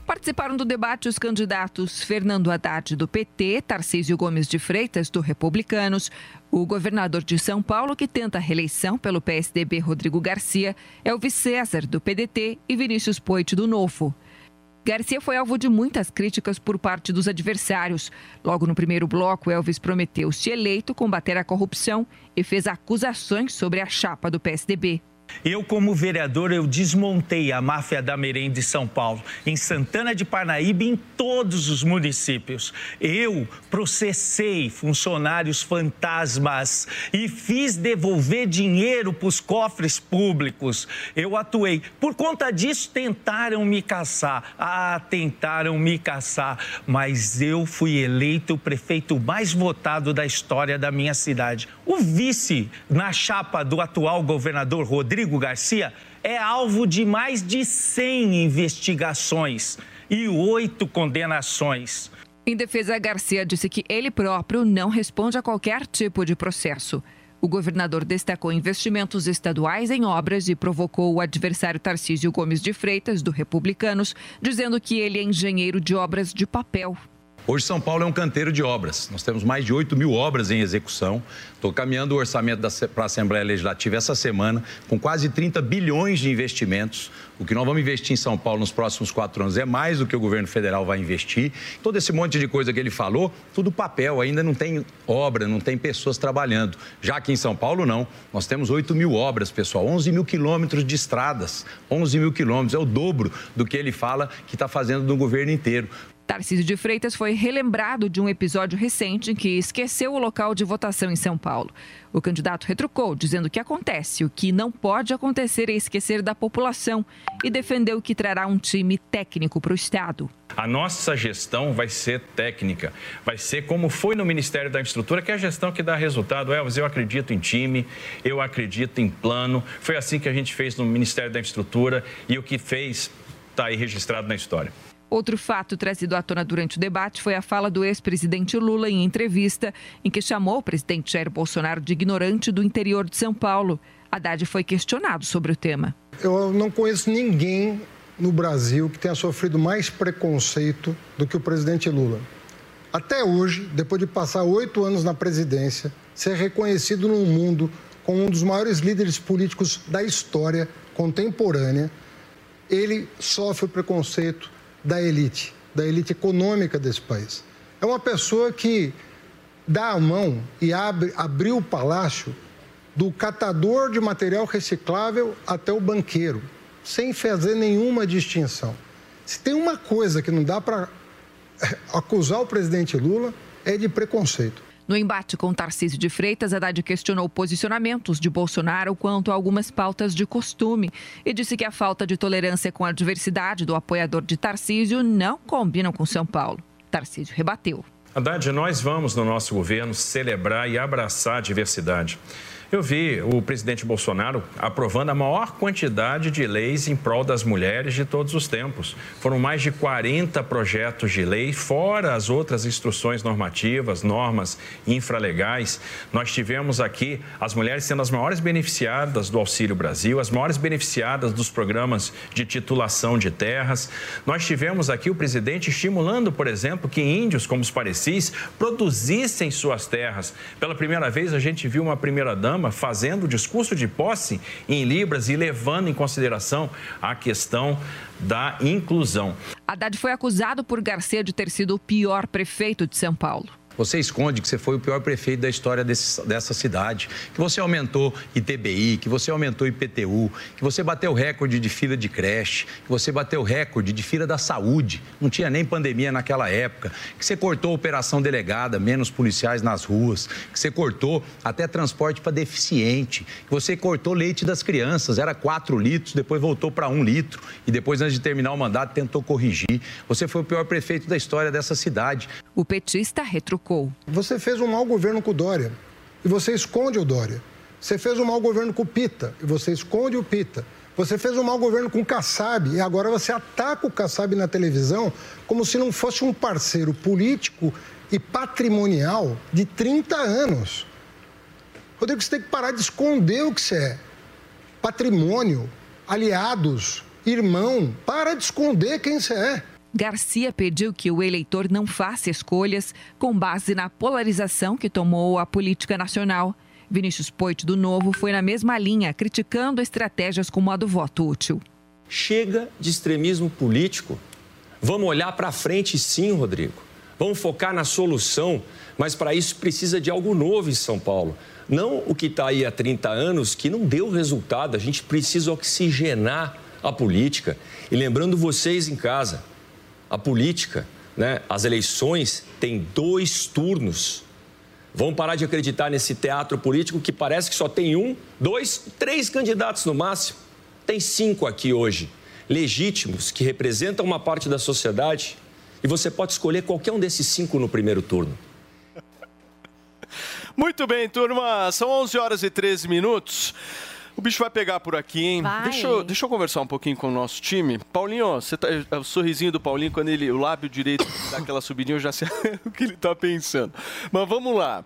Participaram do debate os candidatos Fernando Haddad, do PT, Tarcísio Gomes de Freitas, do Republicanos, o governador de São Paulo, que tenta a reeleição pelo PSDB, Rodrigo Garcia, Elvis César, do PDT e Vinícius Poit, do Novo. Garcia foi alvo de muitas críticas por parte dos adversários. Logo no primeiro bloco, Elvis prometeu, se eleito, combater a corrupção e fez acusações sobre a chapa do PSDB. Eu, como vereador, eu desmontei a máfia da merenda de São Paulo, em Santana de Parnaíba em todos os municípios. Eu processei funcionários fantasmas e fiz devolver dinheiro para os cofres públicos. Eu atuei. Por conta disso, tentaram me caçar. Ah, tentaram me caçar. Mas eu fui eleito o prefeito mais votado da história da minha cidade. O vice na chapa do atual governador Rodrigo Garcia é alvo de mais de 100 investigações e oito condenações. Em defesa, Garcia disse que ele próprio não responde a qualquer tipo de processo. O governador destacou investimentos estaduais em obras e provocou o adversário Tarcísio Gomes de Freitas, do Republicanos, dizendo que ele é engenheiro de obras de papel. Hoje São Paulo é um canteiro de obras. Nós temos mais de 8 mil obras em execução. Estou caminhando o orçamento para a Assembleia Legislativa essa semana, com quase 30 bilhões de investimentos. O que nós vamos investir em São Paulo nos próximos quatro anos é mais do que o governo federal vai investir. Todo esse monte de coisa que ele falou, tudo papel, ainda não tem obra, não tem pessoas trabalhando. Já aqui em São Paulo, não. Nós temos 8 mil obras, pessoal, 11 mil quilômetros de estradas. 11 mil quilômetros, é o dobro do que ele fala que está fazendo no governo inteiro. Tarcísio de Freitas foi relembrado de um episódio recente em que esqueceu o local de votação em São Paulo. O candidato retrucou, dizendo que acontece o que não pode acontecer é esquecer da população e defendeu que trará um time técnico para o Estado. A nossa gestão vai ser técnica, vai ser como foi no Ministério da Infraestrutura, que é a gestão que dá resultado. Elvis, eu acredito em time, eu acredito em plano. Foi assim que a gente fez no Ministério da Infraestrutura e o que fez está aí registrado na história. Outro fato trazido à tona durante o debate foi a fala do ex-presidente Lula em entrevista, em que chamou o presidente Jair Bolsonaro de ignorante do interior de São Paulo. Haddad foi questionado sobre o tema. Eu não conheço ninguém no Brasil que tenha sofrido mais preconceito do que o presidente Lula. Até hoje, depois de passar oito anos na presidência, ser reconhecido no mundo como um dos maiores líderes políticos da história contemporânea, ele sofre preconceito da elite, da elite econômica desse país. É uma pessoa que dá a mão e abre, abriu o palácio do catador de material reciclável até o banqueiro, sem fazer nenhuma distinção. Se tem uma coisa que não dá para acusar o presidente Lula, é de preconceito. No embate com Tarcísio de Freitas, Haddad questionou posicionamentos de Bolsonaro quanto a algumas pautas de costume e disse que a falta de tolerância com a diversidade do apoiador de Tarcísio não combinam com São Paulo. Tarcísio rebateu. Haddad, nós vamos no nosso governo celebrar e abraçar a diversidade. Eu vi o presidente Bolsonaro aprovando a maior quantidade de leis em prol das mulheres de todos os tempos. Foram mais de 40 projetos de lei, fora as outras instruções normativas, normas infralegais. Nós tivemos aqui as mulheres sendo as maiores beneficiadas do Auxílio Brasil, as maiores beneficiadas dos programas de titulação de terras. Nós tivemos aqui o presidente estimulando, por exemplo, que índios como os parecis produzissem suas terras. Pela primeira vez, a gente viu uma primeira-dama fazendo o discurso de posse em Libras e levando em consideração a questão da inclusão. Haddad foi acusado por Garcia de ter sido o pior prefeito de São Paulo. Você esconde que você foi o pior prefeito da história desse, dessa cidade, que você aumentou ITBI, que você aumentou IPTU, que você bateu recorde de fila de creche, que você bateu recorde de fila da saúde, não tinha nem pandemia naquela época, que você cortou operação delegada, menos policiais nas ruas, que você cortou até transporte para deficiente, que você cortou leite das crianças, era 4 litros, depois voltou para 1 litro e depois, antes de terminar o mandato, tentou corrigir. Você foi o pior prefeito da história dessa cidade. O petista retrucou. Você fez um mau governo com o Dória e você esconde o Dória. Você fez um mau governo com o Pita e você esconde o Pita. Você fez um mau governo com o Kassab e agora você ataca o Kassab na televisão como se não fosse um parceiro político e patrimonial de 30 anos. Rodrigo, você tem que parar de esconder o que você é. Patrimônio, aliados, irmão. Para de esconder quem você é. Garcia pediu que o eleitor não faça escolhas com base na polarização que tomou a política nacional. Vinícius Poit, do Novo, foi na mesma linha, criticando estratégias como a do voto útil. Chega de extremismo político. Vamos olhar para frente, sim, Rodrigo. Vamos focar na solução, mas para isso precisa de algo novo em São Paulo. Não o que está aí há 30 anos, que não deu resultado. A gente precisa oxigenar a política. E lembrando vocês em casa, a política, né, as eleições têm dois turnos. Vamos parar de acreditar nesse teatro político que parece que só tem um, dois, três candidatos no máximo. Tem cinco aqui hoje, legítimos, que representam uma parte da sociedade. E você pode escolher qualquer um desses cinco no primeiro turno. Muito bem, turma. São 11 horas e 13 minutos. O bicho vai pegar por aqui, hein? Vai. Deixa eu, deixa eu conversar um pouquinho com o nosso time. Paulinho, você tá, é o sorrisinho do Paulinho, quando ele, o lábio direito dá aquela subidinha, eu já sei o que ele tá pensando. Mas vamos lá.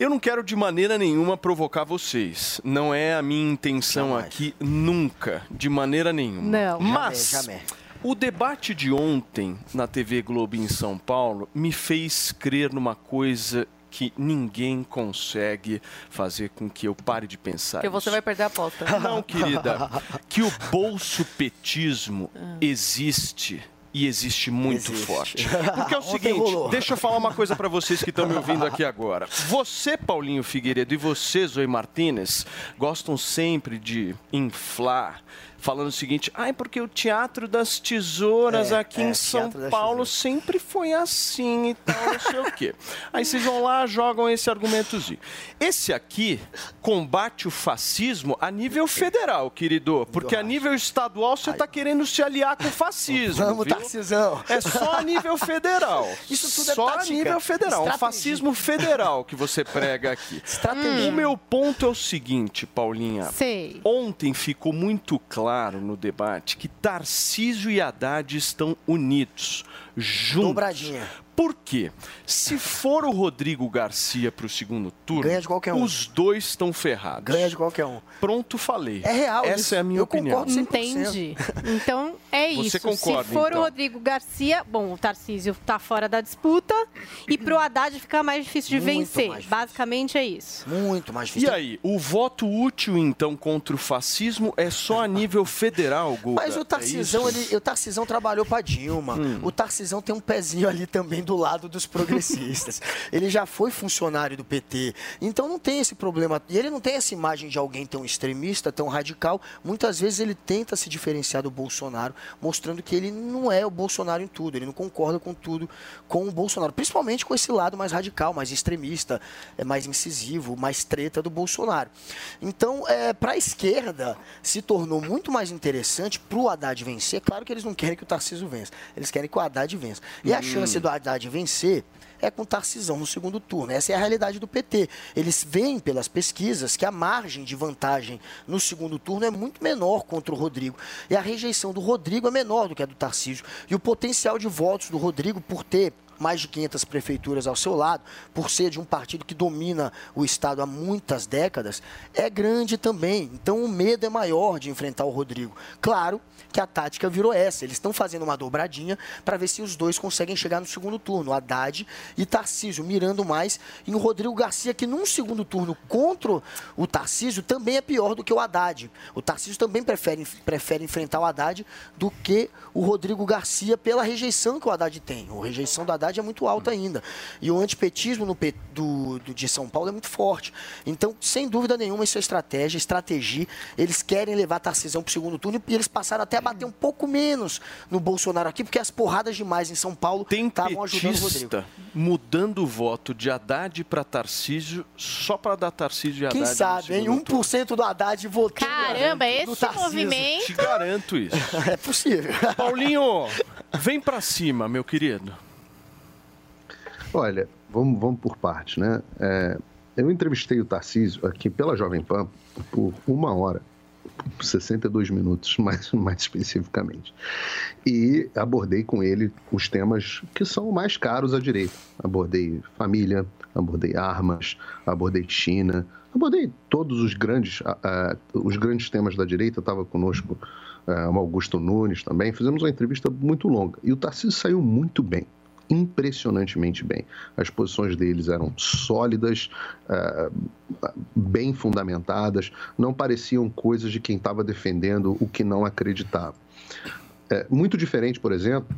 Eu não quero de maneira nenhuma provocar vocês. Não é a minha intenção aqui nunca, de maneira nenhuma. Não. Mas Jamais, jamais. o debate de ontem na TV Globo em São Paulo me fez crer numa coisa que ninguém consegue fazer com que eu pare de pensar. Porque você isso. vai perder a aposta. Não, querida. Que o bolso petismo existe. E existe muito Existe. forte. Porque é o seguinte, deixa eu falar uma coisa pra vocês que estão me ouvindo aqui agora. Você, Paulinho Figueiredo, e você, Zoe Martinez, gostam sempre de inflar, falando o seguinte: ai, porque o Teatro das Tesouras É, aqui é, em São Paulo sempre foi assim e tal, não sei o quê. Aí vocês vão lá, jogam esse argumentozinho. Esse aqui combate o fascismo a nível federal, querido. Porque a nível estadual você está querendo se aliar com o fascismo. Vamos, viu? Tarcisão. É só a nível federal. Isso tudo é Só a tática. nível federal. Um Estratégia. fascismo federal que você prega aqui. Estratégia. O meu ponto é o seguinte, Paulinha. Sei. Ontem ficou muito claro no debate que Tarcísio e Haddad estão unidos, juntos. Dobradinha. Por quê? Se for o Rodrigo Garcia para o segundo turno, Ganha de qualquer um. os dois estão ferrados. Ganha de qualquer um. Pronto, falei. É real Essa isso. é a minha Eu opinião. concordo 100%. Entendi. Então é Você isso. concorda, Se for então? o Rodrigo Garcia, bom, o Tarcísio tá fora da disputa e pro Haddad fica mais difícil de Muito vencer. difícil. Basicamente é isso. Muito mais E difícil. aí, o voto útil, então, contra o fascismo é só a nível federal, Guga? Mas o É Tarcisão, isso? ele, o Tarcisão trabalhou para Dilma. Hum. O Tarcisão tem um pezinho ali também do lado dos progressistas. ele já foi funcionário do PT. Então não tem esse problema. E ele não tem essa imagem de alguém tão extremista, tão radical. Muitas vezes ele tenta se diferenciar do Bolsonaro, mostrando que ele não é o Bolsonaro em tudo. Ele não concorda com tudo com o Bolsonaro. Principalmente com esse lado mais radical, mais extremista, é mais incisivo, mais treta do Bolsonaro. Então, é, para a esquerda, se tornou muito mais interessante para o Haddad vencer. Claro que eles não querem que o Tarcísio vença. Eles querem que o Haddad vença. E a Hum. chance do Haddad vencer é com Tarcisão no segundo turno. Essa é a realidade do PT. Eles veem pelas pesquisas que a margem de vantagem no segundo turno é muito menor contra o Rodrigo. E a rejeição do Rodrigo é menor do que a do Tarcísio. E o potencial de votos do Rodrigo por ter mais de 500 prefeituras ao seu lado, por ser de um partido que domina o Estado há muitas décadas, é grande também. Então o medo é maior de enfrentar o Rodrigo. Claro que a tática virou essa. Eles estão fazendo uma dobradinha para ver se os dois conseguem chegar no segundo turno. Haddad e Tarcísio, mirando mais em Rodrigo Garcia, que num segundo turno contra o Tarcísio também é pior do que o Haddad. O Tarcísio também prefere, prefere enfrentar o Haddad do que o Rodrigo Garcia pela rejeição que o Haddad tem. A rejeição do Haddad É muito alto ainda. E o antipetismo no do, do- de São Paulo é muito forte. Então, sem dúvida nenhuma, isso é estratégia, estratégia. Eles querem levar Tarcisão para o segundo turno e eles passaram até a bater um pouco menos no Bolsonaro aqui, porque as porradas demais em São Paulo estavam ajudando o Rodrigo. Mudando o voto de Haddad para Tarcísio só para dar Tarcísio e Haddad. Quem sabe, hein? segundo 1% do Haddad votando. Caramba, esse Tarcísio. movimento- Te garanto isso. É possível. Paulinho, vem para cima, meu querido. Olha, vamos, vamos por partes, né? É, eu entrevistei o Tarcísio aqui pela Jovem Pan por uma hora, 62 minutos, mais, mais especificamente. E abordei com ele os temas que são mais caros à direita. Abordei família, abordei armas, abordei China, abordei todos os grandes, ah, os grandes temas da direita. Estava conosco ah, o Augusto Nunes também. Fizemos uma entrevista muito longa. E o Tarcísio saiu muito bem impressionantemente bem. As posições deles eram sólidas, ah, bem fundamentadas, não pareciam coisas de quem estava defendendo o que não acreditava. É, muito diferente, por exemplo,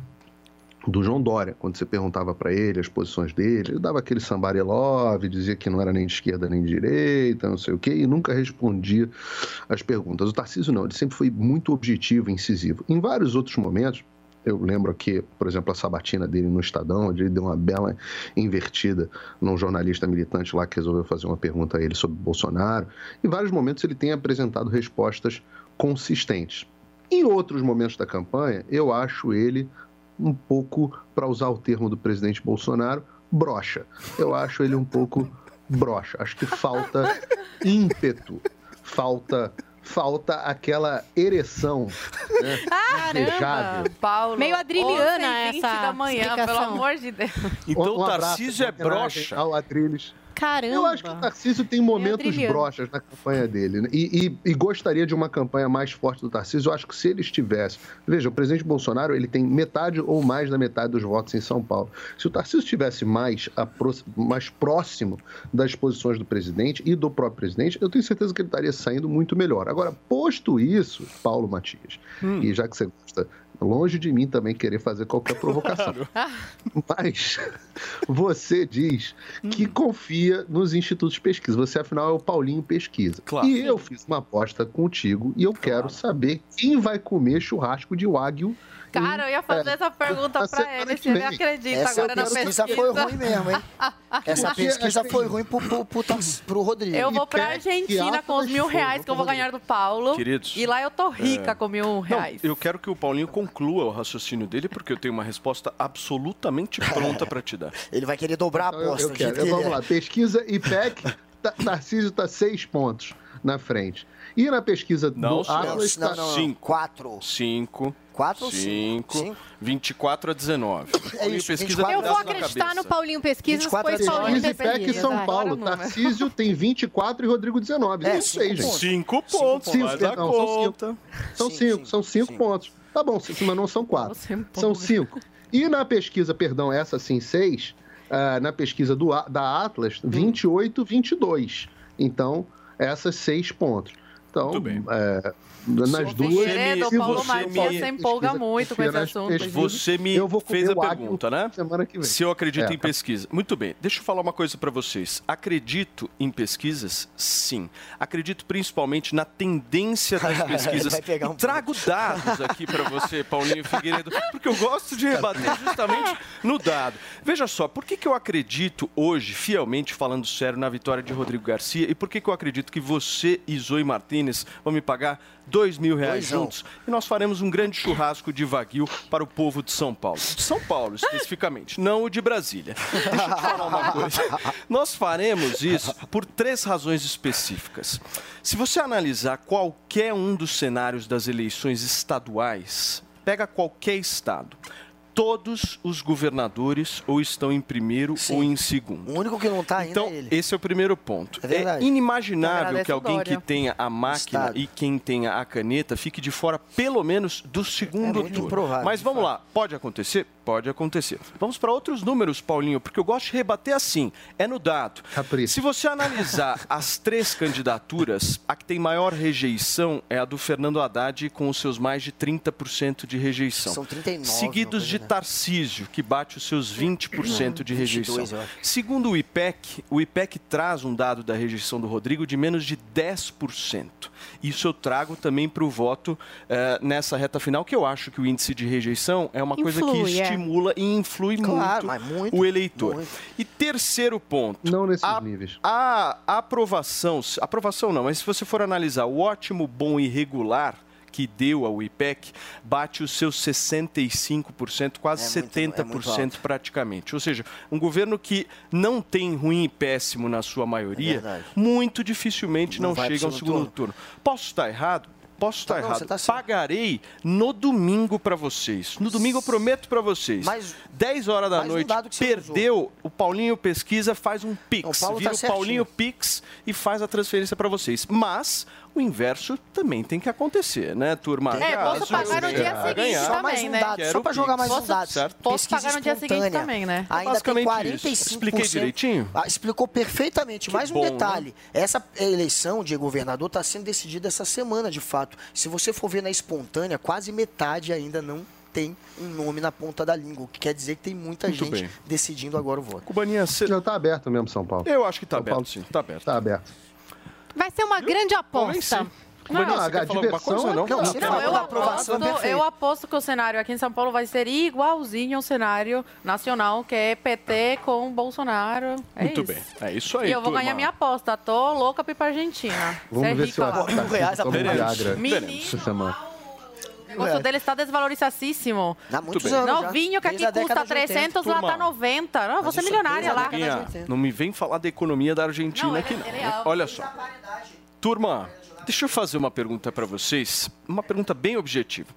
do João Dória, quando você perguntava para ele as posições dele, ele dava aquele sambarelove, dizia que não era nem de esquerda nem de direita, não sei o quê, e nunca respondia as perguntas. O Tarcísio não, ele sempre foi muito objetivo, incisivo. Em vários outros momentos, eu lembro aqui, por exemplo, a sabatina dele no Estadão, onde ele deu uma bela invertida num jornalista militante lá que resolveu fazer uma pergunta a ele sobre Bolsonaro. Em vários momentos ele tem apresentado respostas consistentes. Em outros momentos da campanha, eu acho ele um pouco, para usar o termo do presidente Bolsonaro, broxa. Eu acho ele um pouco broxa. Acho que falta ímpeto, falta falta aquela ereção né, invejável. Paulo. Meio adriliana 11h20 essa da manhã, pelo explicação. amor de Deus. Então Um o abraço, Tarcísio é broxa. Ao Adriles. Caramba. Eu acho que o Tarcísio tem momentos adriliano. broxas na campanha dele. né? E, e- e gostaria de uma campanha mais forte do Tarcísio. Eu acho que se ele estivesse. Veja, o presidente Bolsonaro ele tem metade ou mais da metade dos votos em São Paulo. Se o Tarcísio estivesse mais, apro- mais próximo das posições do presidente e do próprio presidente, eu tenho certeza que ele estaria saindo muito melhor. Agora, posto isso, Paulo Matias, e já que você gosta. Longe de mim também querer fazer qualquer provocação. Mas você diz que confia nos institutos de pesquisa. Você, afinal, é o Paulinho Pesquisa. Claro. E eu fiz uma aposta contigo e eu quero saber quem vai comer churrasco de Wagyu. Cara, eu ia fazer é. essa pergunta pra tá ele, se assim, ele acredita essa agora na pesquisa. Essa pesquisa foi ruim mesmo, hein? essa pesquisa foi ruim pro, pro, pro, pro Rodrigo. Eu vou pra Argentina com os mil reais que eu vou ganhar do Paulo. Queridos. E lá eu tô rica é... com mil reais. Não, eu quero que o Paulinho conclua o raciocínio dele, porque eu tenho uma resposta absolutamente pronta pra te dar. Ele vai querer dobrar a aposta. Eu, eu quero. Então vamos lá, pesquisa IPEC, Narciso tá seis pontos na frente. E na pesquisa não, do Atlas... Não, tá não, não. Cinco. Quatro. Cinco. 4 ou 5? 24 a 19. É isso, pesquisa eu vou acreditar no Paulinho Pesquisa, depois Paulinho Pesquisa. Luiz São Paulo, Tarcísio tá? tem 24 e Rodrigo 19. É, isso aí, gente. 5 pontos, cinco, mais não, conta. São 5, são 5 pontos. Tá bom, mas não são 4, é são 5. E na pesquisa, perdão, essa sim, 6, uh, ah, na pesquisa do, da Atlas, hum. 28, 22. Então, essas 6 pontos. Então, Muito bem. é, nas duas... se o Paulo você Matias se empolga muito com esse assunto. Você me eu vou fez a pergunta, né? Semana que vem. Se eu acredito É, em tá. pesquisa. Muito bem, deixa eu falar uma coisa para vocês. Acredito em pesquisas? Sim. Acredito principalmente na tendência das pesquisas. Vai pegar um E trago dados aqui para você, Paulinho Figueiredo, porque eu gosto de rebater justamente no dado. Veja só, por que, que eu acredito hoje, fielmente falando sério, na vitória de Rodrigo Garcia e por que, que eu acredito que você e Zoe Martinez vão me pagar dois mil reais Doisão. juntos e nós faremos um grande churrasco de Wagyu para o povo de São Paulo. De São Paulo, especificamente, não o de Brasília. Deixa eu te falar uma coisa. Nós faremos isso por três razões específicas. Se você analisar qualquer um dos cenários das eleições estaduais, pega qualquer estado. Todos os governadores ou estão em primeiro ou em segundo. O único que não tá ainda Então, é ele. esse é o primeiro ponto. É É, inimaginável que alguém que Dória. tenha a máquina Estado. e quem tenha a caneta fique de fora, pelo menos, do segundo É muito turno. improvável, Mas vamos lá, pode acontecer? Pode acontecer. Vamos para outros números, Paulinho, porque eu gosto de rebater assim, é no dado. Se você analisar as três candidaturas, a que tem maior rejeição é a do Fernando Haddad com os seus mais de 30% de rejeição. São 39, Seguidos de Tarcísio, que bate os seus 20% de rejeição. 22, eu acho. Segundo o IPEC, o IPEC traz um dado da rejeição do Rodrigo de menos de 10%. Isso eu trago também para o voto eh, nessa reta final, que eu acho que o índice de rejeição é uma coisa que Influi, é. estimula e influi Claro, muito, muito, o eleitor. E terceiro ponto. Não nesses a, níveis. A aprovação, aprovação não, mas se você for analisar o ótimo, bom e regular que deu ao IPEC, bate os seus 65%, quase É muito- é 70% praticamente. Ou seja, um governo que não tem ruim e péssimo na sua maioria, verdade. muito dificilmente Não não, chega ao segundo segundo turno. Posso estar errado? Posso estar Tá, não, errado. tá certo. Pagarei no domingo para vocês. No domingo eu prometo para vocês. Mas- 10 horas da um noite, você perdeu, o Paulinho pesquisa, faz um Pix. Não, o Paulo vira tá o Paulinho certinho. Pix e faz a transferência para vocês. Mas o inverso também tem que acontecer, né, turma? É, posso pagar no dia ganhar, seguinte ganhar, também, mais um né? dado, Quero só para jogar mais um dado. Certo. Posso pagar no dia seguinte também, né? Ainda basicamente tem isso. 45%. Expliquei direitinho? Ah, explicou perfeitamente. Que Mais um bom, né? detalhe. Essa eleição de governador está sendo decidida essa semana, de fato. Se você for ver na espontânea, quase metade ainda não tem um nome na ponta da língua, o que quer dizer que tem muita Muito gente bem. decidindo agora o voto. Cubaninha, você... Já está aberto mesmo, São Paulo. Eu acho que está São aberto, Paulo sim. Está aberto. Está aberto. Vai ser uma grande aposta. Não, você a diversão coisa é não? Não, Não, eu é aposto, eu aposto que o cenário aqui em São Paulo vai ser igualzinho ao cenário nacional, que é PT com Bolsonaro. É Muito isso. bem. É isso aí, E eu vou ganhar minha aposta. Tô louca pra ir pra Argentina. Vamos Ser ver rica se o lá. Arthur Tarcísio toma Veremos. Viagra Menino. O custo dele está desvalorizadíssimo. Há muitos bem. já. Novinho que aqui a custa década de 80. 300, lá tá Turma. 90. Não, ser isso milionária lá. 80. não me vem falar da economia da Argentina Não, aqui, ele- não. ele é Olha só. Turma, deixa eu fazer uma pergunta para vocês, uma pergunta bem objetiva.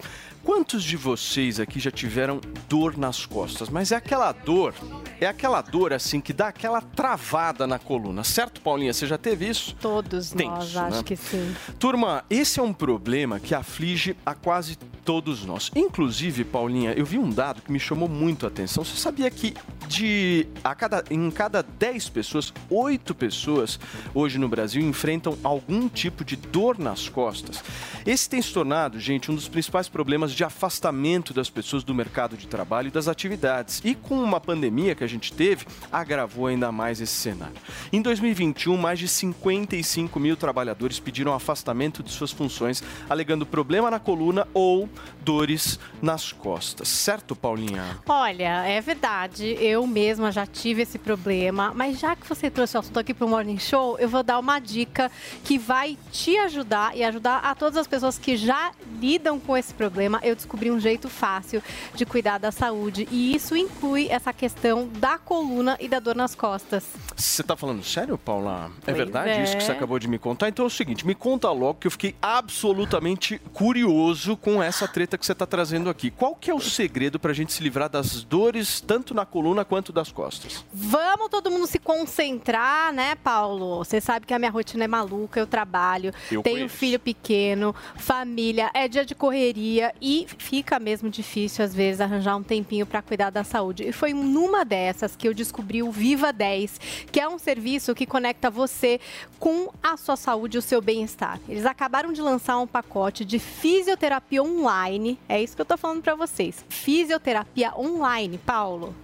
Quantos de vocês aqui já tiveram dor nas costas? Mas é aquela dor, é aquela dor assim que dá aquela travada na coluna, certo, Paulinha? Você já teve isso? Todos Tenso, nós, acho né? que sim. Turma, esse é um problema que aflige a quase todos nós. Inclusive, Paulinha, eu vi um dado que me chamou muito a atenção. Você sabia que de a cada, em cada 10 pessoas, 8 pessoas hoje no Brasil enfrentam algum tipo de dor nas costas? Esse tem se tornado, gente, um dos principais problemas de afastamento das pessoas do mercado de trabalho e das atividades. E com uma pandemia que a gente teve, agravou ainda mais esse cenário. Em 2021, mais de 55 mil trabalhadores pediram afastamento de suas funções, alegando problema na coluna ou dores nas costas. Certo, Paulinha? Olha, é verdade. Eu mesma já tive esse problema, mas já que você trouxe o assunto aqui para o Morning Show, eu vou dar uma dica que vai te ajudar e ajudar a todas as pessoas que já lidam com esse problema. Eu descobri um jeito fácil de cuidar da saúde e isso inclui essa questão da coluna e da dor nas costas. Você tá falando sério, Paula? É Pois verdade é. isso que você acabou de me contar? Então é o seguinte, me conta logo que eu fiquei absolutamente curioso com essa treta que você tá trazendo aqui. Qual que é o segredo pra gente se livrar das dores, tanto na coluna quanto das costas? Vamos todo mundo se concentrar, né, Paulo? Você sabe que a minha rotina é maluca, eu trabalho, Eu tenho conheço. filho pequeno, família, é dia de correria e fica mesmo difícil às vezes arranjar um tempinho para cuidar da saúde. E foi numa dessas que eu descobri o Viva 10, que é um serviço que conecta você com a sua saúde e o seu bem-estar. Eles acabaram de lançar um pacote de fisioterapia online. É isso que eu tô falando para vocês. Fisioterapia online, Paulo.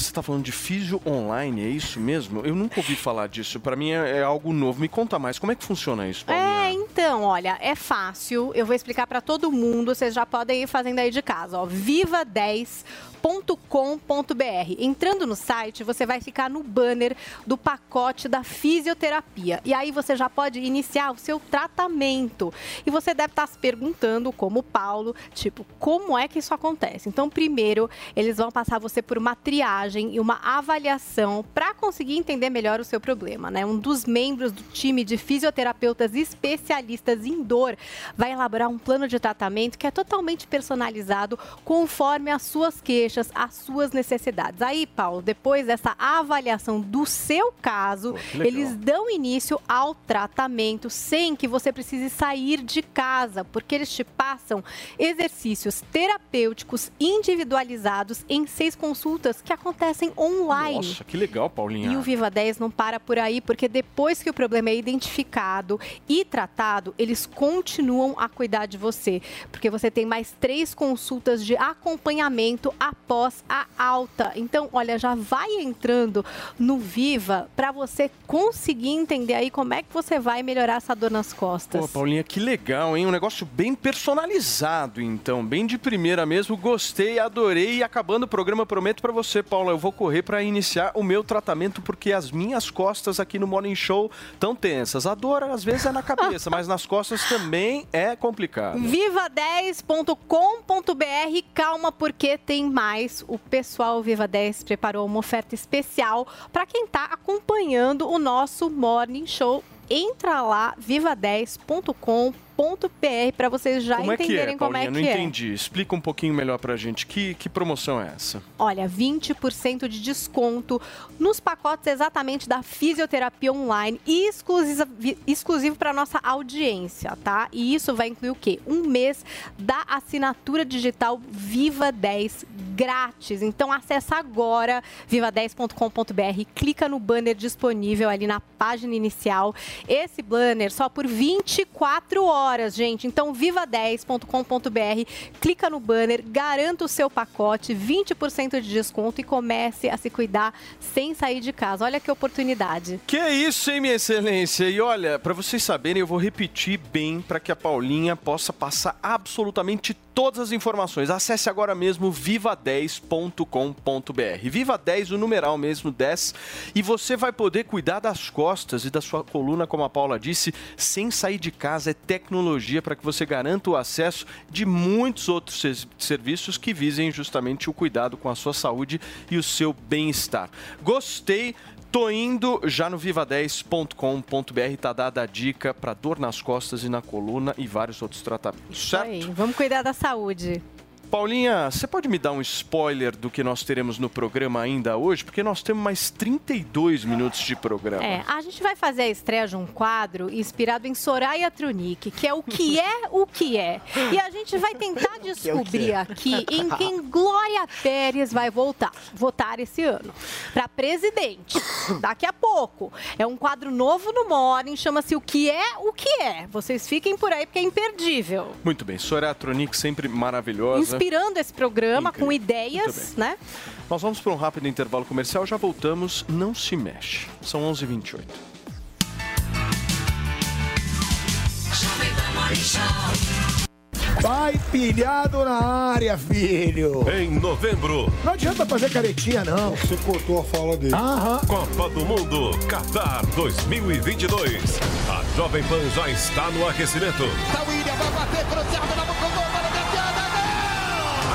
Você tá falando de físio online, é isso mesmo? Eu nunca ouvi falar disso. Pra mim é, é algo novo. Me conta mais, como é que funciona isso, Paulinha? É, então, olha, é fácil. Eu vou explicar para todo mundo. Vocês já podem ir fazendo aí de casa, ó. viva10.com.br. Entrando no site, você vai ficar no banner do pacote da fisioterapia. E aí você já pode iniciar o seu tratamento. E você deve estar se perguntando, como o Paulo, tipo, como é que isso acontece? Então, primeiro, eles vão passar você por uma triagem e uma avaliação para conseguir entender melhor o seu problema, né? Um dos membros do time de fisioterapeutas especialistas em dor vai elaborar um plano de tratamento que é totalmente personalizado conforme as suas queixas às suas necessidades. Aí, Paulo, depois dessa avaliação do seu caso, legal. eles dão início ao tratamento sem que você precise sair de casa, porque eles te passam exercícios terapêuticos individualizados em seis consultas que acontecem online. Nossa, que legal, Paulinha. E o Viva 10 não para por aí, porque depois que o problema é identificado e tratado, eles continuam a cuidar de você. Porque você tem mais três consultas de acompanhamento após a alta. Então, olha, já vai entrando no Viva para você conseguir entender aí como é que você vai melhorar essa dor nas costas. Pô, Paulinha, que legal, hein? Um negócio bem personalizado, então. Bem de primeira mesmo. Gostei, adorei. E acabando o programa, prometo pra você, Paula, eu vou correr pra iniciar o meu tratamento, porque as minhas costas aqui no Morning Show estão tensas. A dor, às vezes, é na cabeça, mas nas costas também é complicado. Viva10.com.br, calma porque tem mais. O pessoal Viva 10 preparou uma oferta especial para quem está acompanhando o nosso Morning Show. Entra lá, viva10.com.br para vocês já como é que entenderem é, como Paulinha? é Não que é. entendi. Explica um pouquinho melhor pra gente. Que, que promoção é essa? Olha, 20% de desconto nos pacotes exatamente da fisioterapia online e vi- exclusivo para nossa audiência, tá? E isso vai incluir o quê? Um mês da assinatura digital Viva 10 grátis. Então acessa agora viva10.com.br, clica no banner disponível ali na página inicial. Esse banner só por 24 horas, gente. Então viva10.com.br, clica no banner, garanta o seu pacote, 20% de desconto e comece a se cuidar sem sair de casa. Olha que oportunidade. Que isso, hein, minha excelência? E olha, pra vocês saberem, eu vou repetir bem para que a Paulinha possa passar absolutamente todas as informações. Acesse agora mesmo viva10.com.br. Viva 10, o numeral mesmo 10, e você vai poder cuidar das costas e da sua coluna, como a Paula disse, sem sair de casa. É tecnologia para que você garanta o acesso de muitos outros ser- serviços que visem justamente o cuidado com a sua saúde e o seu bem-estar. Gostei. Tô indo já no viva10.com.br, tá dada a dica para dor nas costas e na coluna e vários outros tratamentos, Isso certo? aí, vamos cuidar da saúde. Paulinha, você pode me dar um spoiler do que nós teremos no programa ainda hoje? Porque nós temos mais 32 minutos de programa. É, a gente vai fazer a estreia de um quadro inspirado em Soraya Tronic, que é o que é o que é. E a gente vai tentar descobrir aqui em quem Glória Pérez vai voltar, votar esse ano para presidente. Daqui a pouco. É um quadro novo no Morning, chama-se O que é o que é. Vocês fiquem por aí porque é imperdível. Muito bem, Soraya Tronic sempre maravilhosa. Inspirando esse programa com Muito ideias, né? Nós vamos para um rápido intervalo comercial, já voltamos, não se mexe. São 11h28. Vai pilhado na área, filho. Em novembro, Não adianta fazer caretinha, não. Você cortou a fala dele. Aham. Copa do Mundo Qatar 2022. A Jovem Pan já está no aquecimento. Tá William, vai bater cruzado na boca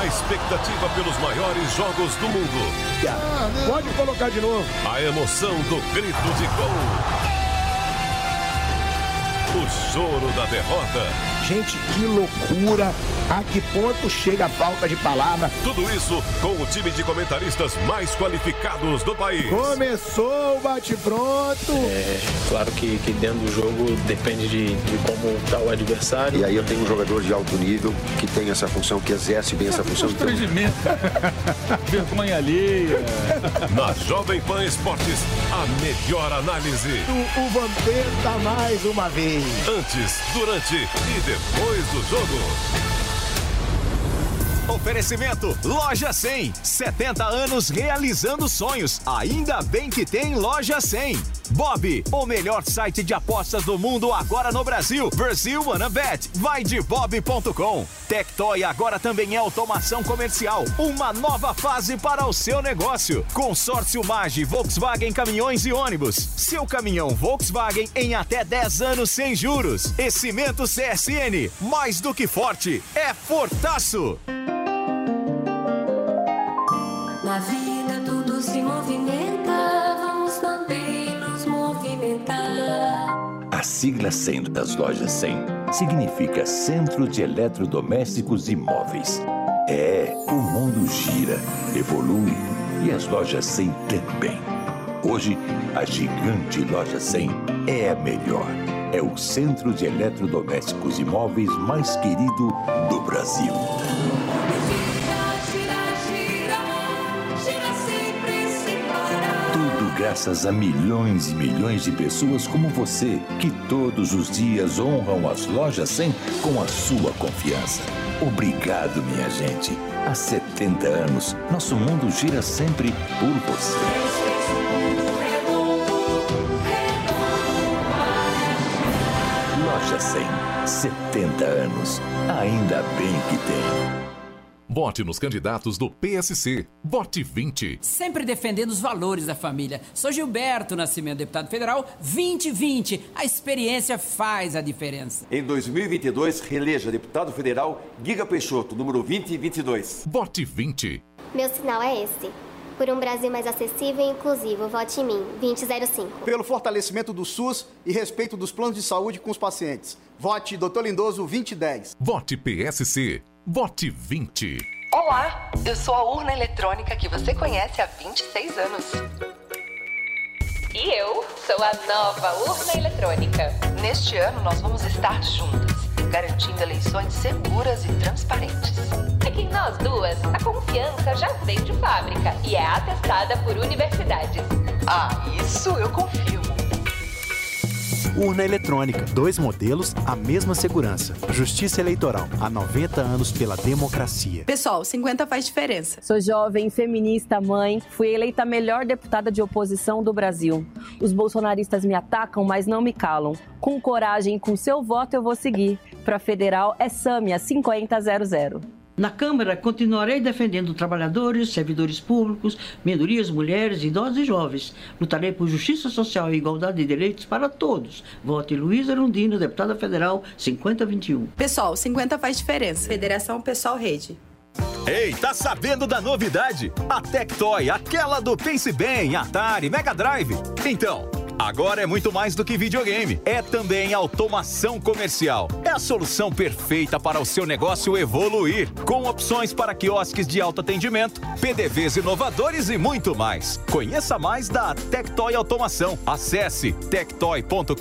A expectativa pelos maiores jogos do mundo. Pode colocar de novo. A emoção do grito de gol. O choro da derrota. Gente, que loucura. A que ponto chega a falta de palavra? Tudo isso com o time de comentaristas mais qualificados do país. Começou o bate-pronto. É, claro que, que dentro do jogo depende de, de como está o adversário. E aí eu tenho um jogador de alto nível que tem essa função, que exerce bem essa função. Então, Vergonha alheia. Na Jovem Pan Esportes, a melhor análise. O, o Vampeta mais uma vez. Antes, durante e depois do jogo. Oferecimento Loja 100. 70 anos realizando sonhos. Ainda bem que tem Loja 100. Bob, o melhor site de apostas do mundo agora no Brasil. Brasil Wanna Bet. Vai de bob.com. Tectoy agora também é automação comercial. Uma nova fase para o seu negócio. Consórcio Mage, Volkswagen Caminhões e Ônibus. Seu caminhão Volkswagen em até 10 anos sem juros. E Cimento CSN. Mais do que forte, é fortaço. Na vida tudo se movimenta, vamos também nos movimentar. A sigla 100 das lojas 100 significa Centro de Eletrodomésticos e Móveis. É, o mundo gira, evolui e as lojas 100 também. Hoje, a gigante Loja 100 é a melhor. É o centro de eletrodomésticos e móveis mais querido do Brasil. Graças a milhões e milhões de pessoas como você, que todos os dias honram as lojas 100 com a sua confiança. Obrigado, minha gente. Há 70 anos, nosso mundo gira sempre por você. Loja 100, 70 anos. Ainda bem que tem. Vote nos candidatos do PSC. Vote 20. Sempre defendendo os valores da família. Sou Gilberto Nascimento, deputado federal 2020. A experiência faz a diferença. Em 2022, reeleja deputado federal Giga Peixoto, número 2022. Vote 20. Meu sinal é esse. Por um Brasil mais acessível e inclusivo, vote em mim, 2005. Pelo fortalecimento do SUS e respeito dos planos de saúde com os pacientes. Vote Dr. Lindoso 2010. Vote PSC. Vote 20. Olá, eu sou a urna eletrônica que você conhece há 26 anos. E eu sou a nova urna eletrônica. Neste ano, nós vamos estar juntas, garantindo eleições seguras e transparentes. É que nós duas, a confiança já vem de fábrica e é atestada por universidades. Ah, isso eu confirmo. Urna eletrônica. Dois modelos, a mesma segurança. Justiça Eleitoral. Há 90 anos pela democracia. Pessoal, 50 faz diferença. Sou jovem, feminista, mãe. Fui eleita a melhor deputada de oposição do Brasil. Os bolsonaristas me atacam, mas não me calam. Com coragem, com seu voto eu vou seguir. Para federal é Sâmia 5000. Na Câmara, continuarei defendendo trabalhadores, servidores públicos, minorias, mulheres, idosos e jovens. Lutarei por justiça social e igualdade de direitos para todos. Vote Luísa Arundino, deputada federal 5021. Pessoal, 50 faz diferença. Federação Pessoal Rede. Ei, tá sabendo da novidade? A Tectoy, aquela do Pense Bem, Atari, Mega Drive. Então, agora é muito mais do que videogame. É também automação comercial. É a solução perfeita para o seu negócio evoluir, com opções para quiosques de alto atendimento, PDVs inovadores e muito mais. Conheça mais da Tectoy Automação. Acesse tectoy.com.br.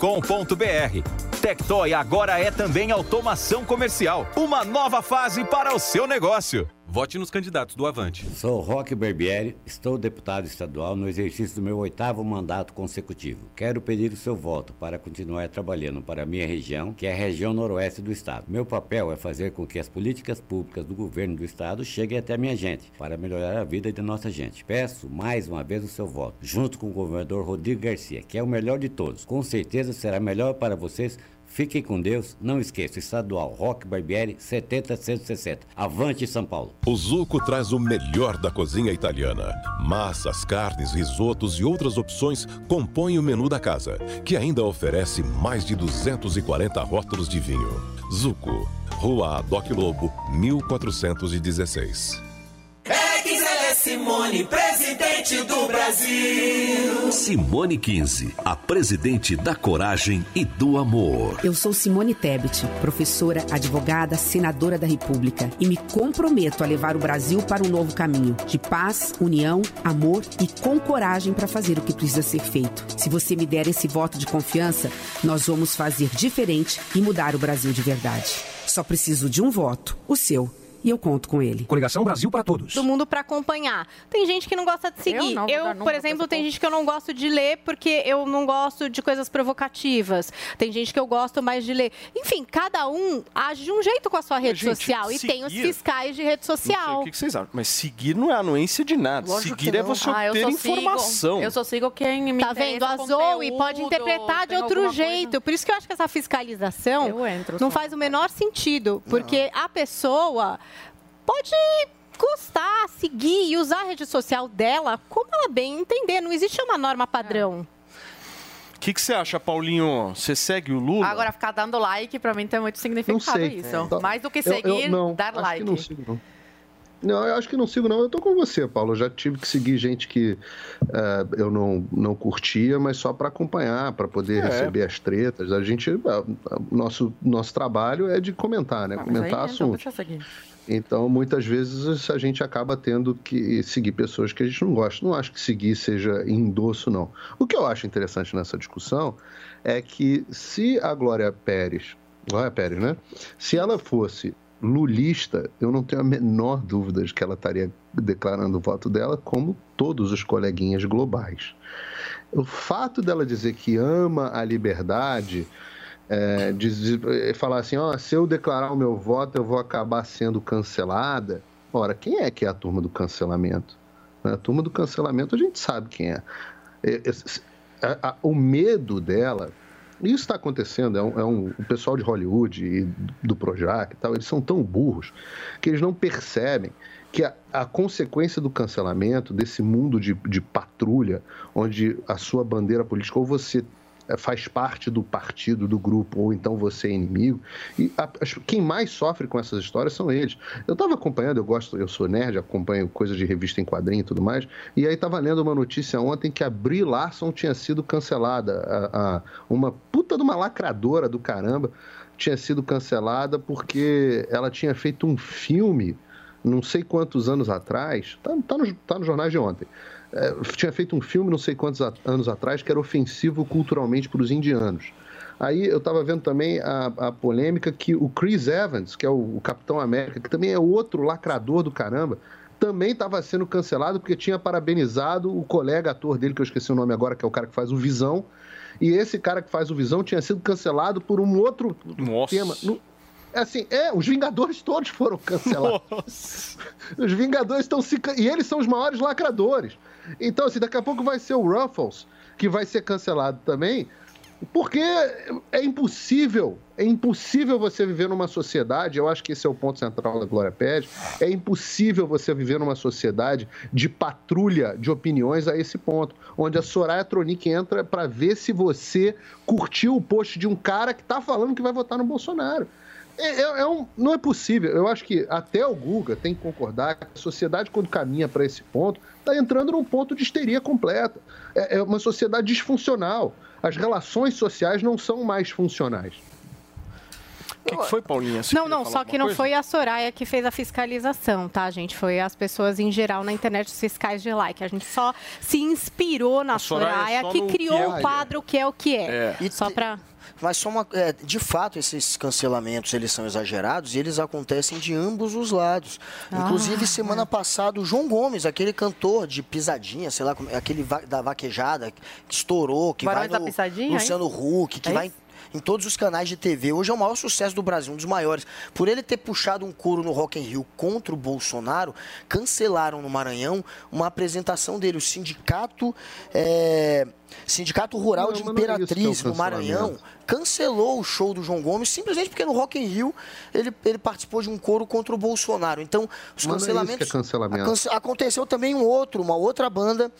Tectoy agora é também automação comercial. Uma nova fase para o seu negócio. Vote nos candidatos do Avante. Sou Roque Barbieri, estou deputado estadual no exercício do meu oitavo mandato consecutivo. Quero pedir o seu voto para continuar trabalhando para a minha região, que é a região noroeste do estado. Meu papel é fazer com que as políticas públicas do governo do estado cheguem até a minha gente, para melhorar a vida de nossa gente. Peço mais uma vez o seu voto, junto com o governador Rodrigo Garcia, que é o melhor de todos. Com certeza será melhor para vocês Fiquem com Deus. Não esqueça, estadual Roque Barbieri 70160. Avante São Paulo. O Zuco traz o melhor da cozinha italiana. Massas, carnes, risotos e outras opções compõem o menu da casa, que ainda oferece mais de 240 rótulos de vinho. Zuco, Rua Doc Lobo, 1416. Simone, presidente do Brasil. Simone 15, a presidente da coragem e do amor. Eu sou Simone Tebet, professora, advogada, senadora da República e me comprometo a levar o Brasil para um novo caminho de paz, união, amor e com coragem para fazer o que precisa ser feito. Se você me der esse voto de confiança, nós vamos fazer diferente e mudar o Brasil de verdade. Só preciso de um voto, o seu e eu conto com ele. Coligação Brasil para todos. Do mundo para acompanhar. Tem gente que não gosta de seguir. Eu não, nunca por exemplo, tem gente que eu não gosto de ler porque eu não gosto de coisas provocativas. Tem gente que eu gosto mais de ler. Enfim, cada um age de um jeito com a sua rede gente, social. E tem os seguir- fiscais de rede Não sei social. o que vocês acham, mas seguir não é anuência de nada. Lógico seguir é não. você Ah, eu ter só sigo- informação. eu só sigo quem me Tá vendo? A Zoe pode interpretar de outro alguma coisa- jeito. Por isso que eu acho que essa fiscalização não faz o menor sentido. Porque a pessoa pode gostar, seguir e usar a rede social dela como ela bem entender. Não existe uma norma padrão. O que, que você acha, Paulinho? Você segue o Lula? Agora, ficar dando like, pra mim tem muito significado sei. isso. É. Mais do que Eu- eu seguir, não, dar acho que like. não sigo, não. Não, eu acho que não sigo, não. Eu tô com você, Paulo. Eu já tive que seguir gente que uh, eu não, não curtia, mas só para acompanhar, para poder é. receber as tretas. A gente. Uh, nosso, nosso trabalho é de comentar, né? Ah, comentar aí, assuntos. Então, então, muitas vezes a gente acaba tendo que seguir pessoas que a gente não gosta. Não acho que seguir seja endosso, não. O que eu acho interessante nessa discussão é que se a Glória Pérez, Glória Pérez, né? Se ela fosse lulista, eu não tenho a menor dúvida de que ela estaria declarando o voto dela, como todos os coleguinhas globais. O fato dela dizer que ama a liberdade, é, de, de, falar assim, ó, se eu declarar o meu voto, eu vou acabar sendo cancelada. Ora, quem é que é a turma do cancelamento? A turma do cancelamento a gente sabe quem é. é, é o medo dela isso está acontecendo, é um, é um, o pessoal de Hollywood e do Projac e tal, eles são tão burros que eles não percebem que a, a consequência do cancelamento, desse mundo de, de patrulha, onde a sua bandeira política, ou você faz parte do partido, do grupo, ou então você é inimigo. E a, quem mais sofre com essas histórias são eles. Eu estava acompanhando, eu gosto, eu sou nerd, acompanho coisas de revista em quadrinho e tudo mais, e aí estava lendo uma notícia ontem que a Brie Larson tinha sido cancelada. A, a, uma puta de uma lacradora do caramba tinha sido cancelada porque ela tinha feito um filme, não sei quantos anos atrás, tá, tá, no, tá no jornal de ontem é, tinha feito um filme não sei quantos anos atrás que era ofensivo culturalmente para os indianos. Aí eu estava vendo também a, a, polêmica que o Chris Evans, que é o, o, Capitão América, que também é outro lacrador do caramba, também estava sendo cancelado porque tinha parabenizado o colega ator dele, que eu esqueci o nome agora, que é o cara que faz o Visão. E esse cara que faz o Visão tinha sido cancelado por um outro Nossa. tema. No, assim, é, os Vingadores todos foram cancelados. Nossa. Os Vingadores estão se. E eles são os maiores lacradores. Então, assim, daqui a pouco vai ser o Ruffles, que vai ser cancelado também, porque é impossível, é impossível você viver numa sociedade, eu acho que esse é o ponto central da Glória Pérez, é impossível você viver numa sociedade de patrulha de opiniões a esse ponto, onde a Soraya Tronic entra para ver se você curtiu o post de um cara que está falando que vai votar no Bolsonaro. É, é, é, um, não é possível. Eu acho que até o Guga tem que concordar que a sociedade, quando caminha para esse ponto, está entrando num ponto de histeria completa. É, é, uma sociedade disfuncional. As relações sociais não são mais funcionais. O que, que, foi, Paulinha? Você não, não, só que não coisa? foi a Soraya que fez a fiscalização, tá, gente? Foi as pessoas em geral na internet, os fiscais de like. A gente só se inspirou na a Soraya, Soraya que criou que é, o quadro que é o que é. é. Só para mas só uma, é, de fato, esses cancelamentos eles são exagerados e eles acontecem de ambos os lados. Ah, Inclusive, semana é. passada, o João Gomes, aquele cantor de pisadinha, sei lá, aquele va da vaquejada, que estourou, que Barões vai no Luciano Huck, que é vai em todos os canais de TV. Hoje é o maior sucesso do Brasil, um dos maiores. Por ele ter puxado um couro no Rock in Rio contra o Bolsonaro, cancelaram no Maranhão uma apresentação dele. O sindicato, é, sindicato Rural não, de é Imperatriz, no Maranhão, cancelou o show do João Gomes simplesmente porque no Rock in Rio ele, ele participou de um coro contra o Bolsonaro. Então, os Mas cancelamentos. É cancelamento. Cance, aconteceu também um outro, uma outra banda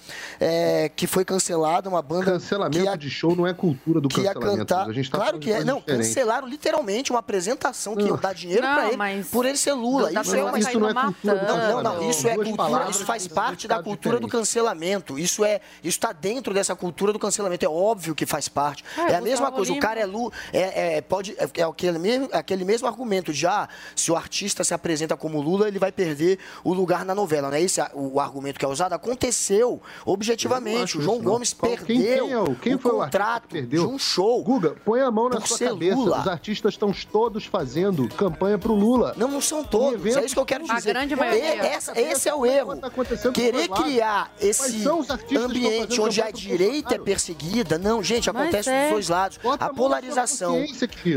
é, que foi cancelada, uma banda. Cancelamento ia, de show não é cultura do cancelamento. Cantar, a gente tá claro que é. Não, diferente. cancelaram literalmente uma apresentação que ia dar dinheiro para ele por ele ser Lula. Isso, é uma... isso não é cultura. Não, não, não. Isso é cultura, isso faz parte da cultura do cancelamento. Isso é, isso está dentro dessa cultura do cancelamento. É óbvio que faz parte. É, é a mesma coisa. O cara é Lula, é, é, pode, é, é aquele, mesmo, aquele mesmo argumento de, ah, se o artista se apresenta como Lula, ele vai perder o lugar na novela. Não é esse o, o argumento que é usado? Aconteceu, objetivamente. O João Gomes perdeu quem, quem, é quem o foi contrato o perdeu? de um show. Guga, põe a mão na sua cabeça. Lula. Os artistas estão todos fazendo campanha pro Lula. Não, não são todos. É isso que eu quero dizer. A grande maioria. Essa, esse é o erro. Tá Querer criar esse ambiente onde a direita é perseguida, não, gente, acontece dos dois lados. A polarização.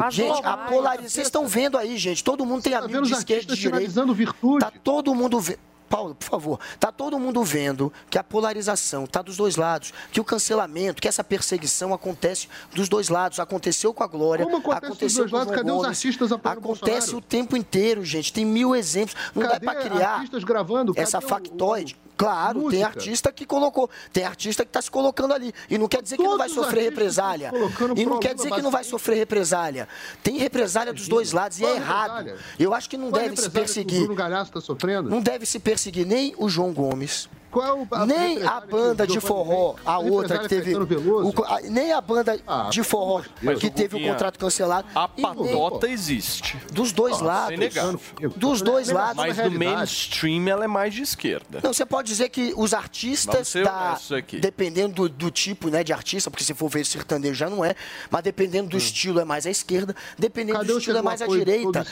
Gente, a polarização. Vocês estão vendo aí, gente. Todo mundo tem tá amigo de esquerda de direita. virtude. Tá todo mundo vendo. Paulo, por favor, tá todo mundo vendo que a polarização está dos dois lados, que o cancelamento, que essa perseguição acontece dos dois lados. Aconteceu com a Glória, Como acontece aconteceu dos dois lados? Cadê Gomes, os artistas Acontece o tempo inteiro, gente. Tem mil exemplos. Não Cadê dá para criar artistas gravando? essa factoide. Claro, música. tem artista que colocou, tem artista que está se colocando ali. E não quer dizer que não vai Todos sofrer represália. E não quer dizer que não vai sofrer represália. Tem represália dos dois lados e é errado. Eu acho que não Qual deve se perseguir. O Bruno Galhaço está sofrendo? Não deve se perseguir nem o João Gomes. Qual é a nem a que banda o de forró, a outra que teve. O a- nem a banda de forró que teve o contrato cancelado. A nem- patota existe. Dos dois Nossa, lados. é. Dos dois lados. Mas no mainstream ela é mais de esquerda. Não, você pode dizer que os artistas da, dependendo do, do tipo né, de artista, porque se for ver sertanejo já não é, mas dependendo do estilo é mais à esquerda, dependendo Hum. Cadê do estilo é mais à direita.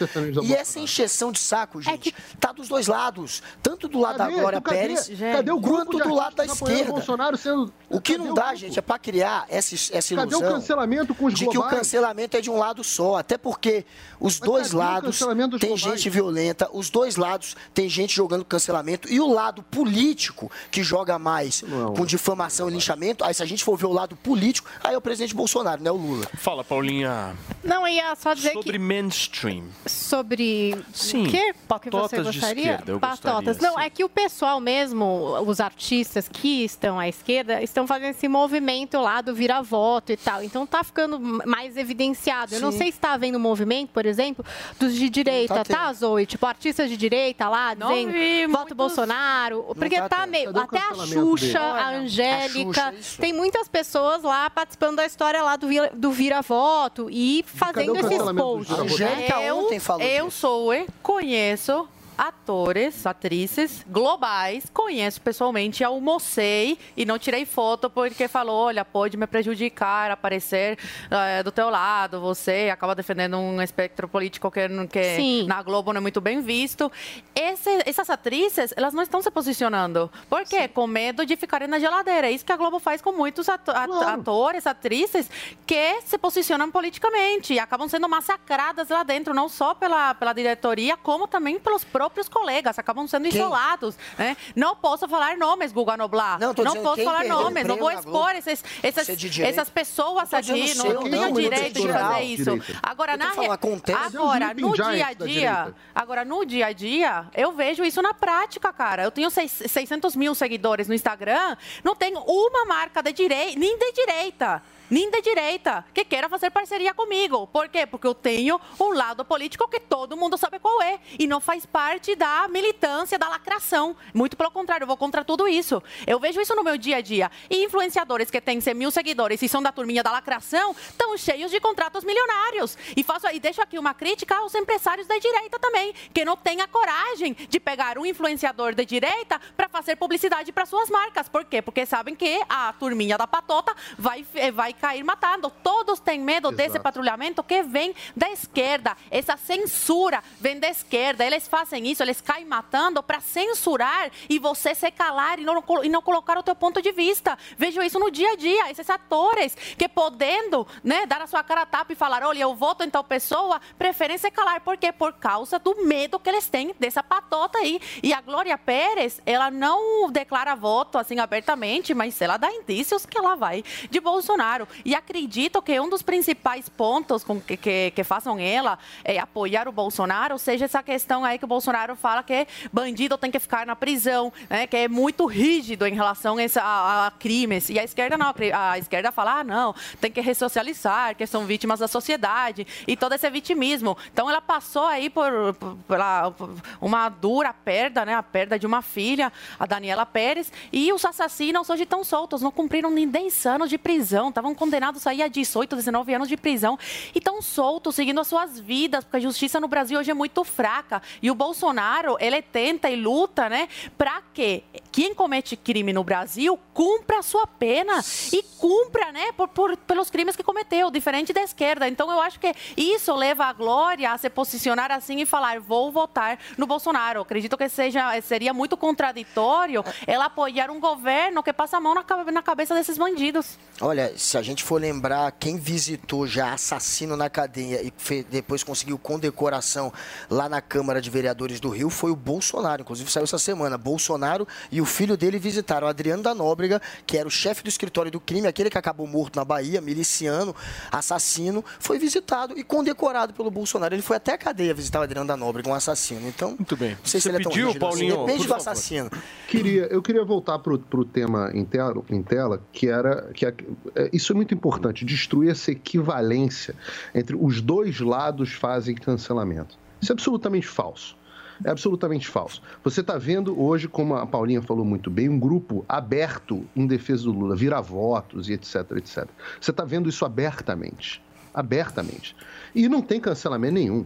E essa encheção de saco, gente, tá dos dois lados. Tanto do lado Cadê? da Glória Então, cadê? Cadê o quanto de do lado da esquerda. Bolsonaro sendo- O que cadê não dá, gente, é para criar essa, essa Cadê ilusão o cancelamento com os de que o cancelamento é de um lado só. Até porque os dois cadê o lados tem gente violenta, os dois lados tem gente jogando cancelamento e o lado político que joga mais com difamação e linchamento. Aí se a gente for ver o lado político, aí é o presidente Bolsonaro, né, o Lula. Fala, Paulinha. Não, ia só dizer Sobre que mainstream. sobre Sim, o quê? que patotas você de gostaria? esquerda, eu Patotas. gostaria, Não, é que o pessoal mesmo, os artistas que estão à esquerda, estão fazendo esse movimento lá do vira-voto e tal. Então tá ficando mais evidenciado. Eu não Sim. sei se tá havendo movimento, por exemplo, dos de direita, Não tá tá, Zoe? Tipo, artistas de direita lá, Não dizendo vi voto Bolsonaro. Porque tá tá, tendo. meio. Até a Xuxa, dele? a Angélica. a Xuxa, tem muitas pessoas lá participando da história lá do, vira- do vira-voto e fazendo esses posts. vira-voto? né? Angélica ontem falou eu disso. sou, conheço atores, atrizes globais, conheço pessoalmente, almocei e não tirei foto porque falou, olha, pode me prejudicar aparecer eh, do teu lado, você acaba defendendo um espectro político que, que Sim. na Globo não é muito bem visto. Esse- essas atrizes, elas não estão se posicionando. Por quê? Com medo de ficarem na geladeira. É isso que a Globo faz com muitos ato- at- atores, atrizes que se posicionam politicamente e acabam sendo massacradas lá dentro, não só pela, pela diretoria, como também pelos próprios colegas. Acabam sendo Quem? isolados. Né? Não posso falar nomes, Guga Noblar. Não, tô dizendo posso falar nomes. Não vou expor esses, essas, é de essas pessoas Não aqui. Não, não não, tenho direito de dizendo fazer geral, isso. direita. Agora, na falando, re- acontece. Agora, no dia a dia, agora no dia a dia, eu vejo isso na prática, cara. Eu tenho seis- 600 mil seguidores no Instagram, não tenho uma marca de direita, nem de direita. Nem de direita, que queira fazer parceria comigo. Por quê? Porque eu tenho um lado político que todo mundo sabe qual é. E não faz parte da militância, da lacração. Muito pelo contrário, eu vou contra tudo isso. Eu vejo isso no meu dia a dia. E influenciadores que têm 100 mil seguidores e são da turminha da lacração, estão cheios de contratos milionários. E, faço, e deixo aqui uma crítica aos empresários da direita também, que não têm a coragem de pegar um influenciador de direita para fazer publicidade para suas marcas. Por quê? Porque sabem que a turminha da patota vai, vai cair matando. Todos têm medo desse Exato. patrulhamento que vem da esquerda. Essa censura vem da esquerda. Eles fazem isso, eles caem matando para censurar e você se calar e não, e não colocar o teu ponto de vista. Vejo isso no dia a dia. Esses atores que podendo né, dar a sua cara a tapa e falar, olha, eu voto em tal pessoa, preferem se calar. Por quê? Por causa do medo que eles têm dessa patota aí. E a Glória Pérez, ela não declara voto assim abertamente, mas ela dá indícios que ela vai de Bolsonaro. E acredito que um dos principais pontos com que, que, que façam ela é apoiar o Bolsonaro, seja essa questão aí que o Bolsonaro fala que bandido tem que ficar na prisão, né, que é muito rígido em relação a, a- a crimes. E a esquerda não, a esquerda fala, ah, não, tem que ressocializar, que são vítimas da sociedade e todo esse vitimismo. Então ela passou aí por, por- por uma dura perda, né, a perda de uma filha, a Daniela Pérez, e os assassinos hoje estão soltos, não cumpriram nem 10 anos de prisão, estavam condenados aí a 18, 19 anos de prisão e estão soltos, seguindo as suas vidas, porque a justiça no Brasil hoje é muito fraca. E o Bolsonaro, ele tenta e luta, né, para que quem comete crime no Brasil cumpra a sua pena e cumpra, né, por, por- pelos crimes que cometeu, diferente da esquerda. Então eu acho que isso leva a Glória a se posicionar assim e falar, vou votar no Bolsonaro. Acredito que seja, seria muito contraditório ela apoiar um governo que passa a mão na, na cabeça desses bandidos. Olha, se a gente for lembrar quem visitou já assassino na cadeia e depois conseguiu condecoração lá na Câmara de Vereadores do Rio foi o Bolsonaro. Inclusive saiu essa semana. Bolsonaro e o filho dele visitaram. O Adriano da Nóbrega, que era o chefe do escritório do crime, aquele que acabou morto na Bahia, miliciano, assassino, foi visitado e condecorado pelo Bolsonaro. Ele foi até a cadeia visitar o Adriano da Nóbrega, um assassino. Então, Muito bem. não sei se Você ele é tão pediu, rígido assim. Paulinho? Depende do favor. assassino. Queria, eu queria voltar para o tema em tela, em tela, que era que a- é, isso é muito importante, destruir essa equivalência entre os dois lados fazem cancelamento. Isso é absolutamente falso. É absolutamente falso. Você está vendo hoje, como a Paulinha falou muito bem, um grupo aberto em defesa do Lula, vira votos e etc, etc. Você está vendo isso abertamente. Abertamente. E não tem cancelamento nenhum.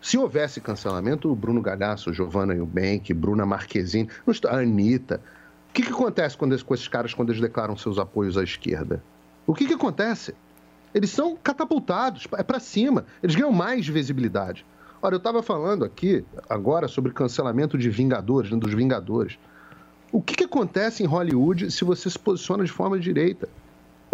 Se houvesse cancelamento, o Bruno Galhaço, Giovanna Eubank, Bruna Marquezine, a Anitta. O que, que acontece quando, com esses caras quando eles declaram seus apoios à esquerda? O que, que acontece? Eles são catapultados, é para cima. Eles ganham mais visibilidade. Ora, eu estava falando aqui agora sobre cancelamento de Vingadores, né, dos Vingadores. O que, que acontece em Hollywood se você se posiciona de forma direita?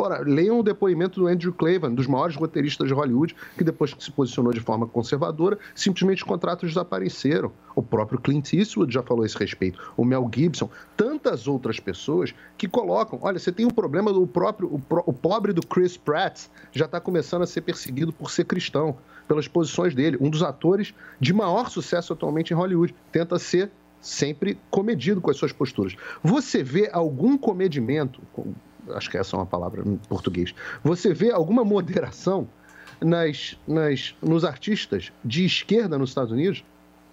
Ora, leiam o depoimento do Andrew Clavin, dos maiores roteiristas de Hollywood, que depois que se posicionou de forma conservadora, simplesmente os contratos desapareceram. O próprio Clint Eastwood já falou a esse respeito. O Mel Gibson, tantas outras pessoas que colocam. Olha, você tem um problema do próprio. O, pro- o pobre do Chris Pratt já está começando a ser perseguido por ser cristão, pelas posições dele. Um dos atores de maior sucesso atualmente em Hollywood. Tenta ser sempre comedido com as suas posturas. Você vê algum comedimento, com- acho que essa é uma palavra em português, você vê alguma moderação nas, nas, nos artistas de esquerda nos Estados Unidos?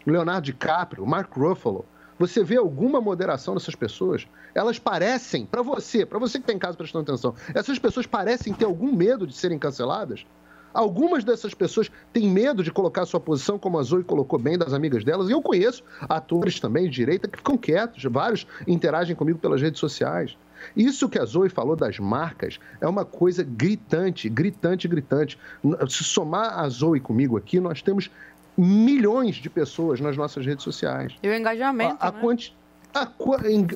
Leonardo DiCaprio, Mark Ruffalo, você vê alguma moderação nessas pessoas? Elas parecem, para você, para você que está em casa prestando atenção, essas pessoas parecem ter algum medo de serem canceladas? Algumas dessas pessoas têm medo de colocar sua posição, como a Zoe colocou bem das amigas delas, e eu conheço atores também de direita que ficam quietos, vários interagem comigo pelas redes sociais. Isso que a Zoe falou das marcas é uma coisa gritante, gritante, gritante. Se somar a Zoe comigo aqui, nós temos milhões de pessoas nas nossas redes sociais. E o engajamento, A, a né? quanti- a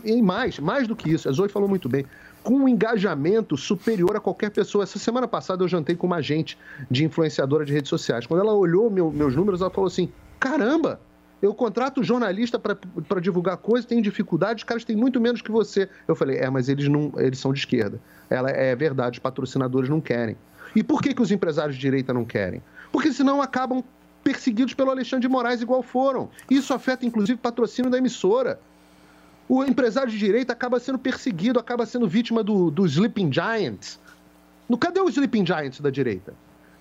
em mais, mais do que isso, a Zoe falou muito bem, com um engajamento superior a qualquer pessoa. Essa semana passada eu jantei com uma agente de influenciadora de redes sociais. Quando ela olhou meu- meus números, ela falou assim: caramba! Eu contrato jornalista para divulgar coisas, tenho dificuldade, os caras têm muito menos que você. Eu falei, é, mas eles não, eles são de esquerda. Ela é verdade, os patrocinadores não querem. E por que, que os empresários de direita não querem? Porque senão acabam perseguidos pelo Alexandre de Moraes igual foram. Isso afeta, inclusive, o patrocínio da emissora. O empresário de direita acaba sendo perseguido, acaba sendo vítima do, do Sleeping Giants. Cadê o Sleeping Giants da direita?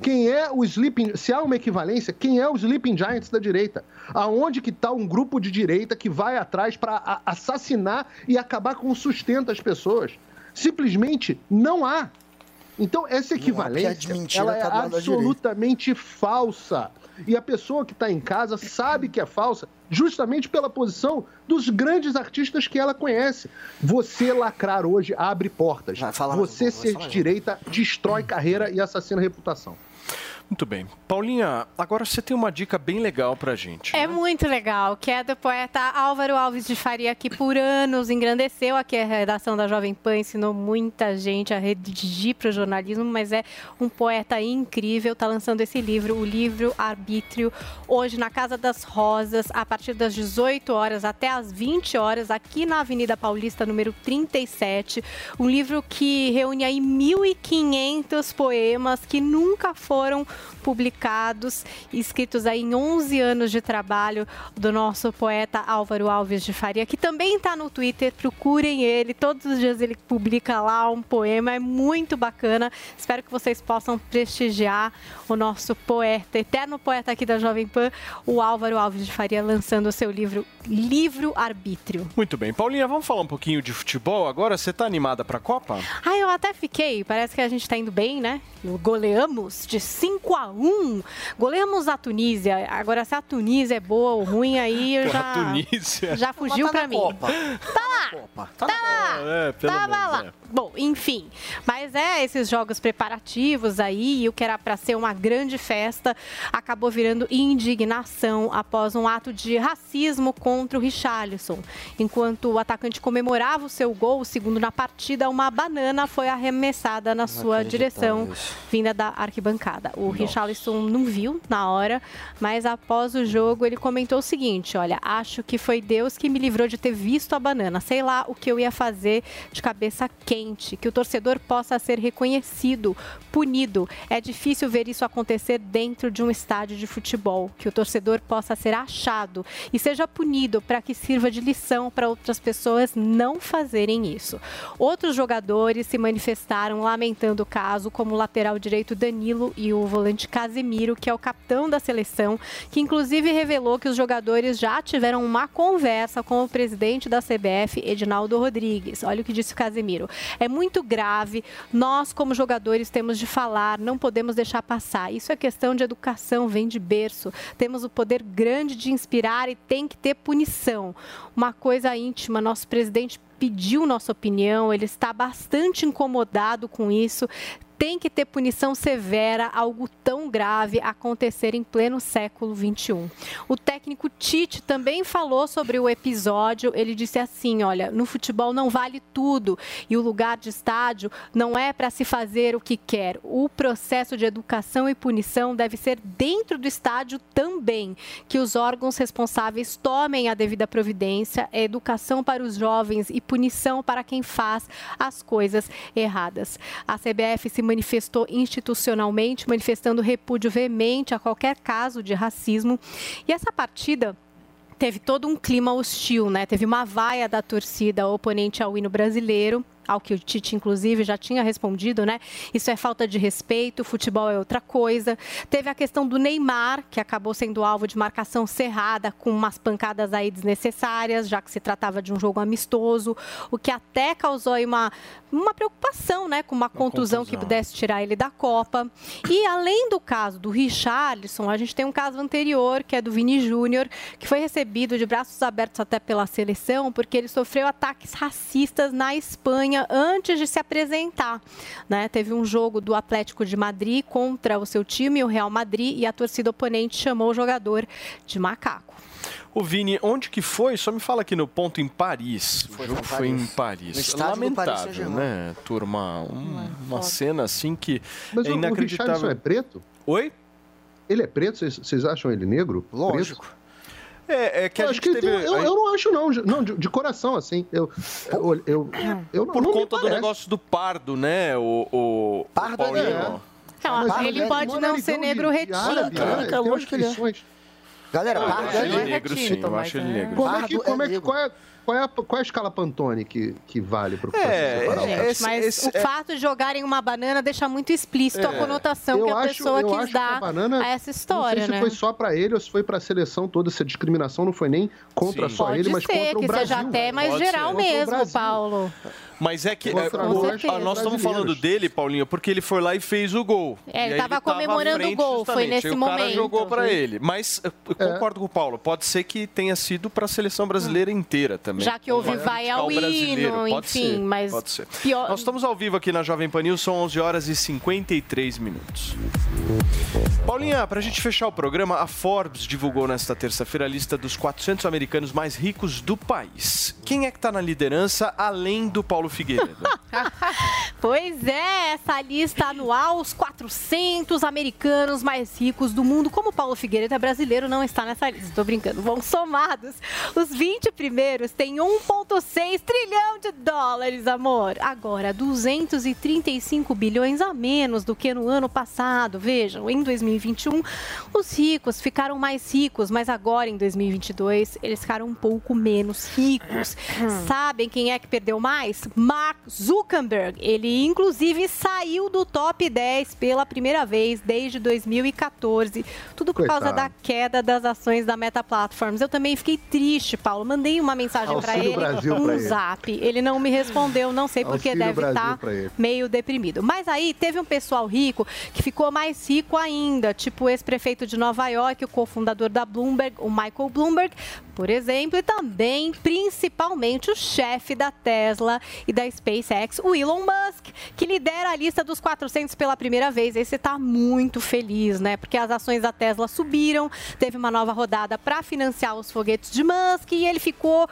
Quem é o Sleeping... Se há uma equivalência, quem é o Sleeping Giants da direita? Aonde que está um grupo de direita que vai atrás para assassinar e acabar com o sustento das pessoas? Simplesmente não há. Então, essa equivalência, ela é da direita. absolutamente falsa. E a pessoa que está em casa sabe que é falsa, justamente pela posição dos grandes artistas que ela conhece. Você lacrar hoje abre portas. Você ser de direita destrói carreira e assassina reputação. Muito bem. Paulinha, agora você tem uma dica bem legal pra gente. É muito legal, que é do poeta Álvaro Alves de Faria, que por anos engrandeceu aqui a redação da Jovem Pan, ensinou muita gente a redigir para o jornalismo, mas é um poeta incrível, está lançando esse livro, o livro Arbítrio, hoje na Casa das Rosas, a partir das 18 horas até as 20 horas, aqui na Avenida Paulista, número 37. Um livro que reúne aí 1.500 poemas que nunca foram publicados, escritos aí em 11 anos de trabalho do nosso poeta Álvaro Alves de Faria, que também está no Twitter, procurem ele, todos os dias ele publica lá um poema, é muito bacana. Espero que vocês possam prestigiar o nosso poeta, eterno poeta aqui da Jovem Pan, o Álvaro Alves de Faria, lançando o seu livro Livro Arbítrio. Muito bem. Paulinha, vamos falar um pouquinho de futebol agora? Você tá animada pra Copa? Ah, eu até fiquei. Parece que a gente tá indo bem, né? Goleamos de 5 a 1. Goleamos a Tunísia. Agora, se a Tunísia é boa ou ruim, aí eu já. Tunísia. Já fugiu tá pra mim. Copa. Tá lá! Tá Tá lá! É, pelo Tava menos, lá. é. Bom, enfim. Mas é esses jogos preparativos aí, e o que era para ser uma grande festa, acabou virando indignação após um ato de racismo contra o Richarlison. Enquanto o atacante comemorava o seu gol, segundo na partida, uma banana foi arremessada na sua direção, vinda da arquibancada. O Richarlison não viu na hora, mas após o jogo ele comentou o seguinte: olha, acho que foi Deus que me livrou de ter visto a banana. sei lá o que eu ia fazer de cabeça quente, que o torcedor possa ser reconhecido, punido. É difícil ver isso acontecer dentro de um estádio de futebol, que o torcedor possa ser achado e seja punido para que sirva de lição para outras pessoas não fazerem isso. Outros jogadores se manifestaram lamentando o caso, como o lateral direito Danilo e o volante Casemiro, que é o capitão da seleção, que inclusive revelou que os jogadores já tiveram uma conversa com o presidente da CBF, Edinaldo Rodrigues. Olha o que disse o Casemiro. É muito grave. Nós, como jogadores, temos de falar, não podemos deixar passar. Isso é questão de educação, vem de berço. Temos o poder grande de inspirar e tem que ter punição. Uma coisa íntima, nosso presidente pediu nossa opinião, ele está bastante incomodado com isso tem que ter punição severa, algo tão grave acontecer em pleno século XXI. O técnico Tite também falou sobre o episódio. Ele disse assim: olha, no futebol não vale tudo e o lugar de estádio não é para se fazer o que quer. O processo de educação e punição deve ser dentro do estádio também. Que os órgãos responsáveis tomem a devida providência, educação para os jovens e punição para quem faz as coisas erradas. A CBF se manifestou institucionalmente, manifestando repúdio veemente a qualquer caso de racismo. E essa partida teve todo um clima hostil, né? Teve uma vaia da torcida oponente ao hino brasileiro ao que o Tite, inclusive, já tinha respondido, né? Isso é falta de respeito, futebol é outra coisa. Teve a questão do Neymar, que acabou sendo alvo de marcação cerrada, com umas pancadas aí desnecessárias, já que se tratava de um jogo amistoso, o que até causou aí uma, uma preocupação, né? Com uma, uma contusão, contusão, que pudesse tirar ele da Copa. E além do caso do Richarlison, a gente tem um caso anterior, que é do Vini Júnior, que foi recebido de braços abertos até pela seleção, porque ele sofreu ataques racistas na Espanha antes de se apresentar. Né? Teve um jogo do Atlético de Madrid contra o seu time, o Real Madrid, e a torcida oponente chamou o jogador de macaco. O Vini, onde que foi? Só me fala aqui no ponto em Paris. Foi, o jogo foi, em Paris. Lamentável, Paris né, turma? Um, uma cena assim que Mas é inacreditável. o é preto? Oi? Ele é preto? Vocês acham ele negro? Lógico. Preto? É, é que eu a gente teve... Tem, eu, eu, não acho, não. Não, de, de coração, assim. Eu, eu, eu, eu Por não conta do negócio do pardo, né? O, o pardo o é. Não, ele pode não ser negro retinto. Né? É lógico que ele é. Galera, pardo é negro, sim. Eu acho ele negro. Como é que, como é que, qual é é, a, qual é a escala Pantone que, que vale para o é, é, esse, Mas esse, o é... fato de jogarem uma banana deixa muito explícito é, a conotação que a acho, pessoa quis dar a, banana, a, essa história. Não sei né? se foi só para ele ou se foi para a seleção toda. Essa discriminação não foi nem contra Sim. só Pode ele, mas ser, contra o Brasil. que seja até mais Pode geral ser. mesmo, Paulo. Mas é que é, o, nós estamos falando dele, Paulinho, porque ele foi lá e fez o gol. É, ele estava comemorando o gol, foi nesse aí momento. O cara jogou para ele. Mas eu concordo é. com o Paulo, pode ser que tenha sido para a seleção brasileira inteira também. Já que houve vai ao hino, enfim, ser, mas pode ser. Pior... Nós estamos ao vivo aqui na Jovem Pan News, são 11 horas e 53 minutos. Paulinha, para a gente fechar o programa, a Forbes divulgou nesta terça-feira a lista dos 400 americanos mais ricos do país. Quem é que está na liderança além do Paulo Figueiredo? pois é, essa lista anual, os 400 americanos mais ricos do mundo. Como o Paulo Figueiredo é brasileiro, não está nessa lista. Estou brincando. Vão somados. Os 20 primeiros têm 1,6 trilhão de dólares, amor. Agora, 235 bilhões a menos do que no ano passado. Vejam, em 2021, os ricos ficaram mais ricos, mas agora, em 2022, eles ficaram um pouco menos ricos. Sabem quem é que perdeu mais? Mark Zuckerberg. Ele, inclusive, saiu do top 10 pela primeira vez desde 2014. Tudo por Coitado. causa da queda das ações da Meta Platforms. Eu também fiquei triste, Paulo. Mandei uma mensagem para ele, Brasil um ele. zap. Ele não me respondeu, não sei porque deve estar tá meio deprimido. Mas aí teve um pessoal rico que ficou mais rico ainda, tipo o ex-prefeito de Nova York, o cofundador da Bloomberg, o Michael Bloomberg, por exemplo, e também, principalmente, o chefe da Tesla e da SpaceX, o Elon Musk, que lidera a lista dos 400 pela primeira vez. Esse está muito feliz, né? Porque as ações da Tesla subiram, teve uma nova rodada para financiar os foguetes de Musk e ele ficou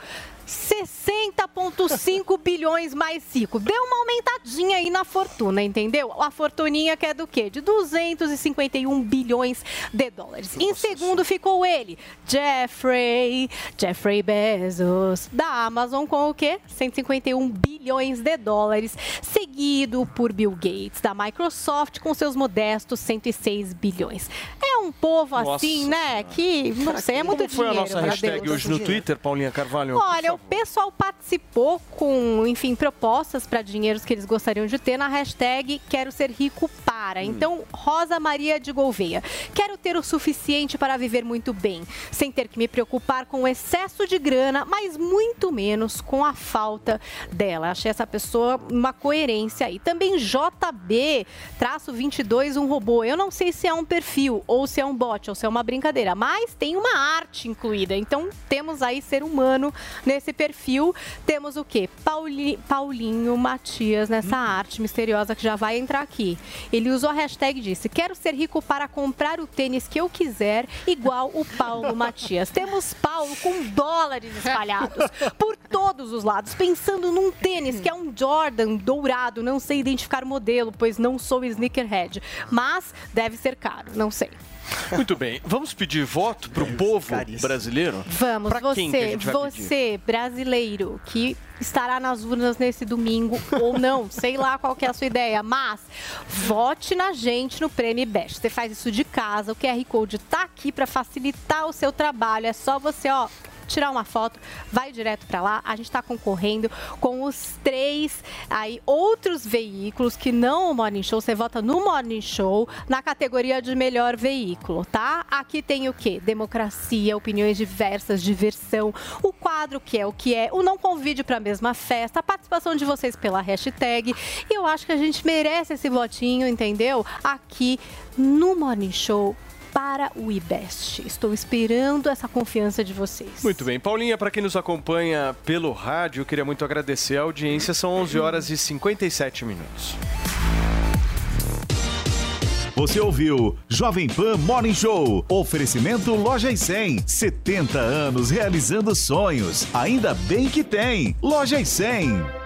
60,5 bilhões mais 5. Deu uma aumentadinha aí na fortuna, entendeu? A fortuninha que é do quê? De 251 bilhões de dólares. Em segundo ficou ele, Jeffrey, Jeffrey Bezos, da Amazon, com o quê? 151 bilhões de dólares. Seguido por Bill Gates, da Microsoft, com seus modestos 106 bilhões. É um povo Nossa assim, né? Que, não sei, é muito Como foi a dinheiro. nossa hashtag Deus. hoje no Twitter, Paulinha Carvalho? Olha, pessoal participou com, enfim, propostas para dinheiros que eles gostariam de ter na hashtag Quero Ser Rico Para. Então, Rosa Maria de Gouveia. Quero ter o suficiente para viver muito bem, sem ter que me preocupar com o excesso de grana, mas muito menos com a falta dela. Achei essa pessoa uma coerência aí. Também JB, traço 22, um robô. Eu não sei se é um perfil, ou se é um bot, ou se é uma brincadeira, mas tem uma arte incluída. Então, temos aí ser humano nesse perfil. Temos o quê? Pauli- Paulinho Matias nessa arte misteriosa que já vai entrar aqui. Ele usou a hashtag e disse: Quero ser rico para comprar o tênis que eu quiser, igual o Paulo Matias. Temos Paulo com dólares espalhados por todos os lados, pensando num tênis que é um Jordan dourado. Não sei identificar o modelo, pois não sou sneakerhead. Mas deve ser caro, não sei. Muito bem. Vamos pedir voto pro povo brasileiro? Vamos, Pra quem que a você, gente vai pedir? você, brasileiro, que estará nas urnas nesse domingo ou não, sei lá qual que é a sua ideia, mas vote na gente no Prêmio Best. Você faz isso de casa, o QR Code tá aqui para facilitar o seu trabalho. É só você, ó, tirar uma foto, vai direto para lá. A gente está concorrendo com os três aí outros veículos que não o Morning Show. Você vota no Morning Show na categoria de melhor veículo, tá? Aqui tem o quê? Democracia, opiniões diversas, diversão, o quadro que é o que é, o não convide para a mesma festa, a participação de vocês pela hashtag. E eu acho que a gente merece esse votinho, entendeu? Aqui no Morning Show para o IBEST. Estou esperando essa confiança de vocês. Muito bem. Paulinha, para quem nos acompanha pelo rádio, queria muito agradecer a audiência. São 11 horas e 57 minutos. Você ouviu Jovem Pan Morning Show. Oferecimento Loja e 100. 70 anos realizando sonhos. Ainda bem que tem. Loja e 100.